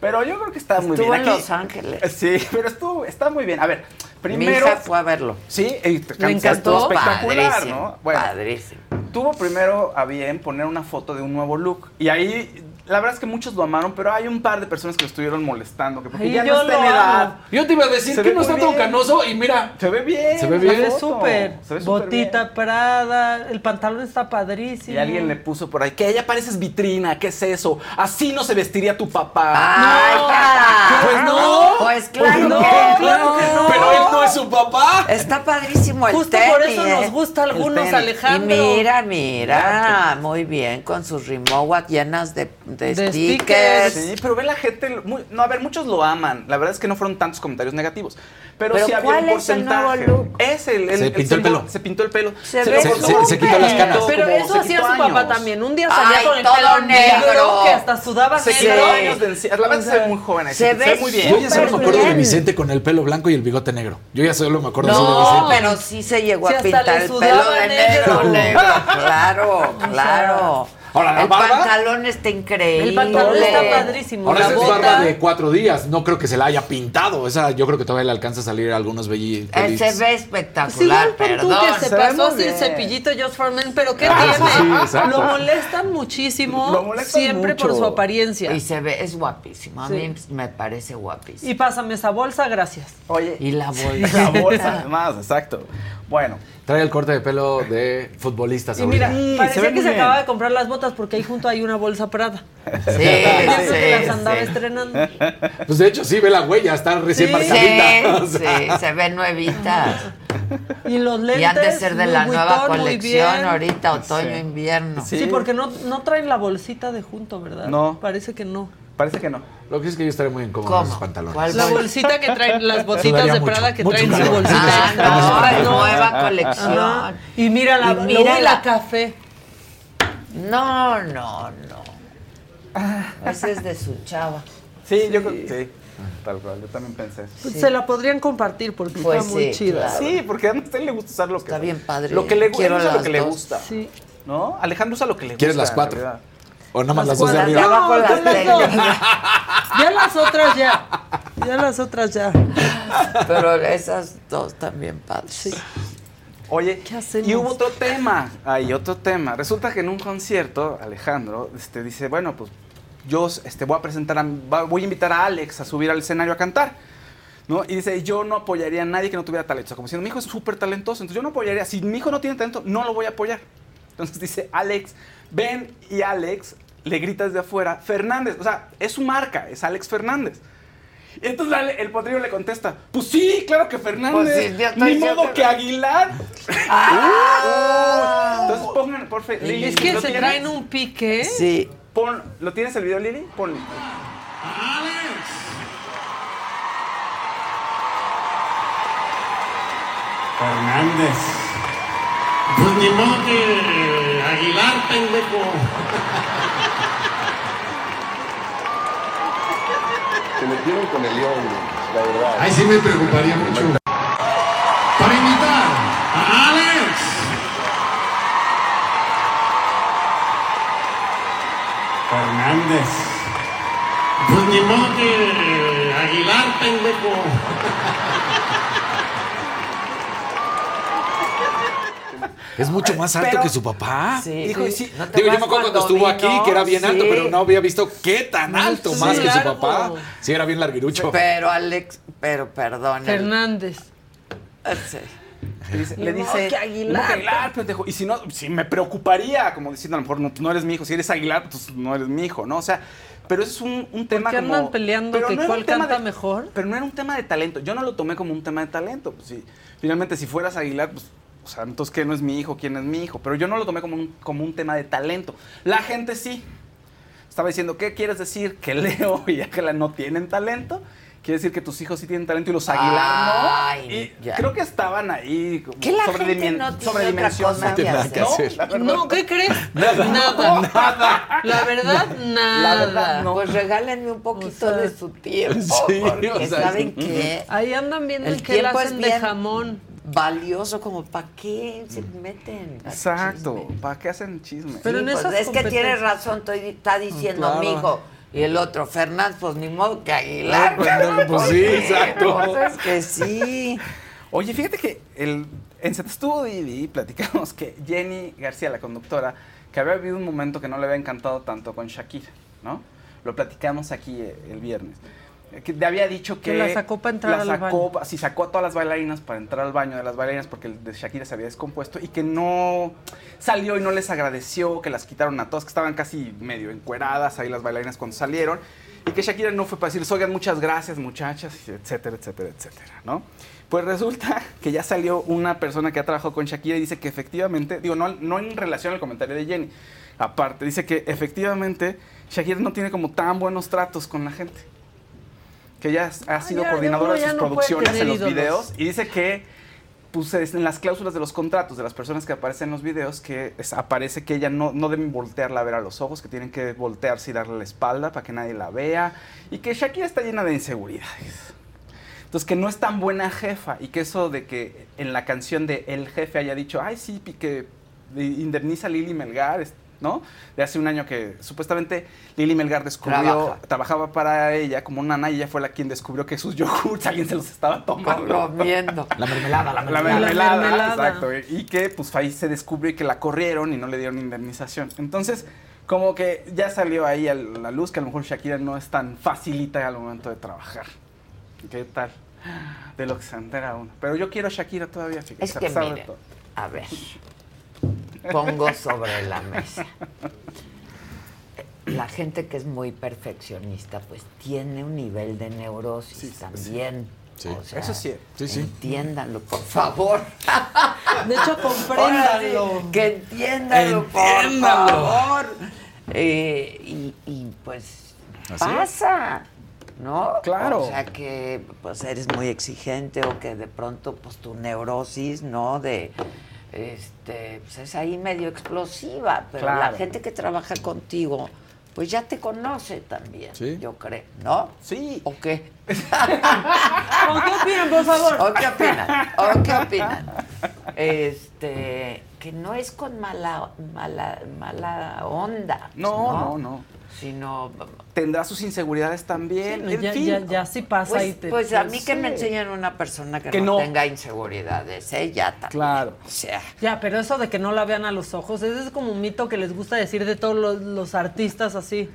Speaker 8: Pero yo creo que está muy
Speaker 1: Estuvo
Speaker 8: bien.
Speaker 1: en
Speaker 8: Aquí-
Speaker 1: Los Ángeles.
Speaker 8: Sí, pero estuvo, está muy bien. A ver,
Speaker 1: Mi
Speaker 8: primero...
Speaker 1: hija fue a verlo.
Speaker 8: Sí, y te-
Speaker 5: Le encantó.
Speaker 8: espectacular,
Speaker 1: Padrísimo,
Speaker 8: ¿no? Bueno,
Speaker 1: Padrísimo.
Speaker 8: Tuvo primero a bien poner una foto de un nuevo look. Y ahí, la verdad es que muchos lo amaron, pero hay un par de personas que lo estuvieron molestando. Que porque
Speaker 5: Ay,
Speaker 8: ya
Speaker 5: yo
Speaker 8: no está en edad.
Speaker 9: Yo te iba a decir
Speaker 8: Se
Speaker 9: que no está tan canoso y mira,
Speaker 8: Se ve bien.
Speaker 9: Se ve bien.
Speaker 5: Se ve súper.
Speaker 8: Se ve súper
Speaker 5: Botita
Speaker 8: bien.
Speaker 5: Prada, el pantalón está padrísimo.
Speaker 8: Y alguien le puso por ahí, que ella pareces vitrina, ¿qué es eso? Así no se vestiría tu papá.
Speaker 1: ¡Ay, ya!
Speaker 9: Pues no.
Speaker 1: Pues claro
Speaker 5: no,
Speaker 1: que
Speaker 5: claro que no.
Speaker 9: pero él no es su papá.
Speaker 1: Está padrísimo el
Speaker 5: Justo
Speaker 1: tenis.
Speaker 5: por eso nos gusta a algunos,
Speaker 8: tenis.
Speaker 1: Y
Speaker 5: Alejandro.
Speaker 1: mira, mira, muy bien, con sus Rimowa llenas de, de,
Speaker 5: De
Speaker 1: stickers.
Speaker 8: Sí, pero ve la gente, muy- no, a ver, muchos lo aman. La verdad es que no fueron tantos comentarios negativos. Pero,
Speaker 1: Pero
Speaker 8: sí había
Speaker 1: ¿cuál
Speaker 8: un
Speaker 1: es el nuevo
Speaker 8: porcentaje.
Speaker 1: look?
Speaker 8: Es el, el-
Speaker 9: Se pintó el pelo.
Speaker 8: Se pintó el pelo.
Speaker 1: Se
Speaker 8: cortó.
Speaker 9: se- se quitó las canas.
Speaker 5: Pero
Speaker 8: Como
Speaker 5: eso
Speaker 8: se
Speaker 5: hacía su papá también. Un día salía
Speaker 1: Ay,
Speaker 5: con el pelo negro,
Speaker 1: negro.
Speaker 5: que hasta sudaba
Speaker 8: Se quitó años de encima. La verdad es que se ve muy joven.
Speaker 1: Se
Speaker 8: se
Speaker 1: ve
Speaker 8: muy bien.
Speaker 9: Yo ya solo me acuerdo de. Vicente con el pelo blanco y el bigote negro. Yo ya solo me acuerdo de
Speaker 1: No,
Speaker 9: Vicente.
Speaker 1: pero sí se llegó
Speaker 5: Sí,
Speaker 1: a pintar el pelo de negro. Claro, claro.
Speaker 9: Ahora, la
Speaker 1: el
Speaker 9: barba-
Speaker 1: pantalón está increíble.
Speaker 5: El pantalón está padrísimo.
Speaker 9: Ahora esa es barba de cuatro días. No creo que se la haya pintado. Esa yo creo que todavía le alcanza a salir a algunos belli-
Speaker 1: Eh,
Speaker 9: bellis.
Speaker 1: se ve
Speaker 5: Sí,
Speaker 1: espectacular,
Speaker 5: tú
Speaker 1: perdón.
Speaker 5: que se pasó
Speaker 8: bien.
Speaker 5: cepillito Just for Men, pero ¿qué
Speaker 9: Ah,
Speaker 5: tiene?
Speaker 9: sí.
Speaker 5: Lo molestan muchísimo,
Speaker 8: Lo molestan
Speaker 5: siempre por su apariencia.
Speaker 1: Y se ve, es guapísimo. A
Speaker 5: Sí.
Speaker 1: mí me parece guapísimo.
Speaker 5: Y pásame esa bolsa, gracias.
Speaker 8: Oye,
Speaker 1: Y la
Speaker 8: y
Speaker 1: bolsa.
Speaker 8: la bolsa además, exacto. Bueno,
Speaker 9: Trae el corte de pelo de futbolistas.
Speaker 5: Y mira, parecía que se acaba de comprar las botas porque ahí junto hay una bolsa Prada.
Speaker 1: Sí,
Speaker 5: creo que las
Speaker 1: sí,
Speaker 5: andaba
Speaker 1: sí.
Speaker 5: estrenando.
Speaker 9: Pues de hecho, sí, ve la huella, está recién
Speaker 5: Sí.
Speaker 9: marcadita. O
Speaker 1: Sí,
Speaker 9: sea,
Speaker 1: sí, se ven nuevitas.
Speaker 5: Y los lentes.
Speaker 1: Y han de ser de la nueva colección
Speaker 5: bien.
Speaker 1: ahorita, otoño,
Speaker 8: Sí.
Speaker 1: invierno.
Speaker 5: Sí, porque no, no traen la bolsita de junto, ¿verdad?
Speaker 8: No.
Speaker 5: Parece que no.
Speaker 8: Parece que no.
Speaker 9: Lo que es que yo estaré muy incómodo
Speaker 1: ¿Cómo?
Speaker 9: en esos pantalones.
Speaker 1: ¿Cuál
Speaker 5: La
Speaker 1: bol-
Speaker 5: bolsita que traen, las botitas de
Speaker 9: mucho,
Speaker 5: Prada que
Speaker 9: mucho
Speaker 5: traen su bolsita.
Speaker 1: Ah, no,
Speaker 5: No.
Speaker 1: nueva colección.
Speaker 5: Y mira la,
Speaker 1: Y mira
Speaker 5: mira
Speaker 1: la-
Speaker 5: la café.
Speaker 1: No, no, no. Ese es de su chava.
Speaker 8: Sí, yo creo que sí. Tal cual, yo también pensé eso.
Speaker 5: Pues Se la podrían compartir porque
Speaker 1: Pues
Speaker 5: está muy
Speaker 1: sí,
Speaker 5: chida.
Speaker 1: claro.
Speaker 8: Sí, porque a usted le gusta usar lo que
Speaker 1: Está bien padre.
Speaker 8: Lo que le,
Speaker 1: Quiero
Speaker 8: usa lo que le gusta.
Speaker 5: Sí.
Speaker 8: ¿No? Alejandro usa lo que le gusta.
Speaker 9: ¿Quieres las cuatro? O nada más las dos de arriba.
Speaker 1: las
Speaker 5: con las dos. Ya las otras ya. Ya las otras ya.
Speaker 1: Pero esas dos también padres.
Speaker 8: Oye,
Speaker 5: ¿Qué hacemos?
Speaker 8: y hubo otro tema. Hay otro tema. Resulta que en un concierto, Alejandro este, dice, bueno, pues yo este, voy a presentar, a- voy a invitar a Alex a subir al escenario a cantar. ¿no? Y dice, yo no apoyaría a nadie que no tuviera talento. O sea, como diciendo, mi hijo es súper talentoso, entonces yo no apoyaría. Si mi hijo no tiene talento, no lo voy a apoyar. Entonces dice, Alex, ven y Alex le gritas de afuera, Fernández. O sea, es su marca, es Alex Fernández. Y entonces el potrillo le contesta, pues sí, claro que Fernández.
Speaker 1: Pues sí, ya estoy
Speaker 8: Ni modo
Speaker 1: que-
Speaker 8: que Aguilar.
Speaker 1: Ah.
Speaker 8: Entonces pongan, por favor.
Speaker 5: Es que
Speaker 8: ¿lo
Speaker 5: se
Speaker 8: tienes?
Speaker 5: traen un pique.
Speaker 1: Sí.
Speaker 8: Pon, ¿Lo tienes el video, Lili? Pon.
Speaker 15: Fernández. Pues ni modo que Aguilar, pendejo.
Speaker 16: Se metieron con el león, la verdad.
Speaker 15: Ahí sí me preocuparía mucho. Fernández. Pues ni modo que Aguilar, pendejo.
Speaker 9: Es mucho más alto
Speaker 8: Pero-
Speaker 9: que su papá.
Speaker 1: Sí.
Speaker 8: Hijo, y sí,
Speaker 1: ¿No te
Speaker 9: Digo, yo me acuerdo cuando estuvo aquí, que era bien alto,
Speaker 1: Sí.
Speaker 9: pero no había visto qué tan alto
Speaker 5: Sí,
Speaker 9: más que su papá. Sí, era bien larguirucho.
Speaker 1: Pero Alex, pero perdón.
Speaker 5: Fernández.
Speaker 1: Sí.
Speaker 8: Le dice, le dice
Speaker 5: que Aguilar.
Speaker 8: "No, que Aguilar, pendejo. Y si no, si me preocuparía, como diciendo, a lo mejor no, no eres mi hijo. Si eres Aguilar, pues no eres mi hijo, ¿no? O sea, pero eso es un, un tema
Speaker 5: qué
Speaker 8: como...
Speaker 5: andan peleando
Speaker 8: pero
Speaker 5: que
Speaker 8: no
Speaker 5: cuál canta
Speaker 8: de-
Speaker 5: mejor?
Speaker 8: Pero no era un tema de talento. Yo no lo tomé como un tema de talento. Pues sí. Finalmente, si fueras Aguilar, pues... O sea, entonces, ¿qué no es mi hijo? ¿Quién es mi hijo? Pero yo no lo tomé como un, como un tema de talento. La gente sí. Estaba diciendo, ¿qué quieres decir? Que Leo y Ángela no tienen talento. Quiere decir que tus hijos sí tienen talento y los Aguilar
Speaker 1: Ay,
Speaker 8: no. Y
Speaker 1: ya.
Speaker 8: creo que estaban ahí como
Speaker 1: Que la gente no tiene otra
Speaker 8: sobredimensionados.
Speaker 1: cosa que
Speaker 9: nada
Speaker 1: hacer.
Speaker 9: que hacer.
Speaker 8: La verdad,
Speaker 5: No, ¿qué crees? Nada. La verdad, nada.
Speaker 8: La verdad, no.
Speaker 1: Pues regálenme un poquito
Speaker 5: O sea,
Speaker 1: de su tiempo.
Speaker 9: sí,
Speaker 1: porque
Speaker 9: o sea,
Speaker 1: ¿saben
Speaker 9: sí.
Speaker 1: qué?
Speaker 5: Ahí andan viendo
Speaker 1: El
Speaker 5: el que hacen de jamón.
Speaker 1: Valioso, como ¿para qué se meten?
Speaker 8: Exacto. ¿Para qué hacen chisme?
Speaker 5: Pero
Speaker 1: Sí,
Speaker 5: en
Speaker 1: pues
Speaker 5: esas
Speaker 1: es que tiene
Speaker 5: competencias-
Speaker 1: razón, estoy- está diciendo
Speaker 9: Claro.
Speaker 1: mi hijo. Y el otro, Fernández, pues ni modo que Aguilar.
Speaker 9: Pues, no, pues sí, exacto.
Speaker 1: Pues es que sí.
Speaker 8: Oye, fíjate que el, en Se te estuvo Didi platicamos que Jenny García, la conductora, que había habido un momento que no le había encantado tanto con Shakira, ¿no? Lo platicamos aquí eh, el viernes. Que le había dicho que...
Speaker 5: Que la sacó para entrar
Speaker 8: la
Speaker 5: al
Speaker 8: sacó, pa- Sí, sacó a todas las bailarinas para entrar al baño de las bailarinas porque el de Shakira se había descompuesto y que no salió y no les agradeció, que las quitaron a todas, que estaban casi medio encueradas ahí las bailarinas cuando salieron y que Shakira no fue para decirles, oigan, muchas gracias muchachas, etcétera, etcétera, etcétera, ¿no? Pues resulta que ya salió una persona que ha trabajado con Shakira y dice que efectivamente, digo, no, no en relación al comentario de Jenny, aparte, dice que efectivamente Shakira no tiene como tan buenos tratos con la gente. Que ella ha sido
Speaker 5: ya,
Speaker 8: coordinadora de sus
Speaker 5: no
Speaker 8: producciones en los
Speaker 5: ídolos.
Speaker 8: videos y dice que pues, es en las cláusulas de los contratos de las personas que aparecen en los videos que es- aparece que ella no, no deben voltearla a ver a los ojos, que tienen que voltearse y darle la espalda para que nadie la vea y que Shakira está llena de inseguridades. Entonces, que no es tan buena jefa y que eso de que en la canción de El Jefe haya dicho, ay, sí, que indemniza a Lili Melgar, ¿no? De hace un año que supuestamente Lili Melgar descubrió,
Speaker 1: Trabaja.
Speaker 8: trabajaba para ella como nana y ella fue la quien descubrió que sus yogurts alguien se los estaba tomando.
Speaker 1: Comiendo.
Speaker 9: La mermelada, la
Speaker 8: La
Speaker 9: mermelada.
Speaker 8: mermelada,
Speaker 5: mermelada.
Speaker 8: exacto. Y que pues ahí se descubrió que la corrieron y no le dieron indemnización. Entonces, como que ya salió ahí a la luz que a lo mejor Shakira no es tan facilita al momento de trabajar. ¿Qué tal? De lo que se entera uno. Pero yo quiero a Shakira todavía, fíjate.
Speaker 1: Es que
Speaker 8: pesar de
Speaker 1: mire,
Speaker 8: todo.
Speaker 1: a ver, pongo sobre la mesa. La gente que es muy perfeccionista, pues tiene un nivel de neurosis
Speaker 8: Sí,
Speaker 1: también.
Speaker 9: Sí.
Speaker 1: O sea,
Speaker 8: Eso sí.
Speaker 9: Sí, sí.
Speaker 1: Entiéndanlo, por favor.
Speaker 5: De hecho, compréndanlo.
Speaker 1: Que entiéndanlo,
Speaker 9: Entiéndanlo.
Speaker 1: por favor. Eh, y, y, pues
Speaker 9: Así
Speaker 1: pasa, ¿no?
Speaker 8: Claro.
Speaker 1: O sea que pues eres muy exigente o que de pronto pues tu neurosis, ¿no? De este, pues es ahí medio explosiva, pero la gente que trabaja contigo pues ya te conoce también,
Speaker 9: Sí.
Speaker 1: yo creo, ¿no?
Speaker 8: Sí.
Speaker 1: ¿O qué?
Speaker 5: ¿O qué opinan, por favor?
Speaker 1: ¿O qué opinan? ¿O qué opinan? Este, que no es con mala, mala, mala onda.
Speaker 8: No, no, no.
Speaker 1: Sino,
Speaker 8: Tendrá sus inseguridades también.
Speaker 5: No,
Speaker 8: en
Speaker 5: ya,
Speaker 8: fin.
Speaker 5: ya, ya sí pasa
Speaker 1: pues,
Speaker 5: y te.
Speaker 1: pues a mí
Speaker 5: sí.
Speaker 1: que me enseñan una persona que,
Speaker 8: Que
Speaker 1: no,
Speaker 8: no.
Speaker 1: tenga inseguridades, ¿eh? Ya también.
Speaker 8: Claro.
Speaker 1: O sea,
Speaker 5: Ya, pero eso de que no la vean a los ojos, ese es como un mito que les gusta decir de todos los, los artistas así.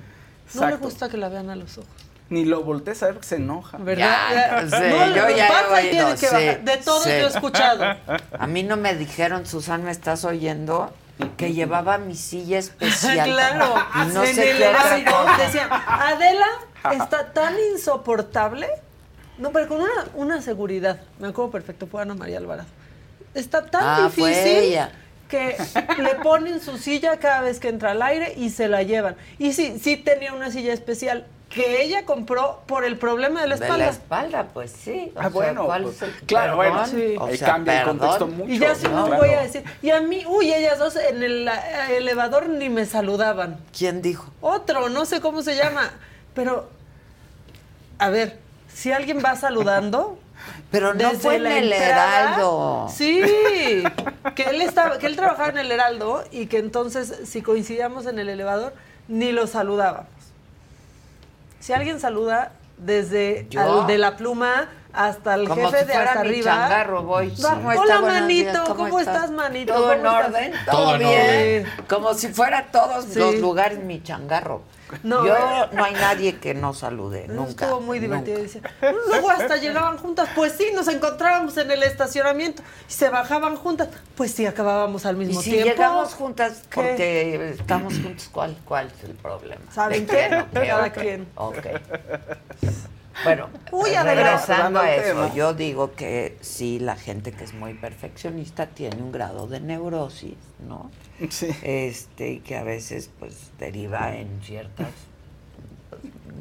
Speaker 5: No les gusta que la vean a los ojos.
Speaker 8: Ni lo voltees a ver que se enoja.
Speaker 5: ¿Verdad?
Speaker 1: Ya, no sé,
Speaker 5: No,
Speaker 1: yo
Speaker 5: lo
Speaker 1: ya he
Speaker 5: baja y tiene
Speaker 1: oído,
Speaker 5: que
Speaker 1: sí,
Speaker 5: bajar. De todos
Speaker 1: sí.
Speaker 5: yo he escuchado.
Speaker 1: a mí no me dijeron, Susan, ¿me estás oyendo? Que llevaba mi silla especial.
Speaker 5: claro.
Speaker 1: Y no
Speaker 5: en
Speaker 1: sé
Speaker 5: el
Speaker 1: qué
Speaker 5: decían, Adela está tan insoportable. No, pero con una, una seguridad. Me acuerdo perfecto, fue Ana María Alvarado. Está tan
Speaker 1: Ah, fue
Speaker 5: difícil
Speaker 1: ella.
Speaker 5: que le ponen su silla cada vez que entra al aire y se la llevan. Y sí, sí tenía una silla especial que ella compró por el problema de la
Speaker 1: De
Speaker 5: espalda.
Speaker 1: la espalda, pues sí. O
Speaker 8: Ah,
Speaker 1: sea,
Speaker 8: bueno,
Speaker 1: ¿cuál
Speaker 8: pues,
Speaker 1: es el
Speaker 8: claro, bueno, sí.
Speaker 1: O
Speaker 8: Ahí
Speaker 1: sea,
Speaker 8: cambia el contexto mucho.
Speaker 5: Y ya sí
Speaker 8: ¿no?
Speaker 5: no
Speaker 8: Claro.
Speaker 5: voy a decir. Y a mí, uy, ellas dos en el eh, elevador ni me saludaban.
Speaker 1: ¿Quién dijo?
Speaker 5: Otro, no sé cómo se llama. Pero, a ver, si alguien va saludando.
Speaker 1: Pero no
Speaker 5: desde
Speaker 1: fue en
Speaker 5: la
Speaker 1: el
Speaker 5: entrada-
Speaker 1: Heraldo.
Speaker 5: Sí, que él estaba, que él trabajaba en el Heraldo y que entonces, si coincidíamos en el elevador, ni lo saludábamos. Si alguien saluda desde al de la pluma hasta el
Speaker 1: Como
Speaker 5: jefe
Speaker 1: si
Speaker 5: de
Speaker 1: fuera
Speaker 5: hasta
Speaker 1: mi
Speaker 5: arriba.
Speaker 1: changarro, voy.
Speaker 5: Va,
Speaker 1: ¿Cómo está?
Speaker 5: Hola,
Speaker 1: Buenos
Speaker 5: manito,
Speaker 1: días,
Speaker 5: ¿cómo, estás, manito?
Speaker 1: ¿Todo en orden?
Speaker 9: Todo
Speaker 1: ¿Todo
Speaker 9: en
Speaker 1: bien? Como si fuera todos
Speaker 5: Sí.
Speaker 1: los lugares mi changarro.
Speaker 5: No,
Speaker 1: Yo, no hay nadie que no salude, nunca.
Speaker 5: Estuvo muy divertido. Decía, Luego hasta llegaban juntas. Pues sí, nos encontrábamos en el estacionamiento y se bajaban juntas. Pues sí, acabábamos al
Speaker 1: Y
Speaker 5: mismo
Speaker 1: si
Speaker 5: tiempo.
Speaker 1: llegamos juntas
Speaker 5: ¿Qué?
Speaker 1: porque estamos juntos, ¿cuál, ¿cuál es el problema?
Speaker 5: ¿Saben
Speaker 1: ¿De
Speaker 5: qué? Cada
Speaker 1: Ok,
Speaker 5: quien.
Speaker 1: ok. Bueno,
Speaker 5: Uy,
Speaker 1: regresando a eso,
Speaker 8: tema.
Speaker 1: yo digo que sí, la gente que es muy perfeccionista tiene un grado de neurosis, ¿no?
Speaker 8: Sí.
Speaker 1: Este, y que a veces pues deriva en ciertos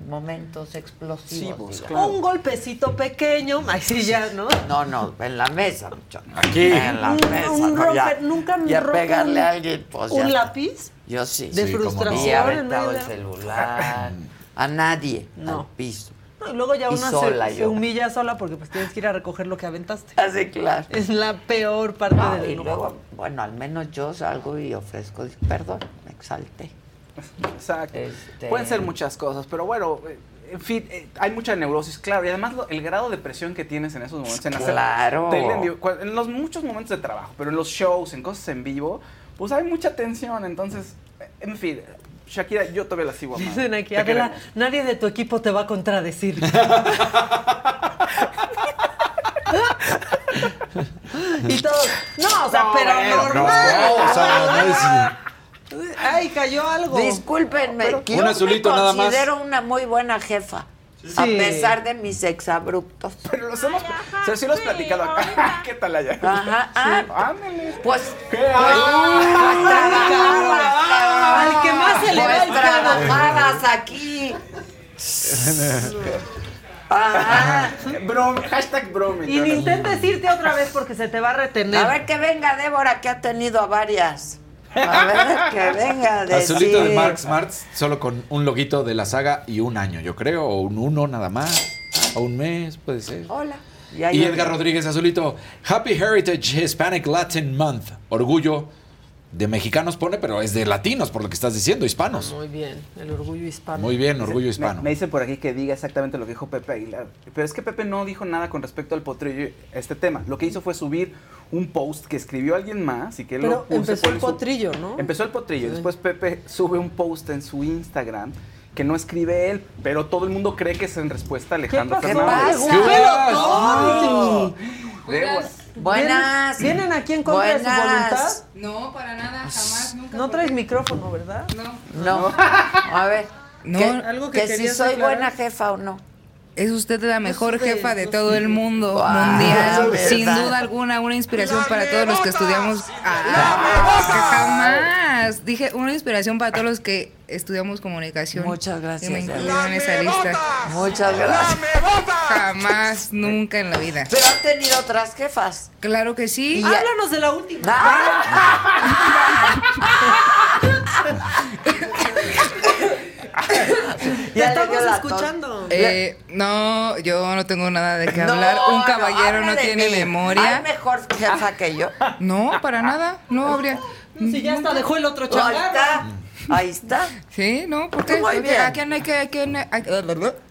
Speaker 1: momentos explosivos.
Speaker 8: Sí, claro.
Speaker 5: Un golpecito pequeño. Ay, sí, ya, ¿no?
Speaker 1: No, no, en la mesa, muchacho.
Speaker 9: Aquí.
Speaker 1: En la
Speaker 5: Un-
Speaker 1: mesa.
Speaker 5: un
Speaker 1: no, ya,
Speaker 5: nunca me
Speaker 1: ya pegarle
Speaker 5: un-
Speaker 1: a alguien, pues ya.
Speaker 5: ¿Un lápiz?
Speaker 1: Yo sí.
Speaker 5: De
Speaker 9: Sí, cómo no.
Speaker 5: frustración.
Speaker 1: Y
Speaker 5: en
Speaker 1: aventado el celular. A nadie.
Speaker 5: No.
Speaker 1: Al piso.
Speaker 5: No, y luego ya
Speaker 1: Y
Speaker 5: una
Speaker 1: sola
Speaker 5: se, se humilla sola porque pues tienes que ir a recoger lo que aventaste.
Speaker 1: Así, claro.
Speaker 5: Es la peor parte
Speaker 1: No,
Speaker 5: del
Speaker 1: y luego, bueno, al menos yo salgo y ofrezco perdón, me exalté.
Speaker 8: Exacto.
Speaker 1: Este-
Speaker 8: Pueden ser muchas cosas, pero bueno, eh, en fin, eh, hay mucha neurosis, claro, y además lo- el grado de presión que tienes en esos momentos, en hacer
Speaker 1: Claro.
Speaker 8: tele en vivo, cua- en los muchos momentos de trabajo, pero en los shows, en cosas en vivo, pues hay mucha tensión, entonces, eh, en fin, Shakira, yo todavía la sigo amando.
Speaker 5: Dicen aquí,
Speaker 8: Te
Speaker 5: Adela, nadie de tu equipo te va a contradecir. y todos, no, o sea,
Speaker 8: No,
Speaker 5: pero normal.
Speaker 9: No, o sea, no es-
Speaker 5: Ay, cayó algo.
Speaker 1: Discúlpenme,
Speaker 9: Un
Speaker 1: yo
Speaker 9: azulito
Speaker 1: me
Speaker 9: nada más.
Speaker 1: considero una muy buena jefa. A
Speaker 5: Sí.
Speaker 1: pesar de mis exabruptos.
Speaker 8: Pero los hemos, o sea, sí los platicado acá. ¿Qué tal allá?
Speaker 1: Ajá, ah,
Speaker 8: Ándale.
Speaker 1: Pues.
Speaker 8: ¿Qué?
Speaker 1: pues,
Speaker 5: Ah, al que más se le va el
Speaker 1: pues trabajadas aquí. Ajá.
Speaker 8: Brome, hashtag brome.
Speaker 5: Y ni intentes irte otra vez porque se te va a retener.
Speaker 1: A ver que venga Débora, que ha tenido a varias. A ver que venga a decir.
Speaker 9: Azulito de Mark Smarts, solo con un loguito de la saga y un año, yo creo, o un uno nada más, o un mes, puede ser.
Speaker 1: Hola.
Speaker 9: Y Edgar Rodríguez Azulito, Happy Heritage Hispanic Latin Month. Orgullo de mexicanos pone, pero es de latinos, por lo que estás diciendo, hispanos.
Speaker 5: Muy bien, el orgullo hispano.
Speaker 9: Muy bien, orgullo
Speaker 8: Me,
Speaker 9: hispano.
Speaker 8: me dice por aquí que diga exactamente lo que dijo Pepe Aguilar. Pero es que Pepe no dijo nada con respecto al potrillo, este tema. Lo que hizo fue subir un post que escribió alguien más y que él
Speaker 5: Pero
Speaker 8: lo puso.
Speaker 5: empezó el
Speaker 8: su-
Speaker 5: potrillo, ¿no?
Speaker 8: Empezó el potrillo.
Speaker 5: Sí.
Speaker 8: Después Pepe sube un post en su Instagram que no escribe él, pero todo el mundo cree que es en respuesta a Alejandro
Speaker 5: pasó?
Speaker 8: Fernández.
Speaker 5: ¿Qué pasó?
Speaker 8: Débora.
Speaker 1: Buenas.
Speaker 5: ¿Vienen, vienen aquí en contra de su
Speaker 1: Buenas.
Speaker 5: voluntad?
Speaker 17: No, para nada, jamás, nunca.
Speaker 5: No traes micrófono, ¿verdad?
Speaker 17: No.
Speaker 1: No. A ver.
Speaker 17: No,
Speaker 1: que,
Speaker 5: algo que
Speaker 1: que si soy
Speaker 5: aclarar.
Speaker 1: buena jefa o no.
Speaker 17: Es usted la mejor
Speaker 1: Eso de-
Speaker 17: jefa de
Speaker 1: eso
Speaker 17: todo
Speaker 1: sí.
Speaker 17: el mundo
Speaker 1: Wow,
Speaker 17: mundial. Sin duda alguna, una inspiración para todos los que estudiamos. Ah, jamás. Dije, una inspiración para todos los que estudiamos comunicación.
Speaker 1: Muchas gracias,
Speaker 17: Que me incluyeron en esa lista.
Speaker 1: Muchas gracias.
Speaker 17: Jamás, nunca en la vida.
Speaker 1: Pero han tenido otras jefas.
Speaker 17: Claro que sí.
Speaker 1: Y-
Speaker 5: Háblanos de la última.
Speaker 1: Ya
Speaker 5: Estamos escuchando.
Speaker 17: Eh, no, yo no tengo nada de qué
Speaker 1: No,
Speaker 17: hablar. Un caballero no, tiene
Speaker 1: mí.
Speaker 17: memoria.
Speaker 1: Hay mejor jefa que yo.
Speaker 17: No, para nada. No habría.
Speaker 5: Si ya hasta dejó el otro
Speaker 1: está. Ahí está.
Speaker 17: Sí, no, ¿por qué?
Speaker 1: Muy
Speaker 17: Porque
Speaker 1: bien.
Speaker 17: ¿A quién hay que, a quién, a,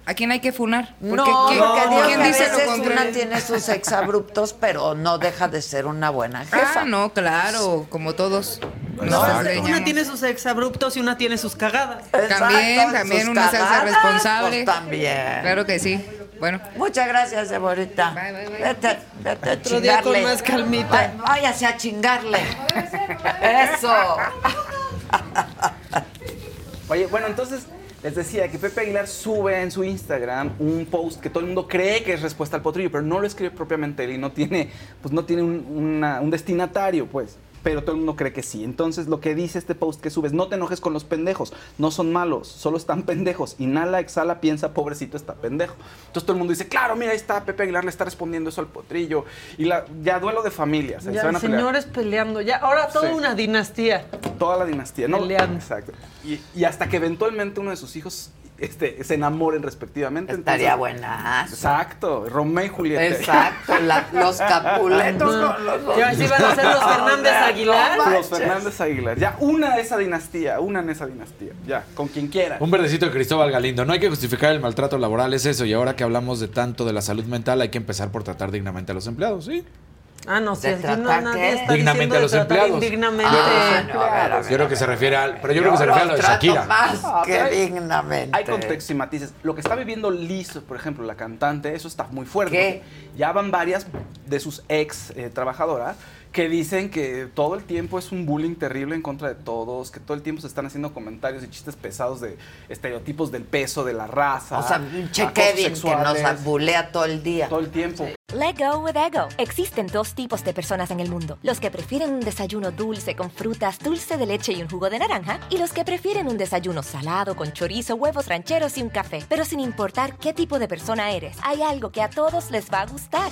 Speaker 17: a quién hay que funar?
Speaker 1: No,
Speaker 17: Porque ¿quién,
Speaker 1: porque digo
Speaker 17: quién
Speaker 1: que a
Speaker 17: dice
Speaker 1: veces
Speaker 17: lo
Speaker 1: una tiene sus exabruptos, pero no deja de ser una buena jefa.
Speaker 17: Ah, no, claro, como todos.
Speaker 5: No, una tiene sus exabruptos y una tiene sus cagadas.
Speaker 17: También,
Speaker 1: Exacto,
Speaker 17: también uno se hace
Speaker 1: cagadas,
Speaker 17: responsable.
Speaker 1: pues, también.
Speaker 17: Claro que sí. Bueno.
Speaker 1: Muchas gracias, Deborita. Vete, vete a
Speaker 5: Otro día con
Speaker 1: chingarle.
Speaker 5: más calmita.
Speaker 1: Váyase a chingarle. Eso.
Speaker 8: Oye, bueno, entonces les decía que Pepe Aguilar sube en su Instagram un post que todo el mundo cree que es respuesta al potrillo, pero no lo escribe propiamente él y no tiene, pues no tiene un, un destinatario, pues. Pero todo el mundo cree que sí. Entonces lo que dice este post que subes, no te enojes con los pendejos, no son malos, solo están pendejos. Inhala, exhala, piensa, pobrecito está pendejo. Entonces todo el mundo dice, claro, mira, ahí está, Pepe Aguilar le está respondiendo eso al potrillo. Y la, ya duelo de familias. ahí
Speaker 5: Ya,
Speaker 8: se van a pelear.
Speaker 5: señores peleando. Ya, ahora toda
Speaker 8: Sí.
Speaker 5: una dinastía.
Speaker 8: Toda la dinastía, ¿no?
Speaker 5: Peleando.
Speaker 8: Exacto. Y, y hasta que eventualmente uno de sus hijos este, se enamoren respectivamente.
Speaker 1: Estaría
Speaker 8: entonces-
Speaker 1: buenazo.
Speaker 8: Exacto, Romeo y Julieta.
Speaker 1: Exacto, la- los Capuletos con los
Speaker 5: Y así van a ser los Fernández Aguilar.
Speaker 8: Los Fernández Aguilar. Ya, una de esa dinastía, una en esa dinastía. Ya, con quien quiera.
Speaker 9: Un verdecito de Cristóbal Galindo. No hay que justificar el maltrato laboral, es eso. Y ahora que hablamos de tanto de la salud mental, hay que empezar por tratar dignamente a los empleados, ¿sí?
Speaker 5: Ah, no, si
Speaker 1: ¿De
Speaker 5: aquí no, nadie está
Speaker 9: Dignamente a los empleados.
Speaker 5: indignamente.
Speaker 1: Ah, no, a ver, a ver.
Speaker 9: Yo creo que se refiere al. Pero yo creo que se refiere a lo de Shakira.
Speaker 1: más
Speaker 8: Ah,
Speaker 1: que dignamente.
Speaker 8: Hay contexto y matices. Lo que está viviendo Liz, por ejemplo, la cantante, eso está muy fuerte. Ya van varias de sus ex eh, trabajadoras que dicen que todo el tiempo es un bullying terrible en contra de todos, que todo el tiempo se están haciendo comentarios y chistes pesados de estereotipos del peso, de la raza.
Speaker 1: O sea, Kevin que nos bulea todo el día.
Speaker 8: todo el tiempo.
Speaker 14: Let go with ego. Existen dos tipos de personas en el mundo: los que prefieren un desayuno dulce con frutas, dulce de leche y un jugo de naranja, y los que prefieren un desayuno salado con chorizo, huevos rancheros y un café. Pero sin importar qué tipo de persona eres, hay algo que a todos les va a gustar.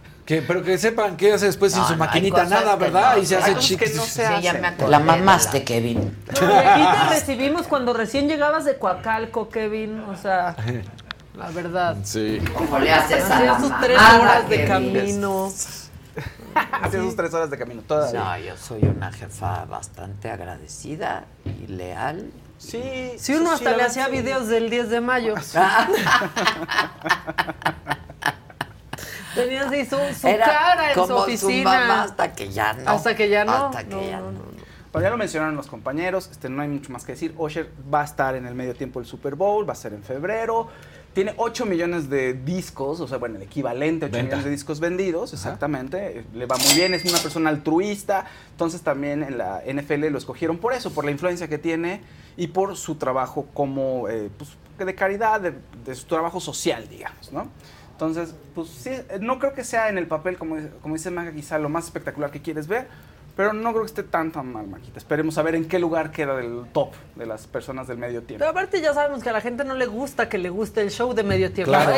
Speaker 9: Que, pero que sepan qué hace después sin
Speaker 1: No,
Speaker 9: su
Speaker 1: no,
Speaker 9: maquinita, nada, ¿verdad?
Speaker 1: no.
Speaker 9: y se hace chiquito.
Speaker 1: que no se Sí,
Speaker 9: La
Speaker 1: de
Speaker 9: mamaste, Kevin.
Speaker 5: Aquí te recibimos cuando recién llegabas de Coacalco, Kevin. O sea, la verdad.
Speaker 9: Sí.
Speaker 1: ¿Cómo le haces a
Speaker 5: Hacías
Speaker 1: la
Speaker 5: sus tres horas de camino.
Speaker 8: Hacía sus tres horas de camino todavía.
Speaker 1: No, yo soy una jefa bastante agradecida y leal.
Speaker 8: Sí.
Speaker 5: Si uno
Speaker 1: sí,
Speaker 5: hasta
Speaker 1: la
Speaker 5: le hacía videos del 10 de mayo. Tenías ahí su, su
Speaker 1: Era
Speaker 5: cara en su
Speaker 1: como su
Speaker 5: oficina.
Speaker 1: mamá hasta que ya no.
Speaker 5: Hasta que ya no.
Speaker 1: Hasta que
Speaker 5: No,
Speaker 1: ya
Speaker 5: no,
Speaker 1: no.
Speaker 8: Pero ya lo mencionaron los compañeros, este, no hay mucho más que decir. Osher va a estar en el medio tiempo del Super Bowl, va a ser en febrero. Tiene 8 millones de discos, o sea, bueno, el equivalente a 8
Speaker 9: Venta.
Speaker 8: millones de discos vendidos, exactamente. Le va muy bien, es una persona altruista. Entonces también en la NFL lo escogieron por eso, por la influencia que tiene y por su trabajo como, eh, pues, de caridad, de, de su trabajo social, digamos, ¿no? Entonces, pues sí, no creo que sea en el papel, como, como dice Maga, quizá lo más espectacular que quieres ver, Pero no creo que esté tan tan mal, Maquita. Esperemos a ver en qué lugar queda del top de las personas del medio tiempo.
Speaker 5: Pero aparte ya sabemos que a la gente no le gusta que le guste el show de medio tiempo.
Speaker 8: Claro.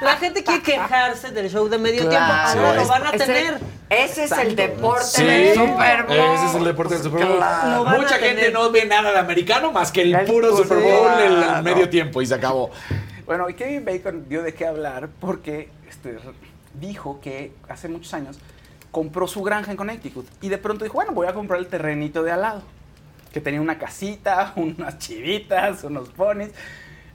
Speaker 5: La gente quiere quejarse del show de medio tiempo.
Speaker 1: Claro.
Speaker 5: Ahora lo van a tener.
Speaker 1: Ese es el deporte
Speaker 9: Sí,
Speaker 1: del Super Bowl.
Speaker 9: ese es el deporte del Super Bowl.
Speaker 1: Claro.
Speaker 9: Mucha gente
Speaker 1: tener.
Speaker 9: no ve nada de americano más que el,
Speaker 8: El
Speaker 9: puro
Speaker 8: puro,
Speaker 9: Super Bowl, el, el medio tiempo y se acabó.
Speaker 8: Bueno, y Kevin Bacon dio de qué hablar porque este, dijo que hace muchos años compró su granja en Connecticut y de pronto dijo, bueno, voy a comprar el terrenito de al lado, que tenía una casita, unas chivitas, unos ponis,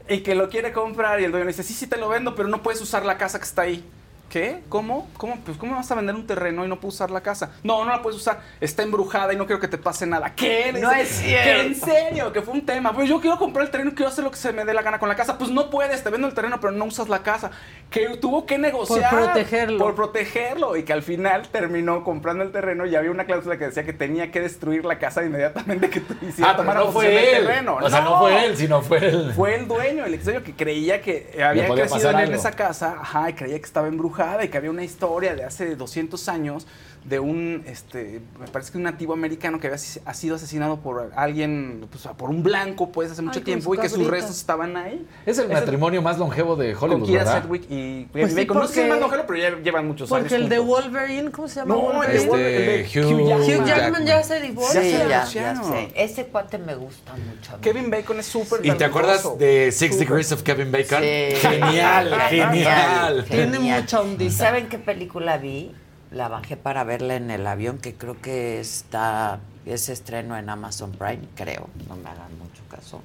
Speaker 8: y que lo quiere comprar y el dueño le dice, sí, sí te lo vendo, pero no puedes usar la casa que está ahí. ¿Qué? ¿Cómo? ¿Cómo? Pues ¿cómo vas a vender un terreno y no puedes usar la casa? No, no la puedes usar. Está embrujada y no quiero que te pase nada. ¿Qué?
Speaker 1: No es cierto.
Speaker 8: "¿Qué? ¿En serio? Que fue un tema. Pues yo quiero comprar el terreno y quiero hacer lo que se me dé la gana con la casa. Pues no puedes, te vendo el terreno, pero no usas la casa. Que tuvo que negociar.
Speaker 5: Por protegerlo.
Speaker 8: Por protegerlo. Y que al final terminó comprando el terreno y había una cláusula que decía que tenía que destruir la casa inmediatamente que tú hiciera
Speaker 9: Ah,
Speaker 8: tomar
Speaker 9: no
Speaker 8: posesión
Speaker 9: fue él.
Speaker 8: terreno.
Speaker 9: O sea, no fue él, sino fue el...
Speaker 8: Fue el dueño, el extraño que creía que había crecido en,
Speaker 9: algo.
Speaker 8: esa casa, ajá, y creía que estaba embrujada y que había una historia de hace 200 años de un, este, me parece que un nativo americano que había ha sido asesinado por alguien, pues, por un blanco, pues, hace mucho
Speaker 5: con
Speaker 8: tiempo y que sus restos estaban ahí.
Speaker 9: Es el
Speaker 8: Ese-
Speaker 9: matrimonio más longevo de
Speaker 8: con
Speaker 9: Hollywood,
Speaker 8: Kira
Speaker 9: ¿verdad?
Speaker 8: Sedgwick y
Speaker 5: Pues sí,
Speaker 8: Kevin Bacon. No sé si es
Speaker 5: porque-
Speaker 8: más longevo, pero ya llevan muchos años
Speaker 5: Porque el de. Wolverine, ¿cómo se llama?
Speaker 8: No, el de
Speaker 5: Wolverine?
Speaker 8: El
Speaker 9: Hugh
Speaker 8: Hugh Jackman.
Speaker 5: Hugh Jackman ya se divorcia.
Speaker 1: Sí,
Speaker 8: se
Speaker 1: ya, ya sé. Ese cuate me gusta mucho.
Speaker 8: Kevin Bacon es súper
Speaker 9: ¿Y te acuerdas de Six. Degrees of Kevin Bacon?
Speaker 1: Sí.
Speaker 9: Genial, genial.
Speaker 5: Tiene
Speaker 1: Genial.
Speaker 5: mucha ondita.
Speaker 1: ¿Y saben qué película vi? La bajé para verla en el avión, que creo que está, es estreno en Amazon Prime, creo, no me hagan mucho caso.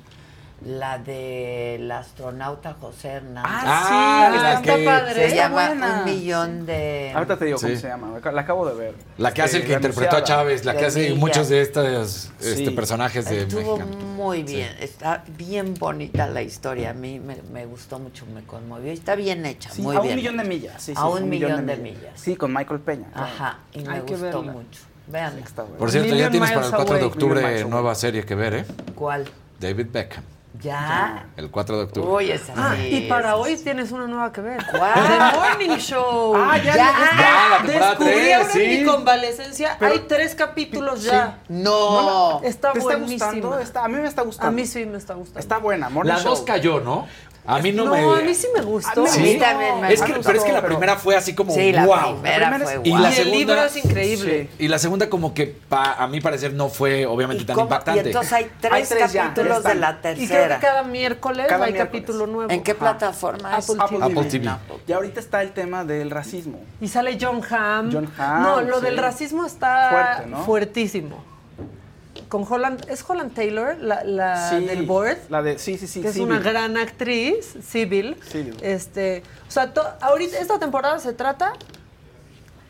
Speaker 1: La del astronauta José Hernández.
Speaker 9: Ah, sí, la
Speaker 5: está
Speaker 9: que-
Speaker 5: padre.
Speaker 1: Se
Speaker 5: está
Speaker 1: llama
Speaker 5: buena.
Speaker 1: Un Millón de...
Speaker 8: Ahorita te digo cómo se llama, la acabo de ver.
Speaker 9: La que hace el que interpretó a. Chávez, la que
Speaker 1: de
Speaker 9: hace muchos de estos este, personajes de
Speaker 1: Estuvo
Speaker 9: mexicanos.
Speaker 1: muy bien, está bien bonita la historia, a mí me, me gustó mucho, me conmovió, y está bien hecha,
Speaker 8: Sí,
Speaker 1: muy
Speaker 8: a
Speaker 1: bien.
Speaker 8: un millón de millas. Sí,
Speaker 1: A un millón de millas.
Speaker 8: Sí, con Michael Peña. claro.
Speaker 1: Ajá, y me
Speaker 5: Hay
Speaker 1: gustó mucho. Vean.
Speaker 9: Por cierto, ya tienes para el
Speaker 5: Miles
Speaker 9: 4 de octubre nueva serie que ver, ¿eh?
Speaker 1: ¿cuál?
Speaker 9: David Beckham,
Speaker 1: ¿Ya?
Speaker 9: el 4 de octubre.
Speaker 1: Uy, esa
Speaker 5: Ah,
Speaker 1: sí,
Speaker 5: y para hoy
Speaker 1: sí.
Speaker 5: tienes una nueva que ver.
Speaker 1: ¿Cuál?
Speaker 5: The Morning Show.
Speaker 8: Ah, ya,
Speaker 1: Ya.
Speaker 9: Ya, la temporada
Speaker 5: Descubrí
Speaker 9: 3,
Speaker 5: ahora en
Speaker 9: sí.
Speaker 5: mi convalecencia.
Speaker 8: Pero-
Speaker 5: Hay tres capítulos ya.
Speaker 1: No.
Speaker 5: Está
Speaker 8: ¿Te está
Speaker 5: buenísima.
Speaker 8: gustando? Está- a mí me está gustando.
Speaker 5: A mí sí me está gustando.
Speaker 8: Está buena, Morning
Speaker 9: La
Speaker 8: Show.
Speaker 9: 2 cayó, ¿no? A mí no,
Speaker 5: no,
Speaker 9: me...
Speaker 5: a mí sí me gustó.
Speaker 8: A mí
Speaker 1: A mí también me
Speaker 9: Es que,
Speaker 1: gustó,
Speaker 9: pero es que la primera fue así como
Speaker 1: Sí, la
Speaker 9: wow.
Speaker 1: primera,
Speaker 8: La primera
Speaker 1: fue
Speaker 8: es-
Speaker 1: guau.
Speaker 9: Y la
Speaker 5: y el
Speaker 9: segunda-
Speaker 5: libro es increíble.
Speaker 9: Y la segunda como que pa- a mi parecer no fue obviamente
Speaker 1: ¿Y,
Speaker 9: tan
Speaker 1: cómo?
Speaker 9: impactante.
Speaker 1: y entonces hay tres,
Speaker 8: Hay tres ya,
Speaker 1: capítulos de la.
Speaker 5: Y creo
Speaker 1: tercera.
Speaker 5: que cada miércoles
Speaker 8: Cada
Speaker 5: hay
Speaker 8: miércoles.
Speaker 5: capítulo nuevo.
Speaker 1: ¿En qué plataforma es?
Speaker 5: Apple TV.
Speaker 9: Apple TV.
Speaker 8: Y ahorita está el tema del racismo.
Speaker 5: Y sale John Hamm.
Speaker 8: John Hamm,
Speaker 5: No, lo
Speaker 8: sí.
Speaker 5: del racismo está
Speaker 8: Fuerte, ¿no?
Speaker 5: fuertísimo. Con Holland, ¿es Holland Taylor, la, la
Speaker 8: Sí,
Speaker 5: del board?
Speaker 8: La de, sí, sí, sí.
Speaker 5: que es una gran actriz, Sybil.
Speaker 8: Sybil.
Speaker 5: Este, o sea, to- ahorita esta temporada se trata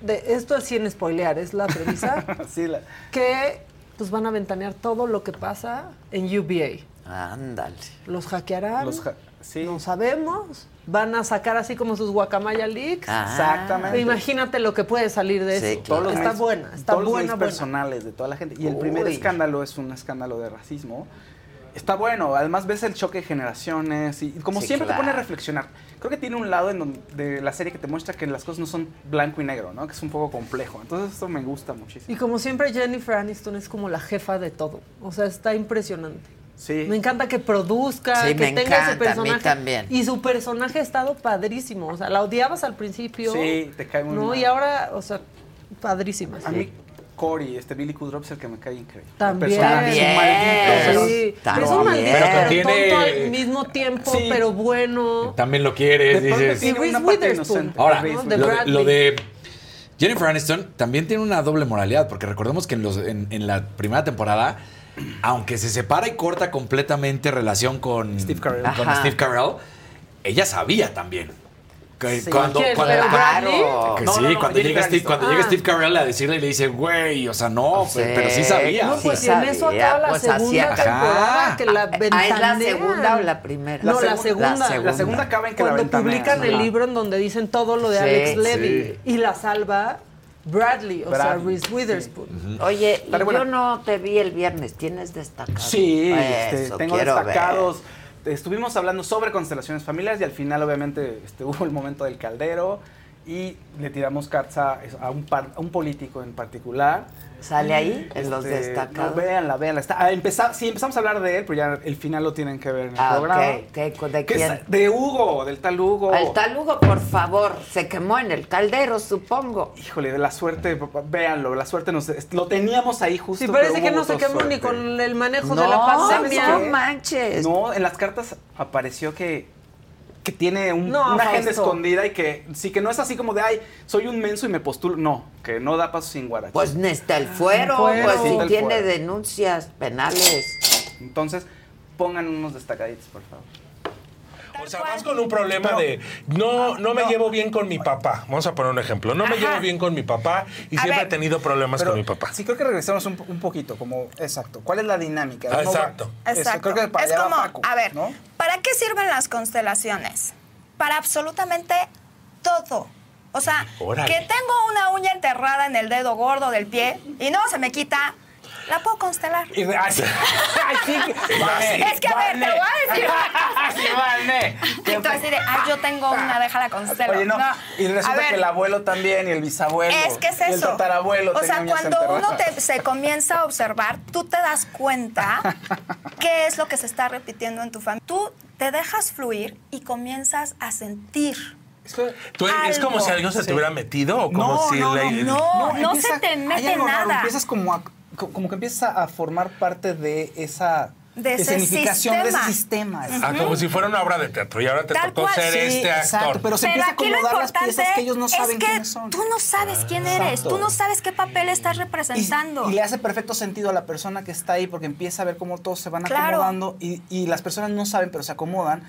Speaker 5: de esto es sin spoilear, es la premisa
Speaker 8: Sí, la-
Speaker 5: que pues van a ventanear todo lo que pasa en UBA.
Speaker 1: Ándale.
Speaker 5: Los hackearán.
Speaker 8: los ja- sí.
Speaker 5: No sabemos. Van a sacar así como sus guacamaya leaks.
Speaker 1: Ah.
Speaker 8: Exactamente.
Speaker 5: Imagínate lo que puede salir de
Speaker 1: Sí,
Speaker 5: eso.
Speaker 1: claro.
Speaker 8: Todos
Speaker 5: está
Speaker 8: mails-
Speaker 5: buena, está
Speaker 8: todos los
Speaker 5: buena,
Speaker 8: mails
Speaker 5: buena.
Speaker 8: personales de toda la gente. Y el primer escándalo es un escándalo de racismo. Está bueno, además ves el choque de generaciones y como
Speaker 1: Sí,
Speaker 8: siempre te pone a reflexionar. Creo que tiene un lado en donde, de la serie que te muestra que las cosas no son blanco y negro, ¿no? Que es un poco complejo. Entonces esto me gusta muchísimo.
Speaker 5: Y como siempre, Jennifer Aniston es como la jefa de todo. O sea, está impresionante.
Speaker 8: Sí.
Speaker 5: Me encanta que produzca,
Speaker 1: Sí,
Speaker 5: que
Speaker 1: me
Speaker 5: tenga
Speaker 1: encanta, a
Speaker 5: ese
Speaker 1: mí
Speaker 5: personaje.
Speaker 1: también.
Speaker 5: Y su personaje ha estado padrísimo. O sea, la odiabas al principio.
Speaker 8: Sí, te cae muy
Speaker 5: ¿no?
Speaker 8: mal.
Speaker 5: Y ahora, o sea, padrísima.
Speaker 8: A mí Cory, este Billy Kudrop es el que me cae increíble.
Speaker 5: También.
Speaker 8: El personaje es un maldito, pero-
Speaker 5: Sí,
Speaker 1: También.
Speaker 5: es un maldito,
Speaker 9: Pero
Speaker 5: pero
Speaker 9: contiene-
Speaker 5: tonto al mismo tiempo,
Speaker 8: Sí.
Speaker 5: pero bueno.
Speaker 9: También lo quieres,
Speaker 8: De
Speaker 9: dices.
Speaker 8: tiene
Speaker 5: Y Reese Witherspoon.
Speaker 9: Ahora, lo
Speaker 5: De
Speaker 9: lo Jennifer Aniston también tiene una doble moralidad, porque recordemos que en, los, en, en la primera temporada, aunque se separa y corta completamente relación con
Speaker 8: Steve Carell.
Speaker 9: con. Steve Carell, ella sabía también. Que
Speaker 1: Sí.
Speaker 9: cuando,
Speaker 5: ¿Quién?
Speaker 9: cuando-
Speaker 5: ¿Pero Bradley?
Speaker 9: que
Speaker 8: No,
Speaker 9: sí,
Speaker 8: no, no,
Speaker 9: cuando, llega
Speaker 8: Jennifer
Speaker 9: Steve, cuando llega
Speaker 5: Ah.
Speaker 9: Steve Carell a decirle y le dice, güey, o sea, no, pero sí sabía.
Speaker 5: No, pues
Speaker 1: Sí
Speaker 5: y en eso acaba la
Speaker 1: pues,
Speaker 5: segunda temporada que la
Speaker 1: Ah, ¿es la segunda o la primera?
Speaker 5: No, la
Speaker 1: La
Speaker 5: segunda.
Speaker 1: segunda.
Speaker 8: La segunda acaba en que la
Speaker 5: Cuando publican el libro en donde dicen todo lo de
Speaker 1: Sí,
Speaker 5: Alex Levy
Speaker 9: sí.
Speaker 5: y la salva Bradley, o sea, Reese Witherspoon.
Speaker 1: Oye, y
Speaker 8: bueno.
Speaker 1: yo no te vi el viernes, ¿tienes destacado?
Speaker 8: Sí, este,
Speaker 1: Eso
Speaker 8: tengo
Speaker 1: ver.
Speaker 8: destacados. Estuvimos hablando sobre constelaciones familiares y al final obviamente este, hubo el momento del caldero y le tiramos cartas a, a un, par- a un político en particular.
Speaker 1: ¿Sale ahí en los
Speaker 8: Este,
Speaker 1: destacados?
Speaker 8: No, véanla, véanla. Está, ah, empeza- sí, empezamos a hablar de él, pero ya el final lo tienen que ver en el
Speaker 1: Ah,
Speaker 8: programa.
Speaker 1: ok. ¿Qué- ¿De
Speaker 8: es
Speaker 1: quién?
Speaker 8: de Hugo, del tal Hugo.
Speaker 1: Al tal Hugo, por favor, se quemó en el caldero, supongo.
Speaker 8: Híjole, de la suerte, papá, véanlo, la suerte nos... Lo teníamos ahí justo.
Speaker 5: Sí, parece
Speaker 8: pero
Speaker 5: que no se quemó ni con el manejo
Speaker 1: No,
Speaker 5: de la
Speaker 1: ¿sabes
Speaker 5: pandemia.
Speaker 1: qué? manches.
Speaker 8: No, en las cartas apareció que, que tiene un-
Speaker 5: No,
Speaker 8: una agenda escondida y que sí que no es así como de, ay, soy un menso y me postulo. No, que no da paso sin guarache.
Speaker 1: Pues necesita el fuero,
Speaker 8: fuero.
Speaker 1: pues si
Speaker 8: Necesita el
Speaker 1: tiene
Speaker 8: fuero.
Speaker 1: denuncias penales.
Speaker 8: Entonces, pongan unos destacaditos, por favor.
Speaker 18: O sea, vas con un problema de no, no me llevo bien con mi papá. Vamos a poner un ejemplo. No me
Speaker 8: Ajá.
Speaker 18: llevo bien con mi papá y
Speaker 8: A
Speaker 18: siempre
Speaker 8: ver.
Speaker 18: he tenido problemas
Speaker 8: Pero
Speaker 18: con mi papá.
Speaker 8: Sí, creo que regresamos un, un poquito, como, exacto. ¿Cuál es la dinámica?
Speaker 18: Ah, exacto.
Speaker 8: Eso,
Speaker 19: Exacto.
Speaker 8: creo que para
Speaker 19: es como,
Speaker 8: Paco,
Speaker 19: a ver,
Speaker 8: ¿no?
Speaker 19: ¿para qué sirven las constelaciones? Para absolutamente todo. O sea,
Speaker 18: Órale.
Speaker 19: que tengo una uña enterrada en el dedo gordo del pie y no se me quita, la puedo constelar.
Speaker 8: Y de- ay, sí. Ay, sí, Vane,
Speaker 19: es que a ver, te
Speaker 8: Vane.
Speaker 19: voy a decir.
Speaker 8: Sí, Vane.
Speaker 19: Entonces, así de, ay, yo tengo una, déjala constelo.
Speaker 8: Oye, no. Y resulta
Speaker 19: ver,
Speaker 8: que el abuelo también y el bisabuelo.
Speaker 19: Es que es
Speaker 8: y el
Speaker 19: eso.
Speaker 8: tatarabuelo
Speaker 19: o sea, cuando uno te- se comienza a observar, tú te das cuenta qué es lo que se está repitiendo en tu familia. Tú te dejas fluir y comienzas a sentir.
Speaker 18: Tú- ¿Es como si algo se te hubiera metido o como
Speaker 8: No,
Speaker 18: si
Speaker 8: no,
Speaker 18: la-
Speaker 19: no, no
Speaker 8: empieza-
Speaker 19: se te mete
Speaker 8: algo
Speaker 19: nada.
Speaker 8: Empiezas como a, como que empiezas a formar parte de esa
Speaker 19: De ese
Speaker 8: escenificación de ese
Speaker 19: sistema.
Speaker 18: Ah, como si fuera una obra de teatro y ahora te
Speaker 19: Tal
Speaker 18: tocó
Speaker 19: cual.
Speaker 18: ser
Speaker 19: Sí,
Speaker 18: este actor.
Speaker 8: exacto, pero se empieza a acomodar las piezas que ellos no
Speaker 19: es
Speaker 8: saben
Speaker 19: que
Speaker 8: quiénes son.
Speaker 19: Tú no sabes quién eres,
Speaker 8: Exacto.
Speaker 19: tú no sabes qué papel estás
Speaker 8: Y,
Speaker 19: representando.
Speaker 8: y le hace perfecto sentido a la persona que está ahí porque empieza a ver cómo todos se van
Speaker 19: Claro.
Speaker 8: acomodando y, y las personas no saben, pero se acomodan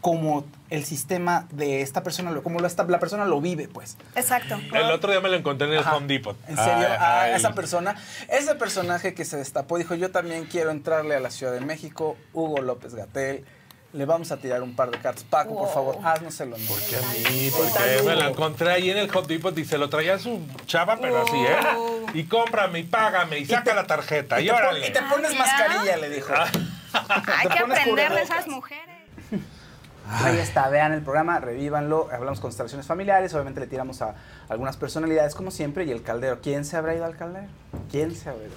Speaker 8: como el sistema de esta persona, lo- como lo la persona lo vive, pues.
Speaker 19: Exacto.
Speaker 18: El otro día me lo encontré en el
Speaker 8: Ajá.
Speaker 18: Home Depot.
Speaker 8: En serio,
Speaker 18: Ay,
Speaker 8: a
Speaker 18: ay.
Speaker 8: esa persona, ese personaje que se destapó, dijo, yo también quiero entrarle a la Ciudad de México, Hugo López Gatel, le vamos a tirar un par de cartas. Paco, por favor, haznoselo. ¿Por
Speaker 18: qué a mí? Porque me lo encontré ahí en el Home Depot y se lo traía su chava, pero así, ¿eh? Y cómprame y págame y saca la tarjeta y,
Speaker 8: y te
Speaker 18: órale.
Speaker 8: y te pones mascarilla, le dijo.
Speaker 19: Hay
Speaker 8: Te
Speaker 19: que aprender de esas mujeres.
Speaker 8: Ahí está, vean el programa, revívanlo, hablamos constelaciones familiares, obviamente le tiramos a algunas personalidades como siempre y el caldero. ¿Quién se habrá ido al caldero? ¿Quién se habrá ido?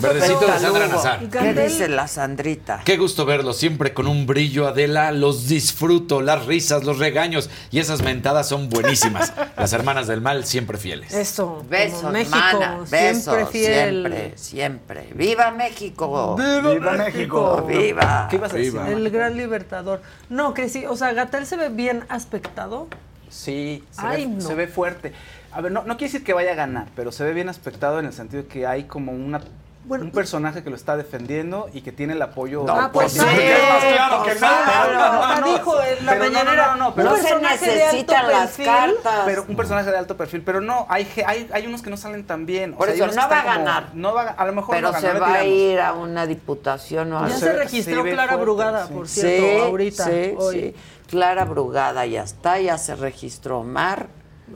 Speaker 9: Verdecito de Sandra Nazar.
Speaker 1: ¿Qué dice la Sandrita?
Speaker 9: Qué gusto verlos, siempre con un brillo, Adela. Los disfruto, las risas, los regaños y esas mentadas son buenísimas. Las hermanas del mal siempre fieles.
Speaker 5: Eso.
Speaker 1: Besos,
Speaker 5: México,
Speaker 1: mana, besos,
Speaker 5: siempre fiel.
Speaker 1: siempre, siempre. ¡Viva México!
Speaker 8: ¡Viva México!
Speaker 1: ¡Viva!
Speaker 8: ¿Qué ibas a decir?
Speaker 9: Viva.
Speaker 5: El gran libertador. No, que sí, o sea, Gatel se ve bien aspectado.
Speaker 8: Sí, se,
Speaker 5: Ay,
Speaker 8: ve,
Speaker 5: no.
Speaker 8: se ve fuerte. A ver, no, no quiere decir que vaya a ganar, pero se ve bien aspectado en el sentido de que hay como una, un personaje que lo está defendiendo y que tiene el apoyo.
Speaker 1: No,
Speaker 8: Ah,
Speaker 1: pues sí,
Speaker 8: sí,
Speaker 1: es más claro
Speaker 8: pues
Speaker 1: que nada.
Speaker 8: pero- no, no,
Speaker 5: dijo en la
Speaker 8: pero
Speaker 5: mañanera,
Speaker 8: No, no, no, pero
Speaker 1: No
Speaker 5: un
Speaker 1: se
Speaker 5: personaje de alto
Speaker 1: las
Speaker 5: perfil.
Speaker 1: cartas.
Speaker 8: Pero un personaje de alto perfil, pero no, hay, hay, hay unos que no salen tan bien. O
Speaker 1: Por
Speaker 8: sea,
Speaker 1: eso, no va a
Speaker 8: están como-
Speaker 1: ganar.
Speaker 8: No va a, a lo mejor
Speaker 1: Pero
Speaker 8: no gana,
Speaker 1: se
Speaker 8: le
Speaker 1: va a ir a una diputación o
Speaker 5: Ya
Speaker 1: algo.
Speaker 5: se
Speaker 8: Se-
Speaker 5: registró
Speaker 8: se
Speaker 5: Clara
Speaker 8: fuerte,
Speaker 5: Brugada,
Speaker 8: sí.
Speaker 5: por cierto,
Speaker 1: Sí,
Speaker 5: ahorita.
Speaker 1: sí,
Speaker 5: hoy.
Speaker 1: sí. Clara Brugada ya está, ya se registró Omar.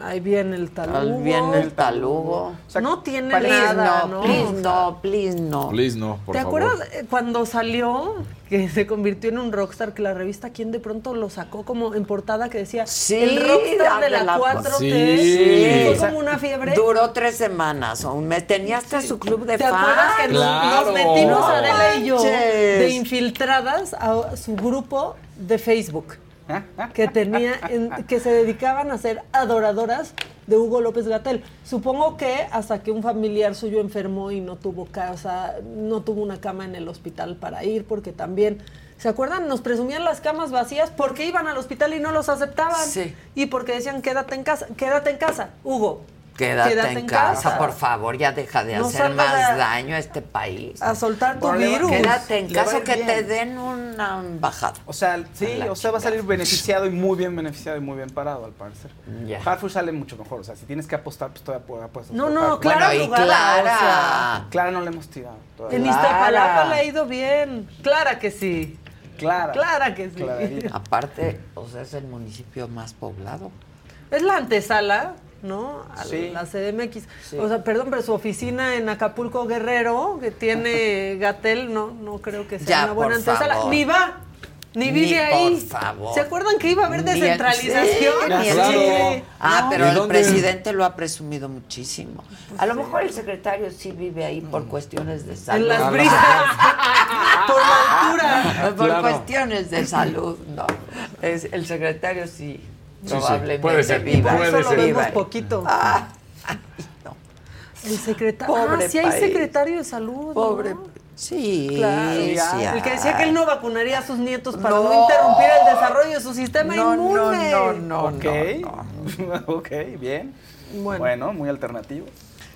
Speaker 5: Ahí viene el talugo.
Speaker 1: Ahí viene el talugo.
Speaker 5: no tiene
Speaker 1: Please
Speaker 5: nada,
Speaker 1: no,
Speaker 5: ¿no?
Speaker 1: please no, please no.
Speaker 9: Please no, por
Speaker 5: ¿Te
Speaker 9: favor.
Speaker 5: acuerdas eh, cuando salió que se convirtió en un rockstar que la revista Quién de pronto lo sacó como en portada que decía
Speaker 1: Sí,
Speaker 5: el rockstar
Speaker 1: de
Speaker 5: la
Speaker 1: la-
Speaker 5: 4T
Speaker 1: Sí.
Speaker 5: fue como una fiebre?
Speaker 1: Duró tres semanas o un mes. Tenía hasta su club de
Speaker 5: ¿Te
Speaker 1: fans.
Speaker 5: acuerdas que nos-
Speaker 9: Claro.
Speaker 5: nos, metimos Adela y yo de infiltradas a su grupo de Facebook que tenía en- que se dedicaban a ser adoradoras de Hugo López Gatel. Supongo que hasta que un familiar suyo enfermó y no tuvo casa, no tuvo una cama en el hospital para ir, porque también, ¿se acuerdan? Nos presumían las camas vacías porque iban al hospital y no los aceptaban.
Speaker 1: Sí.
Speaker 5: Y porque decían, quédate en casa, quédate en casa, Hugo.
Speaker 1: Quédate, en, casa, por favor, ya deja de
Speaker 5: No
Speaker 1: hacer más
Speaker 5: a-
Speaker 1: daño a este país.
Speaker 5: A soltar tu virus.
Speaker 1: Quédate en casa que
Speaker 8: bien.
Speaker 1: te den una embajada.
Speaker 8: O sea, sí, o sea, va a salir beneficiado y muy bien beneficiado y muy bien parado, al parecer. Hartford sale mucho mejor. O sea, si tienes que apostar, pues todavía puedes apostar.
Speaker 5: No, no,
Speaker 8: Hartford.
Speaker 5: Clara
Speaker 1: Bueno, y Clara.
Speaker 5: o sea,
Speaker 8: Clara no le hemos tirado. todavía.
Speaker 5: En. Iztapalapa le ha ido bien. Clara que sí.
Speaker 8: Clara.
Speaker 5: Clara que sí.
Speaker 8: Clarita.
Speaker 1: Aparte, o sea, es el municipio más poblado.
Speaker 5: Es la antesala, ¿no? A
Speaker 8: Sí.
Speaker 5: la CDMX.
Speaker 1: Sí.
Speaker 5: O sea, perdón, pero su oficina en Acapulco Guerrero, que tiene Gatel, no, no creo que sea
Speaker 1: Ya,
Speaker 5: una buena antesala.
Speaker 1: favor.
Speaker 5: Ni va. Ni
Speaker 1: Ni
Speaker 5: vive ahí.
Speaker 1: por favor.
Speaker 5: ¿Se acuerdan que iba a haber
Speaker 1: Ni el-
Speaker 5: descentralización?
Speaker 1: sí, ni el
Speaker 5: Sí.
Speaker 1: Chile. Ah,
Speaker 5: No.
Speaker 1: pero
Speaker 9: ¿Y
Speaker 1: el
Speaker 9: dónde?
Speaker 1: presidente lo ha presumido muchísimo. A lo mejor el secretario sí vive ahí por cuestiones de salud.
Speaker 5: En las brisas. Por la altura.
Speaker 1: Por
Speaker 9: Claro.
Speaker 1: cuestiones de salud, no. Es, el secretario sí,
Speaker 9: sí,
Speaker 1: probablemente
Speaker 9: puede ser,
Speaker 1: viva.
Speaker 9: puede
Speaker 5: eso lo vemos poquito.
Speaker 1: Ah,
Speaker 5: El secretario.
Speaker 1: Pobre
Speaker 5: ah, sí hay
Speaker 1: país.
Speaker 5: secretario de salud.
Speaker 1: pobre.
Speaker 5: ¿no?
Speaker 1: Sí,
Speaker 5: Claro.
Speaker 1: sí
Speaker 5: El que decía que él no vacunaría a sus nietos para no,
Speaker 1: No.
Speaker 5: interrumpir el desarrollo de su sistema
Speaker 1: No, no,
Speaker 5: inmune.
Speaker 1: no, no,
Speaker 8: ok.
Speaker 1: no,
Speaker 8: ok, bien.
Speaker 5: Bueno.
Speaker 8: Bueno, muy alternativo.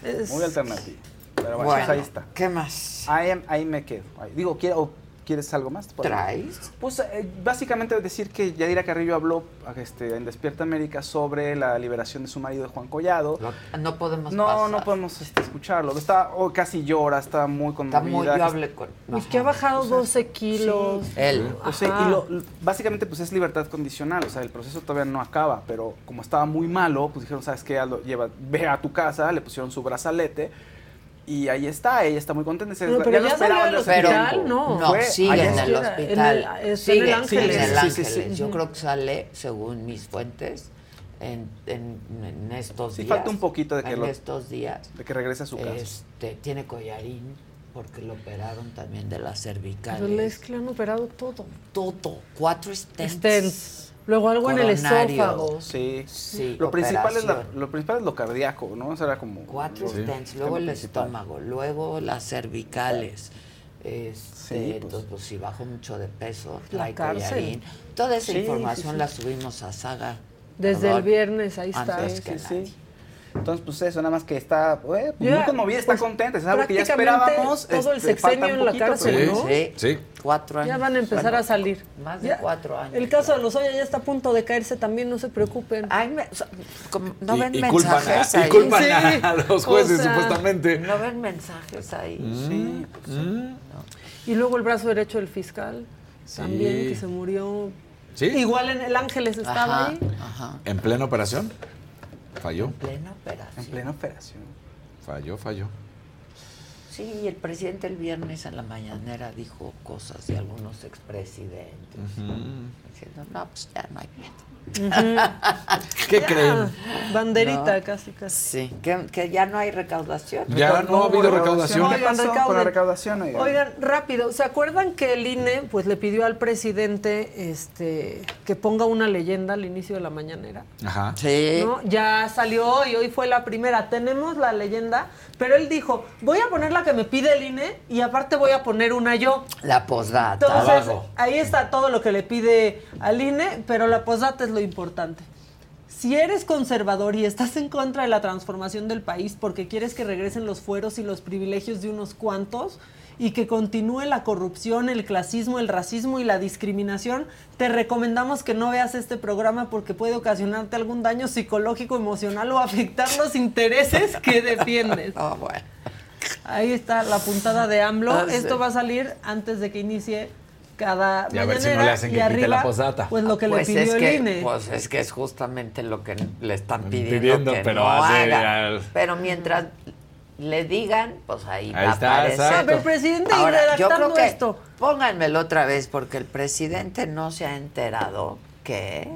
Speaker 5: Es-
Speaker 8: Muy alternativo. Pero bueno,
Speaker 1: Bueno,
Speaker 8: pues ahí está.
Speaker 1: ¿qué más?
Speaker 8: Ahí, ahí me quedo. Ahí. Digo, ¿quiere- o ¿quieres algo más?
Speaker 1: ¿Traes?
Speaker 8: Pues eh, básicamente decir que Yadira Carrillo habló este, en Despierta América sobre la liberación de su marido Juan Collado.
Speaker 1: No podemos
Speaker 8: No,
Speaker 1: pasar.
Speaker 8: no podemos este, escucharlo. Está, oh, casi llora, está muy
Speaker 1: Está
Speaker 8: conmovida.
Speaker 1: muy, yo hablé con...
Speaker 5: Pues que ha bajado 12 kilos.
Speaker 1: Él.
Speaker 8: O sea, y lo- lo- básicamente pues es libertad condicional, o sea, el proceso todavía no acaba, pero como estaba muy malo, pues dijeron, ¿sabes qué? Aldo, lleva, ve a tu casa, le pusieron su brazalete y ahí está, ella está muy contenta. se-
Speaker 5: No, pero
Speaker 8: lo
Speaker 5: ya
Speaker 8: esperaban
Speaker 5: salió del hospital, no.
Speaker 1: No,
Speaker 8: Fue
Speaker 1: sigue en el
Speaker 5: En el-
Speaker 1: hospital.
Speaker 5: en el
Speaker 1: sigue
Speaker 5: Ángeles.
Speaker 1: en el
Speaker 8: sí,
Speaker 1: Ángeles.
Speaker 8: sí, sí.
Speaker 1: Yo creo que sale, según mis fuentes, en, en- en estos
Speaker 8: Sí,
Speaker 1: días.
Speaker 8: falta un poquito de que
Speaker 1: en
Speaker 8: lo-
Speaker 1: estos días.
Speaker 8: De que regrese a su casa.
Speaker 1: Este, tiene collarín porque lo operaron también de las cervicales.
Speaker 5: Pero es que le han operado todo.
Speaker 1: Todo. Cuatro stents.
Speaker 5: Stents. Luego algo en el esófago.
Speaker 8: Sí.
Speaker 1: Sí,
Speaker 8: lo, principal es la- lo principal es lo cardíaco, ¿no? O sea, era como...
Speaker 1: Cuatro
Speaker 8: Sí.
Speaker 1: stents, luego el
Speaker 8: principal.
Speaker 1: estómago, luego las cervicales. Este,
Speaker 8: Sí, pues.
Speaker 1: entonces, pues si bajó mucho de peso,
Speaker 5: La
Speaker 1: collarín. Toda esa
Speaker 8: Sí,
Speaker 1: información
Speaker 8: sí, sí.
Speaker 1: la subimos a Saga.
Speaker 5: Desde
Speaker 1: Perdón,
Speaker 5: el viernes, ahí está.
Speaker 1: antes que
Speaker 8: sí,
Speaker 1: nadie.
Speaker 8: Entonces, pues eso, nada más que está eh, pues, muy conmovida, está
Speaker 5: pues,
Speaker 8: contenta, es algo que ya esperábamos.
Speaker 5: todo el
Speaker 8: este,
Speaker 5: sexenio en la cárcel,
Speaker 8: pero-
Speaker 5: ¿no?
Speaker 1: Sí,
Speaker 9: Sí.
Speaker 1: cuatro años.
Speaker 5: Ya van a empezar
Speaker 1: Bueno,
Speaker 5: a salir.
Speaker 1: Más de
Speaker 5: Ya.
Speaker 1: cuatro años.
Speaker 5: El caso de los Oya ya está a punto de caerse también, no se preocupen.
Speaker 1: Ay, me- o sea, como- no
Speaker 9: Y-
Speaker 1: ven
Speaker 9: y culpan,
Speaker 1: mensajes
Speaker 9: a,
Speaker 1: ahí.
Speaker 9: y culpan
Speaker 5: Sí.
Speaker 9: a los jueces,
Speaker 5: O sea,
Speaker 9: supuestamente.
Speaker 1: No ven mensajes ahí.
Speaker 8: Sí, pues,
Speaker 9: Mm.
Speaker 5: Y luego el brazo derecho del fiscal,
Speaker 9: Sí.
Speaker 5: también que se murió.
Speaker 9: ¿Sí?
Speaker 5: Igual en el Ángeles estaba
Speaker 1: Ajá,
Speaker 5: ahí.
Speaker 1: ajá.
Speaker 9: ¿En plena operación? Falló,
Speaker 1: Plena operación.
Speaker 8: en plena operación.
Speaker 9: falló, falló.
Speaker 1: Sí, y el presidente el viernes en la mañanera dijo cosas de algunos expresidentes. Diciendo, no, pues ya no hay
Speaker 9: ¿Qué
Speaker 5: Ya,
Speaker 9: creen?
Speaker 5: Banderita,
Speaker 1: No.
Speaker 5: casi, casi.
Speaker 1: Sí, que, que ya no hay recaudación.
Speaker 9: Ya no ha habido recaudación.
Speaker 8: ¿Qué
Speaker 5: Oigan,
Speaker 8: pasó con
Speaker 5: recauden.
Speaker 8: la recaudación? oigan?
Speaker 5: Oigan, rápido, ¿se acuerdan que el INE pues le pidió al presidente este que ponga una leyenda al inicio de la mañanera?
Speaker 9: Ajá.
Speaker 1: Sí.
Speaker 5: ¿no? Ya salió y hoy fue la primera. Tenemos la leyenda, pero él dijo, voy a poner la que me pide el INE y aparte voy a poner una yo.
Speaker 1: La posdata.
Speaker 5: Entonces,
Speaker 9: Abajo.
Speaker 5: ahí está todo lo que le pide al INE, pero la posdata es lo importante. Si eres conservador y estás en contra de la transformación del país porque quieres que regresen los fueros y los privilegios de unos cuantos y que continúe la corrupción, el clasismo, el racismo y la discriminación, te recomendamos que no veas este programa porque puede ocasionarte algún daño psicológico, emocional o afectar los intereses que defiendes.
Speaker 1: Ah, bueno.
Speaker 5: Ahí está la puntada de AMLO.
Speaker 1: Ah, sí.
Speaker 5: Esto va a salir antes de que inicie cada
Speaker 9: Y a ver si no le hacen que
Speaker 5: arriba,
Speaker 9: la posdata.
Speaker 5: Pues lo que
Speaker 1: Pues
Speaker 5: le pidió
Speaker 1: es que,
Speaker 5: el INE.
Speaker 1: Pues es que es justamente lo que le están pidiendo,
Speaker 9: Pidiendo,
Speaker 1: que
Speaker 9: pero
Speaker 1: no
Speaker 9: hace
Speaker 1: haga.
Speaker 9: al-
Speaker 1: Pero mientras le digan, pues ahí,
Speaker 9: Ahí
Speaker 1: va
Speaker 9: está,
Speaker 1: a aparecer.
Speaker 5: ver, presidente,
Speaker 1: Ahora, yo creo que
Speaker 5: esto.
Speaker 1: pónganmelo otra vez porque el presidente no se ha enterado que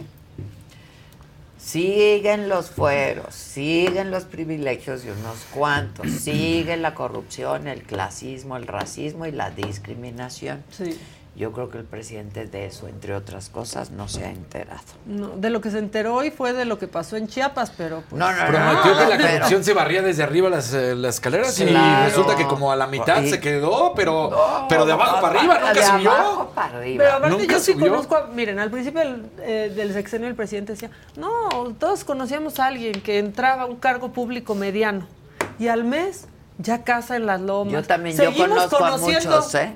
Speaker 1: siguen los fueros, siguen los privilegios de unos cuantos, sigue la corrupción, el clasismo, el racismo y la discriminación.
Speaker 5: Sí.
Speaker 1: Yo creo que el presidente de eso, entre otras cosas, no se ha enterado.
Speaker 5: No, de lo que se enteró hoy fue de lo que pasó en Chiapas, pero pues,
Speaker 1: No, no,
Speaker 9: Prometió
Speaker 1: no,
Speaker 9: que la
Speaker 1: pero-
Speaker 9: corrupción se barría desde arriba las, eh, las escaleras y resulta que como a la mitad
Speaker 1: Y-
Speaker 9: se quedó, pero, pero de abajo para arriba, nunca
Speaker 1: de
Speaker 9: subió.
Speaker 1: abajo para arriba.
Speaker 5: Pero aparte
Speaker 9: Nunca
Speaker 5: yo sí
Speaker 9: subió.
Speaker 5: conozco, a- miren, al principio del, eh, del sexenio el presidente decía, no, todos conocíamos a alguien que entraba a un cargo público mediano y al mes ya casa en las lomas.
Speaker 1: Yo también, yo conozco
Speaker 5: conociendo-
Speaker 1: a muchos, ¿eh?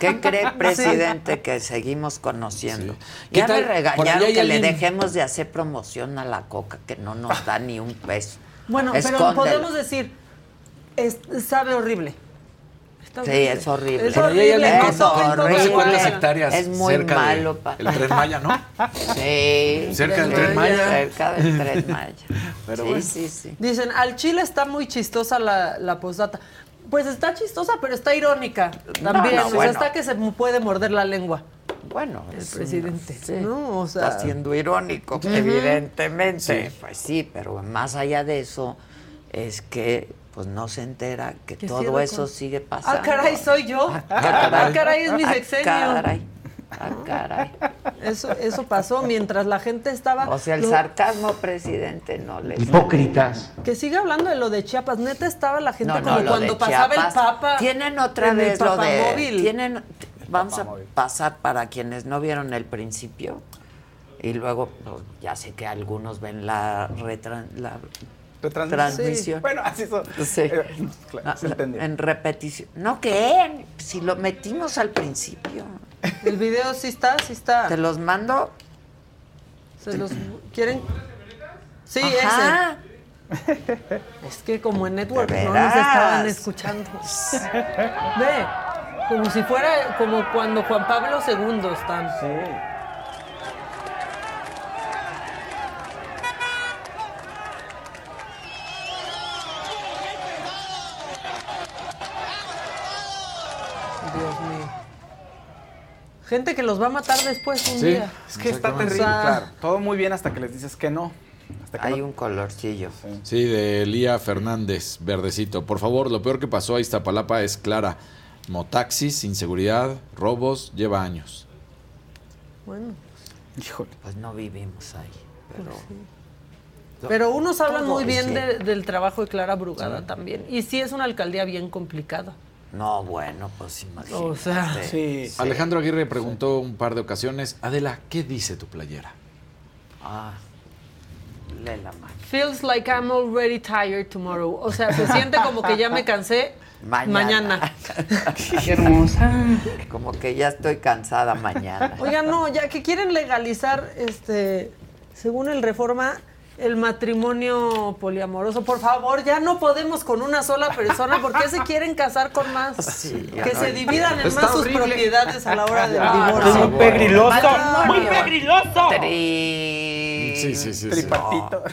Speaker 1: ¿Qué cree, presidente, que seguimos conociendo?
Speaker 9: ¿Qué
Speaker 1: Ya me
Speaker 9: tal?
Speaker 1: Regañaron que le dejemos de hacer promoción a la coca, que no nos da ni un peso.
Speaker 5: Bueno, pero podemos decir, es- sabe horrible. Está
Speaker 1: Sí,
Speaker 5: horrible.
Speaker 1: es horrible.
Speaker 5: Es horrible.
Speaker 9: con,
Speaker 1: Es
Speaker 5: no
Speaker 9: sé cuántas hectáreas
Speaker 1: Es muy
Speaker 9: cerca de-
Speaker 1: malo para-
Speaker 9: el Tren Maya, ¿no?
Speaker 1: Sí.
Speaker 9: Cerca del Tren Maya.
Speaker 1: Cerca del Tren Maya.
Speaker 9: Pero
Speaker 1: sí,
Speaker 9: bueno.
Speaker 1: sí, sí.
Speaker 5: Dicen, al Chile está muy chistosa la, la postdata. Pues está chistosa, pero está irónica también.
Speaker 1: no,
Speaker 5: o sea,
Speaker 1: bueno.
Speaker 5: está que se puede morder la lengua.
Speaker 1: Bueno,
Speaker 5: el
Speaker 1: es
Speaker 5: presidente,
Speaker 1: una- sí,
Speaker 5: ¿no? O sea,
Speaker 1: está siendo irónico, evidentemente.
Speaker 5: Sí.
Speaker 1: Pues sí, pero más allá de eso es que pues no se entera que
Speaker 5: Que
Speaker 1: todo eso
Speaker 5: con-
Speaker 1: sigue pasando.
Speaker 5: Ah, caray, soy yo. Ah, caray, es mi
Speaker 1: Ah,
Speaker 5: sexenio.
Speaker 1: caray. Ah, caray.
Speaker 5: Eso, eso pasó mientras la gente estaba.
Speaker 1: O sea, el
Speaker 5: lo-
Speaker 1: sarcasmo, presidente, no le
Speaker 20: Hipócritas.
Speaker 5: Que siga hablando de lo de Chiapas. Neta estaba la gente
Speaker 1: No,
Speaker 5: como cuando pasaba
Speaker 1: Chiapas.
Speaker 5: el Papa.
Speaker 1: Tienen otra vez lo de.
Speaker 5: papamóvil.
Speaker 1: Tienen, vamos a pasar para quienes no vieron el principio. Y luego, pues, ya sé que algunos ven la, retran- la
Speaker 8: Retransmisión.
Speaker 1: transmisión.
Speaker 8: Sí. Bueno, así son.
Speaker 1: Sí.
Speaker 8: Eh, claro,
Speaker 1: Ah,
Speaker 8: se entendió.
Speaker 1: en repetición. ¿No qué? Si lo metimos al principio.
Speaker 5: El video sí está, sí está.
Speaker 1: Te los mando.
Speaker 5: ¿Se los quieren? Sí,
Speaker 1: Ajá.
Speaker 5: ese. Es que como en Network no nos estaban escuchando. Ve, como si fuera como cuando Juan Pablo II están. Dios mío. Gente que los va a matar después un día.
Speaker 8: Es que está terrible, claro. Todo muy bien hasta que les dices que no. Hasta que
Speaker 1: Hay
Speaker 8: no-
Speaker 1: un colorcillo.
Speaker 9: Sí, de Elía Fernández, verdecito. Por favor, lo peor que pasó a Iztapalapa es clara. Motaxis, inseguridad, robos, lleva años.
Speaker 5: Bueno,
Speaker 8: Híjole.
Speaker 1: Pues no vivimos ahí. Pero.
Speaker 5: pero unos hablan muy bien de- del trabajo de Clara Brugada también. Y sí es una alcaldía bien complicada.
Speaker 1: No, bueno, pues imagínate.
Speaker 5: O sea,
Speaker 9: Alejandro Aguirre preguntó un par de ocasiones, Adela, ¿qué dice tu playera?
Speaker 1: Ah, léela más.
Speaker 5: Feels like I'm already tired tomorrow. O sea, se siente como que ya me cansé
Speaker 1: Mañana.
Speaker 5: mañana.
Speaker 1: Qué hermosa. Como que ya estoy cansada mañana.
Speaker 5: Oigan, no, ya que quieren legalizar, este, según el reforma, el matrimonio poliamoroso. Por favor, ya no podemos con una sola persona. ¿Por qué se quieren casar con más?
Speaker 1: ya
Speaker 5: que
Speaker 1: no
Speaker 5: se
Speaker 1: hay-
Speaker 5: dividan en
Speaker 1: Está
Speaker 5: más sus
Speaker 1: horrible.
Speaker 5: propiedades a la hora del
Speaker 1: Ah,
Speaker 5: divorcio.
Speaker 20: Muy pegriloso, muy pegriloso.
Speaker 1: Tri-
Speaker 9: Sí, sí, sí, sí.
Speaker 8: Tripartito.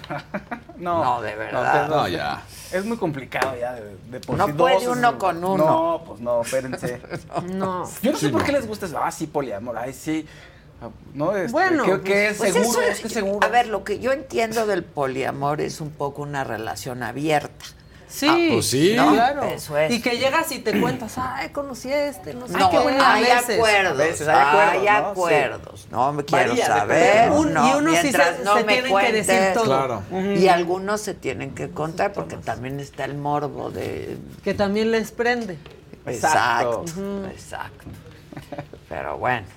Speaker 8: No,
Speaker 1: No, de verdad.
Speaker 9: No, ya.
Speaker 8: Es muy complicado ya de, de por
Speaker 1: No
Speaker 8: sí
Speaker 1: puede
Speaker 8: dos es-
Speaker 1: uno con uno.
Speaker 8: No, pues no, espérense.
Speaker 5: No.
Speaker 8: Yo no sé
Speaker 9: Sí,
Speaker 8: por
Speaker 9: no.
Speaker 8: qué les gusta eso. Ah, sí, poliamor. Ay, sí. Ah, No, este,
Speaker 5: Bueno,
Speaker 8: ¿qué, qué es
Speaker 1: Pues
Speaker 8: seguro?
Speaker 1: eso
Speaker 8: es que seguro.
Speaker 1: A ver, lo que yo entiendo del poliamor es un poco una relación abierta.
Speaker 5: Sí,
Speaker 9: Ah, pues sí.
Speaker 1: ¿no?
Speaker 5: claro.
Speaker 1: Eso es.
Speaker 5: Y que llegas y te cuentas, ay, conocí a este, no sé
Speaker 1: No,
Speaker 5: qué. bueno,
Speaker 1: hay
Speaker 5: veces.
Speaker 1: acuerdos,
Speaker 8: veces hay acuerdos,
Speaker 1: hay
Speaker 8: ¿no?
Speaker 1: acuerdos. No me quiero saber.
Speaker 5: Un-
Speaker 1: no,
Speaker 5: y unos sí se-
Speaker 1: no
Speaker 5: se
Speaker 1: me
Speaker 5: tienen que decir todo.
Speaker 9: Claro.
Speaker 1: Y algunos se tienen que contar porque también está el morbo de
Speaker 5: Que también les prende.
Speaker 1: exacto,
Speaker 8: Exacto.
Speaker 1: exacto. Pero bueno,